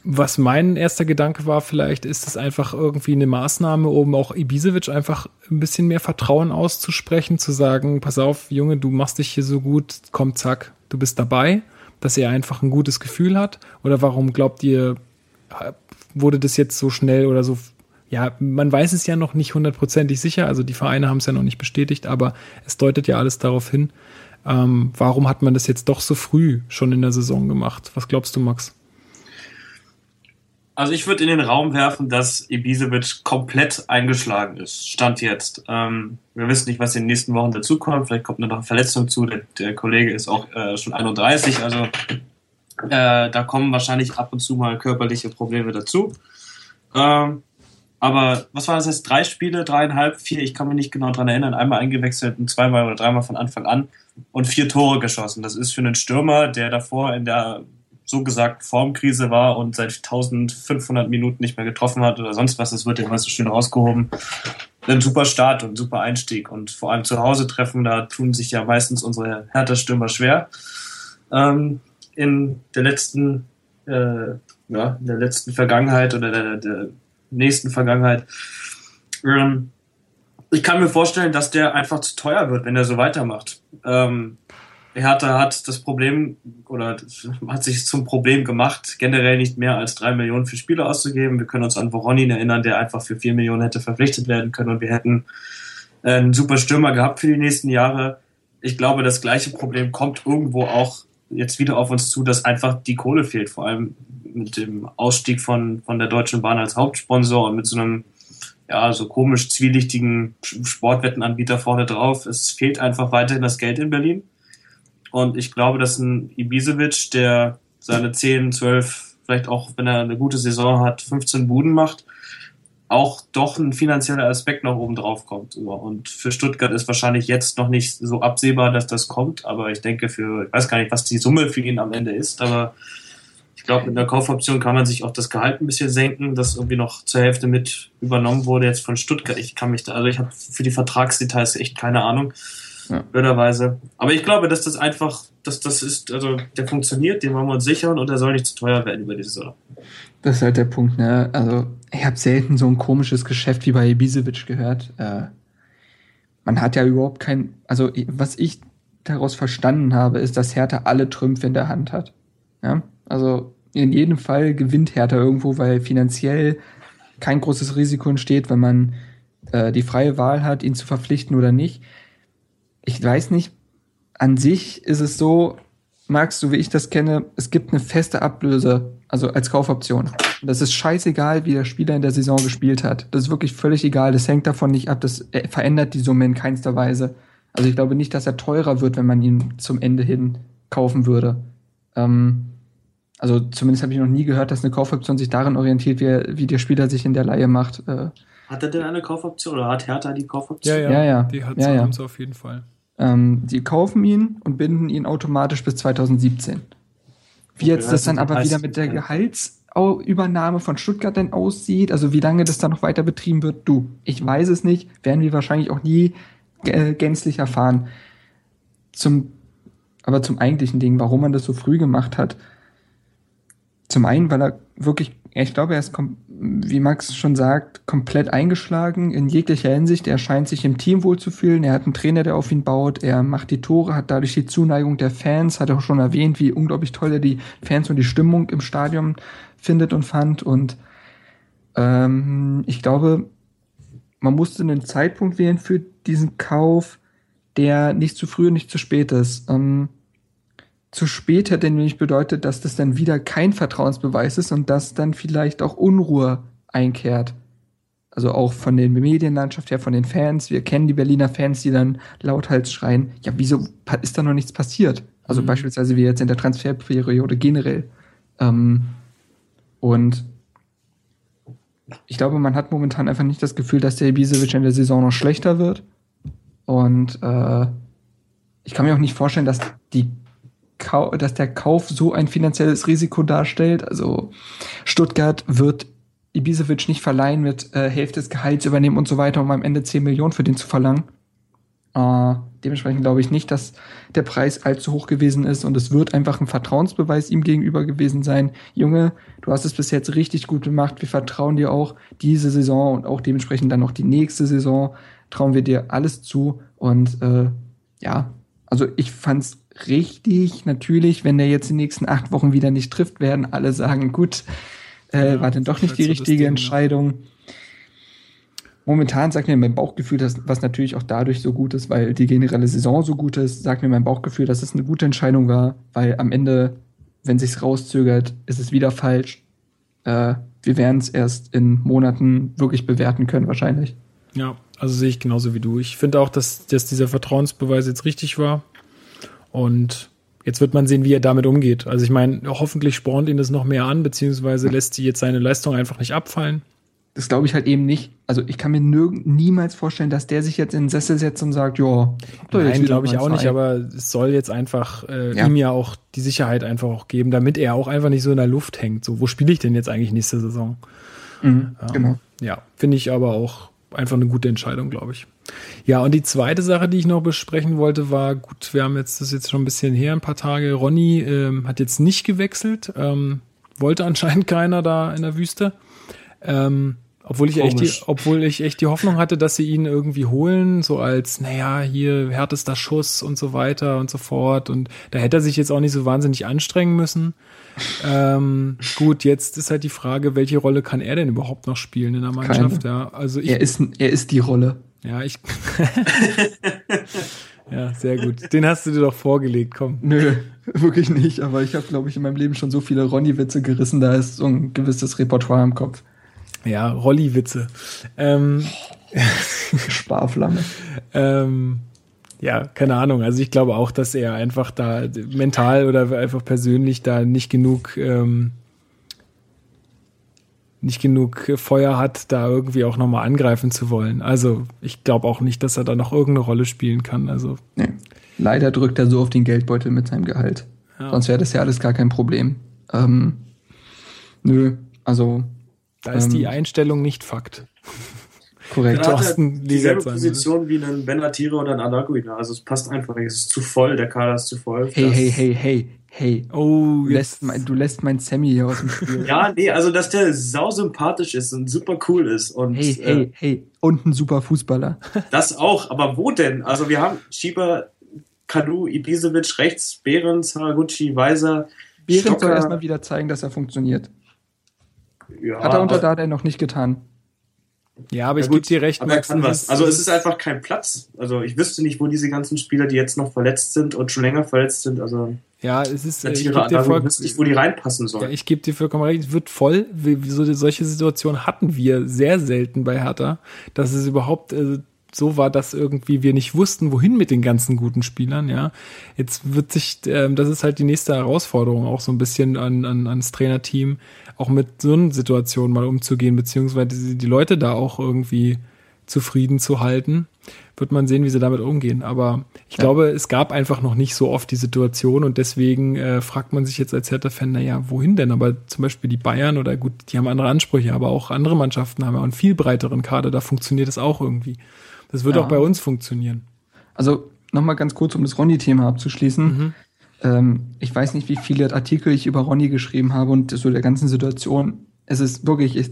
Was mein erster Gedanke war, vielleicht ist es einfach irgendwie eine Maßnahme, um auch Ibisevic einfach ein bisschen mehr Vertrauen auszusprechen, zu sagen, pass auf, Junge, du machst dich hier so gut, komm, zack, du bist dabei, dass er einfach ein gutes Gefühl hat? Oder warum glaubt ihr, wurde das jetzt so schnell oder so ja, man weiß es ja noch nicht hundertprozentig sicher, also die Vereine haben es ja noch nicht bestätigt, aber es deutet ja alles darauf hin. Ähm, warum hat man das jetzt doch so früh schon in der Saison gemacht? Was glaubst du, Max? Also ich würde in den Raum werfen, dass Ibisevic komplett eingeschlagen ist. Stand jetzt. Ähm, wir wissen nicht, was in den nächsten Wochen dazukommt. Vielleicht kommt noch eine Verletzung zu. Der, der Kollege ist auch äh, schon 31. Also äh, da kommen wahrscheinlich ab und zu mal körperliche Probleme dazu. Ähm, aber was war das jetzt? Drei Spiele, dreieinhalb, vier, ich kann mich nicht genau dran erinnern. Einmal eingewechselt und zweimal oder dreimal von Anfang an und vier Tore geschossen. Das ist für einen Stürmer, der davor in der so gesagt Formkrise war und seit 1500 Minuten nicht mehr getroffen hat oder sonst was, das wird ja so schön rausgehoben. Ein super Start und super Einstieg und vor allem zu Hause treffen, da tun sich ja meistens unsere Hertha-Stürmer schwer. Ähm, in der letzten, äh, ja, in der letzten Vergangenheit oder der, der nächsten Vergangenheit. Ähm, ich kann mir vorstellen, dass der einfach zu teuer wird, wenn er so weitermacht. Ähm, Hertha hat das Problem oder hat sich zum Problem gemacht, generell nicht mehr als drei Millionen für Spieler auszugeben. Wir können uns an Voronin erinnern, der einfach für vier Millionen hätte verpflichtet werden können und wir hätten einen super Stürmer gehabt für die nächsten Jahre. Ich glaube, das gleiche Problem kommt irgendwo auch jetzt wieder auf uns zu, dass einfach die Kohle fehlt, vor allem mit dem Ausstieg von, von der Deutschen Bahn als Hauptsponsor und mit so einem ja, so komisch zwielichtigen Sportwettenanbieter vorne drauf. Es fehlt einfach weiterhin das Geld in Berlin. Und ich glaube, dass ein Ibisevic, der seine 10, 12, vielleicht auch, wenn er eine gute Saison hat, 15 Buden macht, auch doch ein finanzieller Aspekt noch oben drauf kommt. Und für Stuttgart ist wahrscheinlich jetzt noch nicht so absehbar, dass das kommt. Aber ich denke, für, ich weiß gar nicht, was die Summe für ihn am Ende ist, aber glaube, mit einer Kaufoption kann man sich auch das Gehalt ein bisschen senken, das irgendwie noch zur Hälfte mit übernommen wurde jetzt von Stuttgart. Ich kann mich da, also ich habe für die Vertragsdetails echt keine Ahnung, ja. blöderweise. Aber ich glaube, dass das einfach, dass das ist, also der funktioniert, den wollen wir uns sichern und der soll nicht zu teuer werden über die Saison. Das ist halt der Punkt, ne? Also ich habe selten so ein komisches Geschäft wie bei Ibisevic gehört. Äh, man hat ja überhaupt kein, also was ich daraus verstanden habe, ist, dass Hertha alle Trümpfe in der Hand hat. Ja? Also in jedem Fall gewinnt Hertha irgendwo, weil finanziell kein großes Risiko entsteht, wenn man äh, die freie Wahl hat, ihn zu verpflichten oder nicht. Ich weiß nicht, an sich ist es so, Max, so wie ich das kenne, es gibt eine feste Ablöse, also als Kaufoption. Das ist scheißegal, wie der Spieler in der Saison gespielt hat. Das ist wirklich völlig egal. Das hängt davon nicht ab. Das äh, verändert die Summe in keinster Weise. Also ich glaube nicht, dass er teurer wird, wenn man ihn zum Ende hin kaufen würde. Ähm, also zumindest habe ich noch nie gehört, dass eine Kaufoption sich darin orientiert, wie, wie der Spieler sich in der Laie macht. Äh, hat er denn eine Kaufoption oder hat Hertha die Kaufoption? Ja, ja, ja. ja. Die hat ja, ja. auf jeden Fall. Ähm, die kaufen ihn und binden ihn automatisch bis 2017. Wie okay, jetzt das dann aber wieder mit der Gehaltsübernahme von Stuttgart denn aussieht, also wie lange das dann noch weiter betrieben wird, du, ich weiß es nicht, werden wir wahrscheinlich auch nie äh, gänzlich erfahren. Zum, aber zum eigentlichen Ding, warum man das so früh gemacht hat. Zum einen, weil er wirklich, ich glaube, er ist, wie Max schon sagt, komplett eingeschlagen in jeglicher Hinsicht. Er scheint sich im Team wohlzufühlen. Er hat einen Trainer, der auf ihn baut. Er macht die Tore, hat dadurch die Zuneigung der Fans. Hat auch schon erwähnt, wie unglaublich toll er die Fans und die Stimmung im Stadion findet und fand. Und ähm, ich glaube, man musste einen Zeitpunkt wählen für diesen Kauf, der nicht zu früh und nicht zu spät ist. Ähm, zu spät hätte nämlich bedeutet, dass das dann wieder kein Vertrauensbeweis ist und dass dann vielleicht auch Unruhe einkehrt. Also auch von der Medienlandschaft her, von den Fans. Wir kennen die Berliner Fans, die dann lauthals schreien, ja, wieso ist da noch nichts passiert? Also mhm. beispielsweise wie jetzt in der Transferperiode generell. Ähm, und ich glaube, man hat momentan einfach nicht das Gefühl, dass der Ibisevic in der Saison noch schlechter wird. Und äh, ich kann mir auch nicht vorstellen, dass, die Kau dass der Kauf so ein finanzielles Risiko darstellt. Also Stuttgart wird Ibisevic nicht verleihen, mit äh, Hälfte des Gehalts übernehmen und so weiter, um am Ende 10 Millionen für den zu verlangen. Äh, dementsprechend glaube ich nicht, dass der Preis allzu hoch gewesen ist und es wird einfach ein Vertrauensbeweis ihm gegenüber gewesen sein. Junge, du hast es bis jetzt richtig gut gemacht. Wir vertrauen dir auch diese Saison und auch dementsprechend dann noch die nächste Saison. Trauen wir dir alles zu und äh, ja, also ich fand's richtig. Natürlich, wenn der jetzt die nächsten acht Wochen wieder nicht trifft, werden alle sagen, gut, äh, ja, war denn doch nicht die richtige Ding, Entscheidung. Ja momentan sagt mir mein Bauchgefühl, dass, was natürlich auch dadurch so gut ist, weil die generelle Saison so gut ist, sagt mir mein Bauchgefühl, dass es eine gute Entscheidung war, weil am Ende, wenn sich's rauszögert, ist es wieder falsch. Äh, wir werden es erst in Monaten wirklich bewerten können, wahrscheinlich. Ja, also sehe ich genauso wie du. Ich finde auch, dass, dass dieser Vertrauensbeweis jetzt richtig war. Und jetzt wird man sehen, wie er damit umgeht. Also ich meine, hoffentlich spornt ihn das noch mehr an, beziehungsweise lässt sie jetzt seine Leistung einfach nicht abfallen. Das glaube ich halt eben nicht. Also ich kann mir nirg niemals vorstellen, dass der sich jetzt in den Sessel setzt und sagt, ja, Nein, glaube ich auch nicht, aber es soll jetzt einfach äh, ja. ihm ja auch die Sicherheit einfach auch geben, damit er auch einfach nicht so in der Luft hängt. So, wo spiele ich denn jetzt eigentlich nächste Saison? Mhm, ähm, genau. Ja, finde ich aber auch einfach eine gute Entscheidung, glaube ich. Ja, und die zweite Sache, die ich noch besprechen wollte, war, gut, wir haben jetzt das jetzt schon ein bisschen her, ein paar Tage. Ronny ähm, hat jetzt nicht gewechselt, ähm, wollte anscheinend (laughs) keiner da in der Wüste. Ähm, obwohl ich, echt die, obwohl ich echt die Hoffnung hatte, dass sie ihn irgendwie holen, so als, naja, hier härtester Schuss und so weiter und so fort. Und da hätte er sich jetzt auch nicht so wahnsinnig anstrengen müssen. ähm, gut, jetzt ist halt die Frage, welche Rolle kann er denn überhaupt noch spielen in der Mannschaft? Keine. Ja, also ich, er ist, er ist die Rolle. Ja, ich. (laughs) ja, sehr gut. Den hast du dir doch vorgelegt, komm. Nö, (laughs) wirklich nicht. Aber ich habe, glaube ich, in meinem Leben schon so viele Ronny-Witze gerissen, da ist so ein gewisses Repertoire im Kopf. Ja, Rolli-Witze. Ähm, (laughs) Sparflamme. ähm, ja, keine Ahnung. Also ich glaube auch, dass er einfach da mental oder einfach persönlich da nicht genug ähm, nicht genug Feuer hat, da irgendwie auch nochmal angreifen zu wollen. Also ich glaube auch nicht, dass er da noch irgendeine Rolle spielen kann. Also nee. leider drückt er so auf den Geldbeutel mit seinem Gehalt. Ja. Sonst wäre das ja alles gar kein Problem. Ähm, Nö, also. Da ist Ähm, die Einstellung nicht Fakt. Korrekt. Dann hat er Thorsten dieselbe Legert sein, Position wie ein Benatire oder ein Adaguina. Also es passt einfach nicht. Es ist zu voll, der Kader ist zu voll. Hey, Das- hey, hey, hey, hey. Oh, Du lässt, mein, du lässt mein Sammy hier aus dem Spiel. (laughs) Ja, nee, also dass der sau sympathisch ist und super cool ist. Und Hey, äh, hey, hey. Und ein super Fußballer. (laughs) das auch. Aber wo denn? Also wir haben Schieber, Kanu, Ibisevic rechts, Behrens, Haraguchi, Weiser, Behrens soll Stocker. erstmal wieder zeigen, dass er funktioniert. Ja, Hat er unter Dardai noch nicht getan. Ja, aber Ja, ich gebe dir recht, Aber er kann was. Also es ist einfach kein Platz. Also ich wüsste nicht, wo diese ganzen Spieler, die jetzt noch verletzt sind und schon länger verletzt sind, also Ja, es ist. Ich gebe dir, Adaguina, voll, wüsste ich, wo die reinpassen ja, sollen. ich geb dir vollkommen recht. Es wird voll. So, solche Situationen hatten wir sehr selten bei Hertha, dass es überhaupt äh, so war, dass irgendwie wir nicht wussten, wohin mit den ganzen guten Spielern. Ja, jetzt wird sich, ähm, das ist halt die nächste Herausforderung auch so ein bisschen an, an ans Trainerteam, auch mit so einer Situation mal umzugehen, beziehungsweise die, Leute da auch irgendwie zufrieden zu halten. Wird man sehen, wie sie damit umgehen. Aber ich Ja. glaube, es gab einfach noch nicht so oft die Situation und deswegen äh, fragt man sich jetzt als Hertha-Fan, naja, wohin denn? Aber zum Beispiel die Bayern oder gut, die haben andere Ansprüche, aber auch andere Mannschaften haben ja einen viel breiteren Kader, da funktioniert es auch irgendwie. Das wird Ja. auch bei uns funktionieren. Also nochmal ganz kurz, um das Ronny-Thema abzuschließen. Mhm. Ähm, ich weiß nicht, wie viele Artikel ich über Ronny geschrieben habe und so der ganzen Situation. Es ist wirklich, es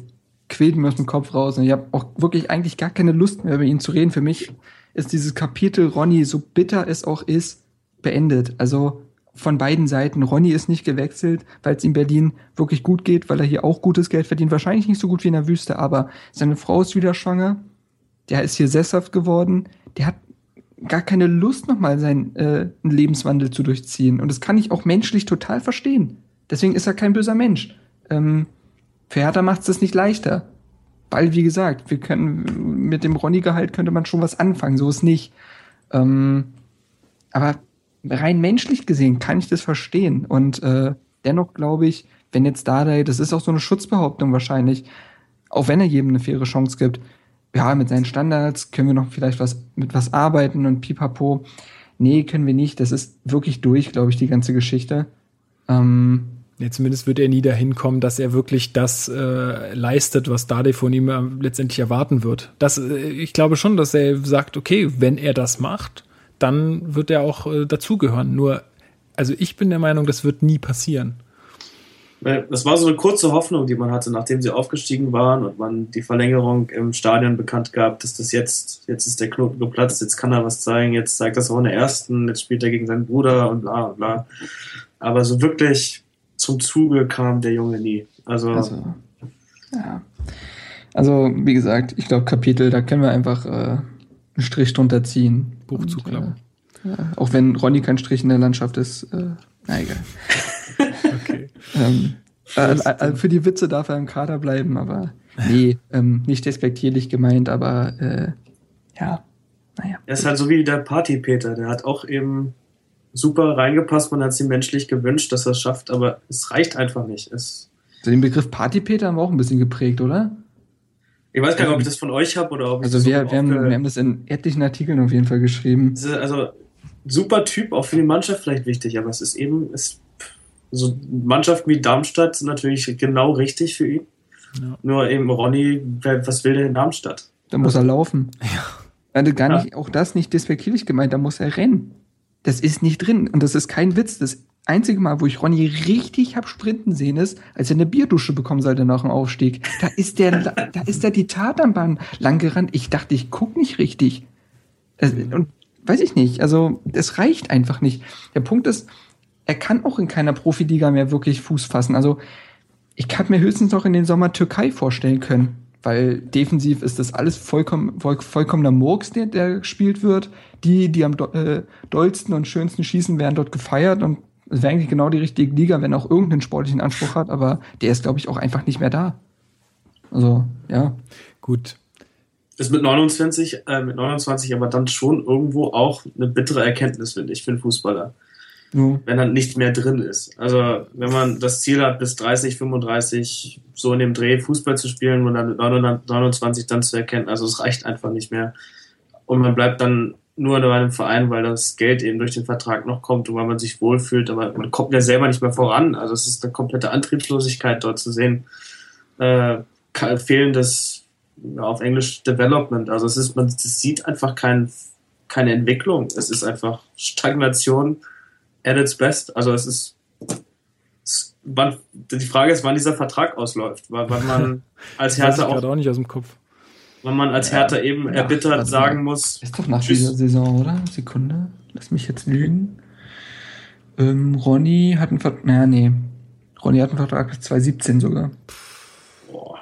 quält mir aus dem Kopf raus und ich habe auch wirklich eigentlich gar keine Lust mehr über ihn zu reden. Für mich ist dieses Kapitel Ronny, so bitter es auch ist, beendet. Also von beiden Seiten. Ronny ist nicht gewechselt, weil es in Berlin wirklich gut geht, weil er hier auch gutes Geld verdient. Wahrscheinlich nicht so gut wie in der Wüste, aber seine Frau ist wieder schwanger. Der ist hier sesshaft geworden. Der hat gar keine Lust, nochmal seinen äh, Lebenswandel zu durchziehen. Und das kann ich auch menschlich total verstehen. Deswegen ist er kein böser Mensch. Ähm, für Hertha macht es das nicht leichter. Weil, wie gesagt, wir können mit dem Ronny-Gehalt könnte man schon was anfangen, so ist nicht. Ähm, aber rein menschlich gesehen kann ich das verstehen. Und äh, dennoch glaube ich, wenn jetzt Dardai, das ist auch so eine Schutzbehauptung wahrscheinlich, auch wenn er jedem eine faire Chance gibt, ja, mit seinen Standards können wir noch vielleicht was mit was arbeiten und pipapo. Nee, können wir nicht. Das ist wirklich durch, glaube ich, die ganze Geschichte. Ähm, Ja, zumindest wird er nie dahin kommen, dass er wirklich das äh, leistet, was Dade von ihm äh, letztendlich erwarten wird. Das, äh, ich glaube schon, dass er sagt, okay, wenn er das macht, dann wird er auch äh, dazugehören. Nur, also ich bin der Meinung, das wird nie passieren. Weil Das war so eine kurze Hoffnung, die man hatte, nachdem sie aufgestiegen waren und man die Verlängerung im Stadion bekannt gab, dass das jetzt, jetzt ist der Knoten geplatzt, jetzt kann er was zeigen, jetzt zeigt das auch in der ersten, jetzt spielt er gegen seinen Bruder und bla bla. Aber so wirklich zum Zuge kam der Junge nie. Also, also, ja. Also, wie gesagt, ich glaube, Kapitel, da können wir einfach äh, einen Strich drunter ziehen. Buch zuklappen. Äh, ja, auch wenn Ronny kein Strich in der Landschaft ist, äh, na egal. Ähm, äh, äh, für die Witze darf er im Kader bleiben, aber nee, ähm, nicht despektierlich gemeint, aber äh, ja, naja. er ist halt so wie der Party-Peter, der hat auch eben super reingepasst, man hat es ihm menschlich gewünscht, dass er es schafft, aber es reicht einfach nicht. Es, Also den Begriff Partypeter haben wir auch ein bisschen geprägt, oder? ich weiß gar nicht, ob ich das von euch habe oder ob ich Also das wir, so wir, haben, wir haben das in etlichen Artikeln auf jeden Fall geschrieben. Also super Typ, auch für die Mannschaft vielleicht wichtig, aber es ist eben, es, so Mannschaften wie Darmstadt sind natürlich genau richtig für ihn. Ja. Nur eben Ronny, was will der in Darmstadt? Da muss er laufen. Ja. Also gar nicht, auch das nicht despektierlich gemeint, da muss er rennen. Das ist nicht drin. Und das ist kein Witz. Das einzige Mal, wo ich Ronny richtig hab sprinten sehen, ist, als er eine Bierdusche bekommen sollte nach dem Aufstieg. Da ist der, da ist er die Tatanbahn lang gerannt. Ich dachte, ich guck nicht richtig. Das, und weiß ich nicht. Also, das reicht einfach nicht. Der Punkt ist, er kann auch in keiner Profiliga mehr wirklich Fuß fassen. Also, ich kann mir höchstens noch in den Sommer Türkei vorstellen können, weil defensiv ist das alles vollkommen, voll, vollkommener Murks, der, der gespielt wird. Die, die am do, äh, dollsten und schönsten schießen, werden dort gefeiert und es wäre eigentlich genau die richtige Liga, wenn er auch irgendeinen sportlichen Anspruch hat, aber der ist, glaube ich, auch einfach nicht mehr da. Also, ja. Gut. Ist mit 29, äh, mit 29 aber dann schon irgendwo auch eine bittere Erkenntnis, finde ich, für einen Fußballer. Nur, Wenn dann nicht mehr drin ist. Also, wenn man das Ziel hat, bis 30, 35 so in dem Dreh Fußball zu spielen und dann mit 29 dann zu erkennen, also es reicht einfach nicht mehr. Und man bleibt dann nur bei einem Verein, weil das Geld eben durch den Vertrag noch kommt und weil man sich wohlfühlt, aber man kommt ja selber nicht mehr voran. Also es ist eine komplette Antriebslosigkeit dort zu sehen. Äh, fehlendes auf Englisch Development. Also es ist, man sieht einfach kein, keine Entwicklung. Es ist einfach Stagnation at its best. Also es ist es, wann, die Frage ist, wann dieser Vertrag ausläuft, wann, wann man (laughs) als Hertha auch, auch nicht aus dem Kopf. Wann man als Hertha eben erbittert also, sagen muss. Ist doch nach dieser Saison, oder? Sekunde. Lass mich jetzt lügen. Ähm, Ronny hat einen Vertrag. Naja, nee. Ronny hat einen Vertrag bis 2017 sogar. Boah.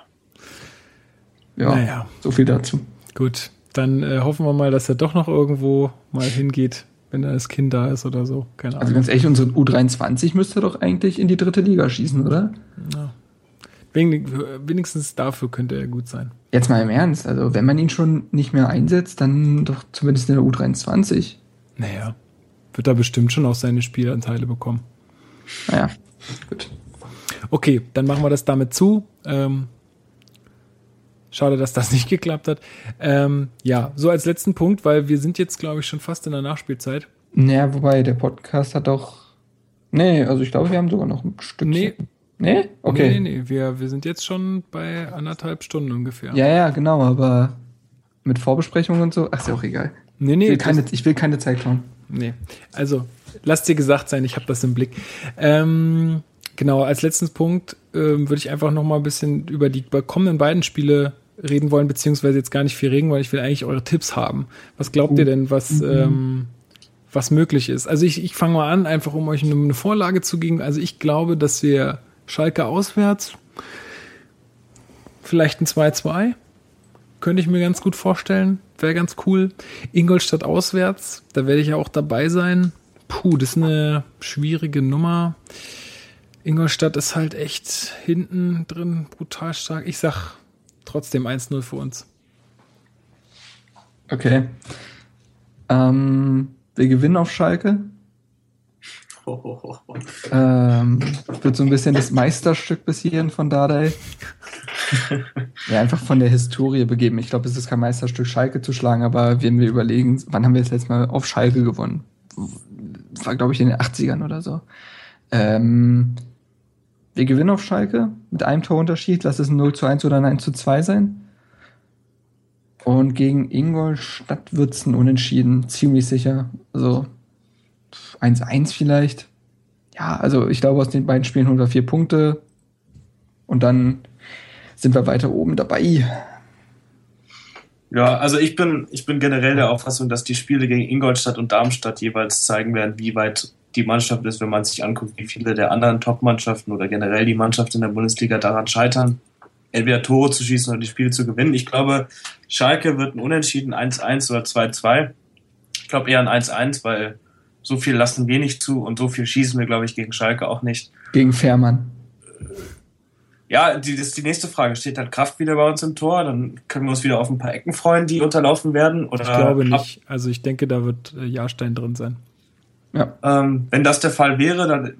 Ja, Naja. so viel dazu. Gut, dann äh, hoffen wir mal, dass er doch noch irgendwo mal hingeht, wenn da das Kind da ist oder so. Keine Also Ahnung. ganz ehrlich, unsere U23 müsste doch eigentlich in die dritte Liga schießen, oder? Wenig, wenigstens dafür könnte er gut sein. Jetzt mal im Ernst. Also, wenn man ihn schon nicht mehr einsetzt, dann doch zumindest in der U23. Naja, wird er bestimmt schon auch seine Spielanteile bekommen. Naja, gut. Okay, dann machen wir das damit zu. Ähm, schade, dass das nicht geklappt hat. Ähm, ja, so als letzten Punkt, weil wir sind jetzt, glaube ich, schon fast in der Nachspielzeit. Naja, wobei der Podcast hat doch. Nee, also ich glaube, wir haben sogar noch ein Stück. Nee. Nee? Okay. Nee, nee, nee, wir, wir sind jetzt schon bei anderthalb Stunden ungefähr. Ja, ja, genau, aber mit Vorbesprechung und so. Ach, ist ja auch egal. nee, Ich nee, will das- keine, ich will keine Zeit schauen. Nee, also lasst dir gesagt sein, ich habe das im Blick. Ähm, genau, als letzten Punkt ähm, würde ich einfach noch mal ein bisschen über die kommenden beiden Spiele reden wollen, beziehungsweise jetzt gar nicht viel reden, weil ich will eigentlich eure Tipps haben. Was glaubt ihr denn, was, ähm, was möglich ist? Also ich, ich fange mal an, einfach um euch eine, eine Vorlage zu geben. Also ich glaube, dass wir Schalke auswärts vielleicht ein 2-2 könnte ich mir ganz gut vorstellen. Wäre ganz cool. Ingolstadt auswärts, da werde ich ja auch dabei sein. Puh, das ist eine schwierige Nummer. Ingolstadt ist halt echt hinten drin brutal stark. Ich sag trotzdem 1-0 für uns. Okay. Ähm, wir gewinnen auf Schalke. Ähm, wird so ein bisschen das Meisterstück bis hierhin von Dardai. ja, einfach von der Historie begeben. Ich glaube, es ist kein Meisterstück, Schalke zu schlagen, aber wenn wir überlegen, wann haben wir das letzte Mal auf Schalke gewonnen? War, glaube ich, in den 80ern oder so. Ähm, wir gewinnen auf Schalke mit einem Torunterschied. Lass es ein 0 zu 1 oder ein 1 zu 2 sein. Und gegen Ingolstadt wird's ein Unentschieden, ziemlich sicher. Also 1-1 vielleicht. Ja, also ich glaube, aus den beiden Spielen holen wir vier Punkte. Und dann sind wir weiter oben dabei. Ja, also ich bin, ich bin generell der Auffassung, dass die Spiele gegen Ingolstadt und Darmstadt jeweils zeigen werden, wie weit die Mannschaft ist, wenn man sich anguckt, wie viele der anderen Top-Mannschaften oder generell die Mannschaft in der Bundesliga daran scheitern, entweder Tore zu schießen oder die Spiele zu gewinnen. Ich glaube, Schalke wird ein Unentschieden 1-1 oder 2-2. Ich glaube eher ein 1-1, weil so viel lassen wir nicht zu und so viel schießen wir, glaube ich, gegen Schalke auch nicht. Gegen Fährmann. Ja, die, das ist die nächste Frage. Steht dann Kraft wieder bei uns im Tor? Dann können wir uns wieder auf ein paar Ecken freuen, die unterlaufen werden? Oder Ich glaube nicht. Also ich denke, da wird äh, Jahrstein drin sein. Ja. Ähm, wenn das der Fall wäre, dann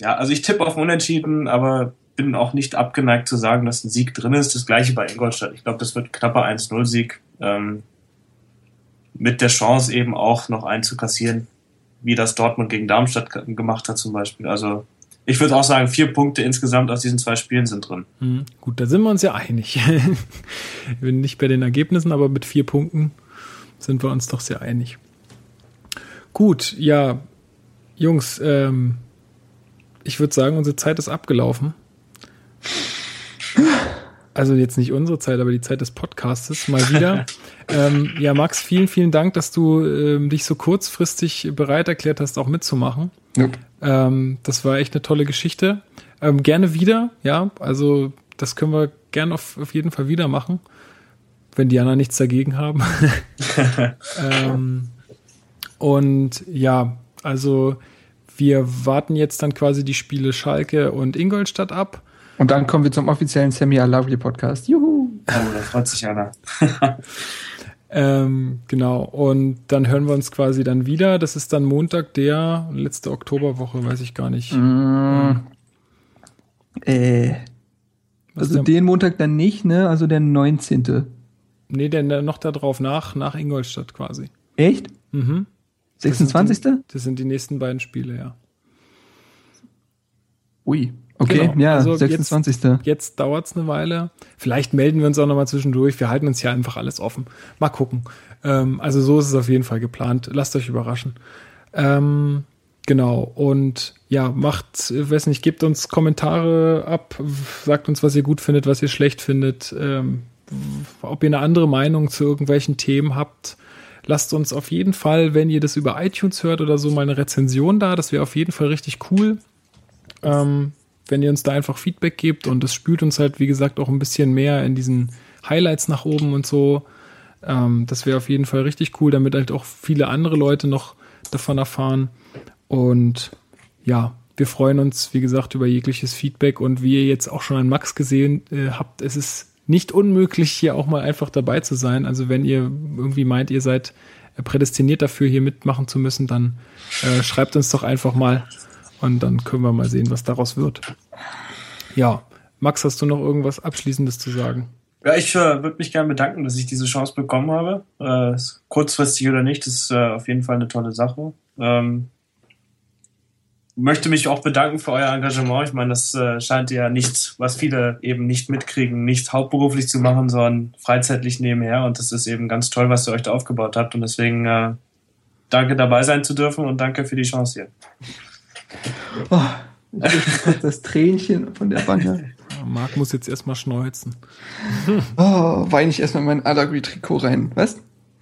ja, also ich tippe auf Unentschieden, aber bin auch nicht abgeneigt zu sagen, dass ein Sieg drin ist. Das gleiche bei Ingolstadt. Ich glaube, das wird ein knapper 1-0-Sieg. Ähm, mit der Chance eben auch noch einzukassieren, wie das Dortmund gegen Darmstadt ge- gemacht hat zum Beispiel. Also ich würde auch sagen, vier Punkte insgesamt aus diesen zwei Spielen sind drin. Mhm. Gut, da sind wir uns ja einig. (laughs) ich bin nicht bei den Ergebnissen, aber mit vier Punkten sind wir uns doch sehr einig. Gut, ja, Jungs, ähm, ich würde sagen, unsere Zeit ist abgelaufen. Also jetzt nicht unsere Zeit, aber die Zeit des Podcastes mal wieder. (laughs) ähm, ja, Max, vielen, vielen Dank, dass du ähm, dich so kurzfristig bereit erklärt hast, auch mitzumachen. Nope. Ähm, das war echt eine tolle Geschichte. Ähm, gerne wieder, ja. Also das können wir gerne auf, auf jeden Fall wieder machen, wenn die anderen nichts dagegen haben. (laughs) (laughs) ähm, und ja, also wir warten jetzt dann quasi die Spiele Schalke und Ingolstadt ab. Und dann kommen wir zum offiziellen Sammy Lovely Podcast. Juhu! Oh, da freut sich einer. (laughs) Ähm, genau. Und dann hören wir uns quasi dann wieder. Das ist dann Montag, der letzte Oktoberwoche, weiß ich gar nicht. Mm. Äh, Was also den Montag dann nicht, ne? Also der 19. Nee, der noch da drauf nach, nach Ingolstadt quasi. Echt? Mhm. 26. Das sind, die, das sind die nächsten beiden Spiele, ja. Ui, okay, Genau. ja, Also 26. Jetzt, jetzt dauert es eine Weile. Vielleicht melden wir uns auch nochmal zwischendurch. Wir halten uns hier einfach alles offen. Mal gucken. Ähm, also so ist es auf jeden Fall geplant. Lasst euch überraschen. Ähm, genau. Und ja, macht, ich weiß nicht, gebt uns Kommentare ab. Sagt uns, was ihr gut findet, was ihr schlecht findet. Ähm, ob ihr eine andere Meinung zu irgendwelchen Themen habt. Lasst uns auf jeden Fall, wenn ihr das über iTunes hört oder so, mal eine Rezension da. Das wäre auf jeden Fall richtig cool. Ähm, wenn ihr uns da einfach Feedback gebt und es spült uns halt, wie gesagt, auch ein bisschen mehr in diesen Highlights nach oben und so. Ähm, das wäre auf jeden Fall richtig cool, damit halt auch viele andere Leute noch davon erfahren. Und ja, wir freuen uns, wie gesagt, über jegliches Feedback und wie ihr jetzt auch schon an Max gesehen äh, habt, es ist nicht unmöglich, hier auch mal einfach dabei zu sein. Also wenn ihr irgendwie meint, ihr seid prädestiniert dafür, hier mitmachen zu müssen, dann äh, schreibt uns doch einfach mal und dann können wir mal sehen, was daraus wird. Ja, Max, hast du noch irgendwas Abschließendes zu sagen? Ja, ich äh, würde mich gerne bedanken, dass ich diese Chance bekommen habe. Äh, ist kurzfristig oder nicht, ist äh, auf jeden Fall eine tolle Sache. Ähm, möchte mich auch bedanken für euer Engagement. Ich meine, das äh, scheint ja nicht, was viele eben nicht mitkriegen, nicht hauptberuflich zu machen, sondern freizeitlich nebenher. Und das ist eben ganz toll, was ihr euch da aufgebaut habt. Und deswegen äh, danke dabei sein zu dürfen und danke für die Chance hier. Oh, das Tränchen von der Wange. Marc muss jetzt erstmal schneuzen. Oh, weine ich erstmal mein Alagui-Trikot rein, was?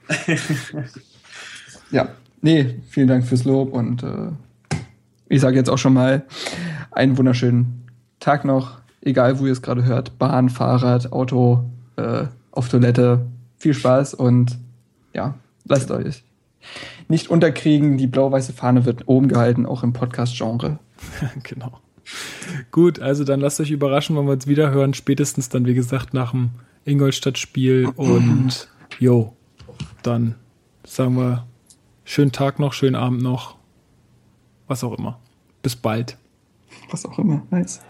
(laughs) ja, nee, vielen Dank fürs Lob und äh, ich sage jetzt auch schon mal einen wunderschönen Tag noch, egal wo ihr es gerade hört, Bahn, Fahrrad, Auto, äh, auf Toilette, viel Spaß und ja, lasst euch nicht unterkriegen, die blau-weiße Fahne wird oben gehalten, auch im Podcast-Genre. (laughs) genau. Gut, also dann lasst euch überraschen, wenn wir uns wieder hören. Spätestens dann, wie gesagt, nach dem Ingolstadt-Spiel. (clears throat) Und jo, dann sagen wir schönen Tag noch, schönen Abend noch. Was auch immer. Bis bald. Was auch immer, nice.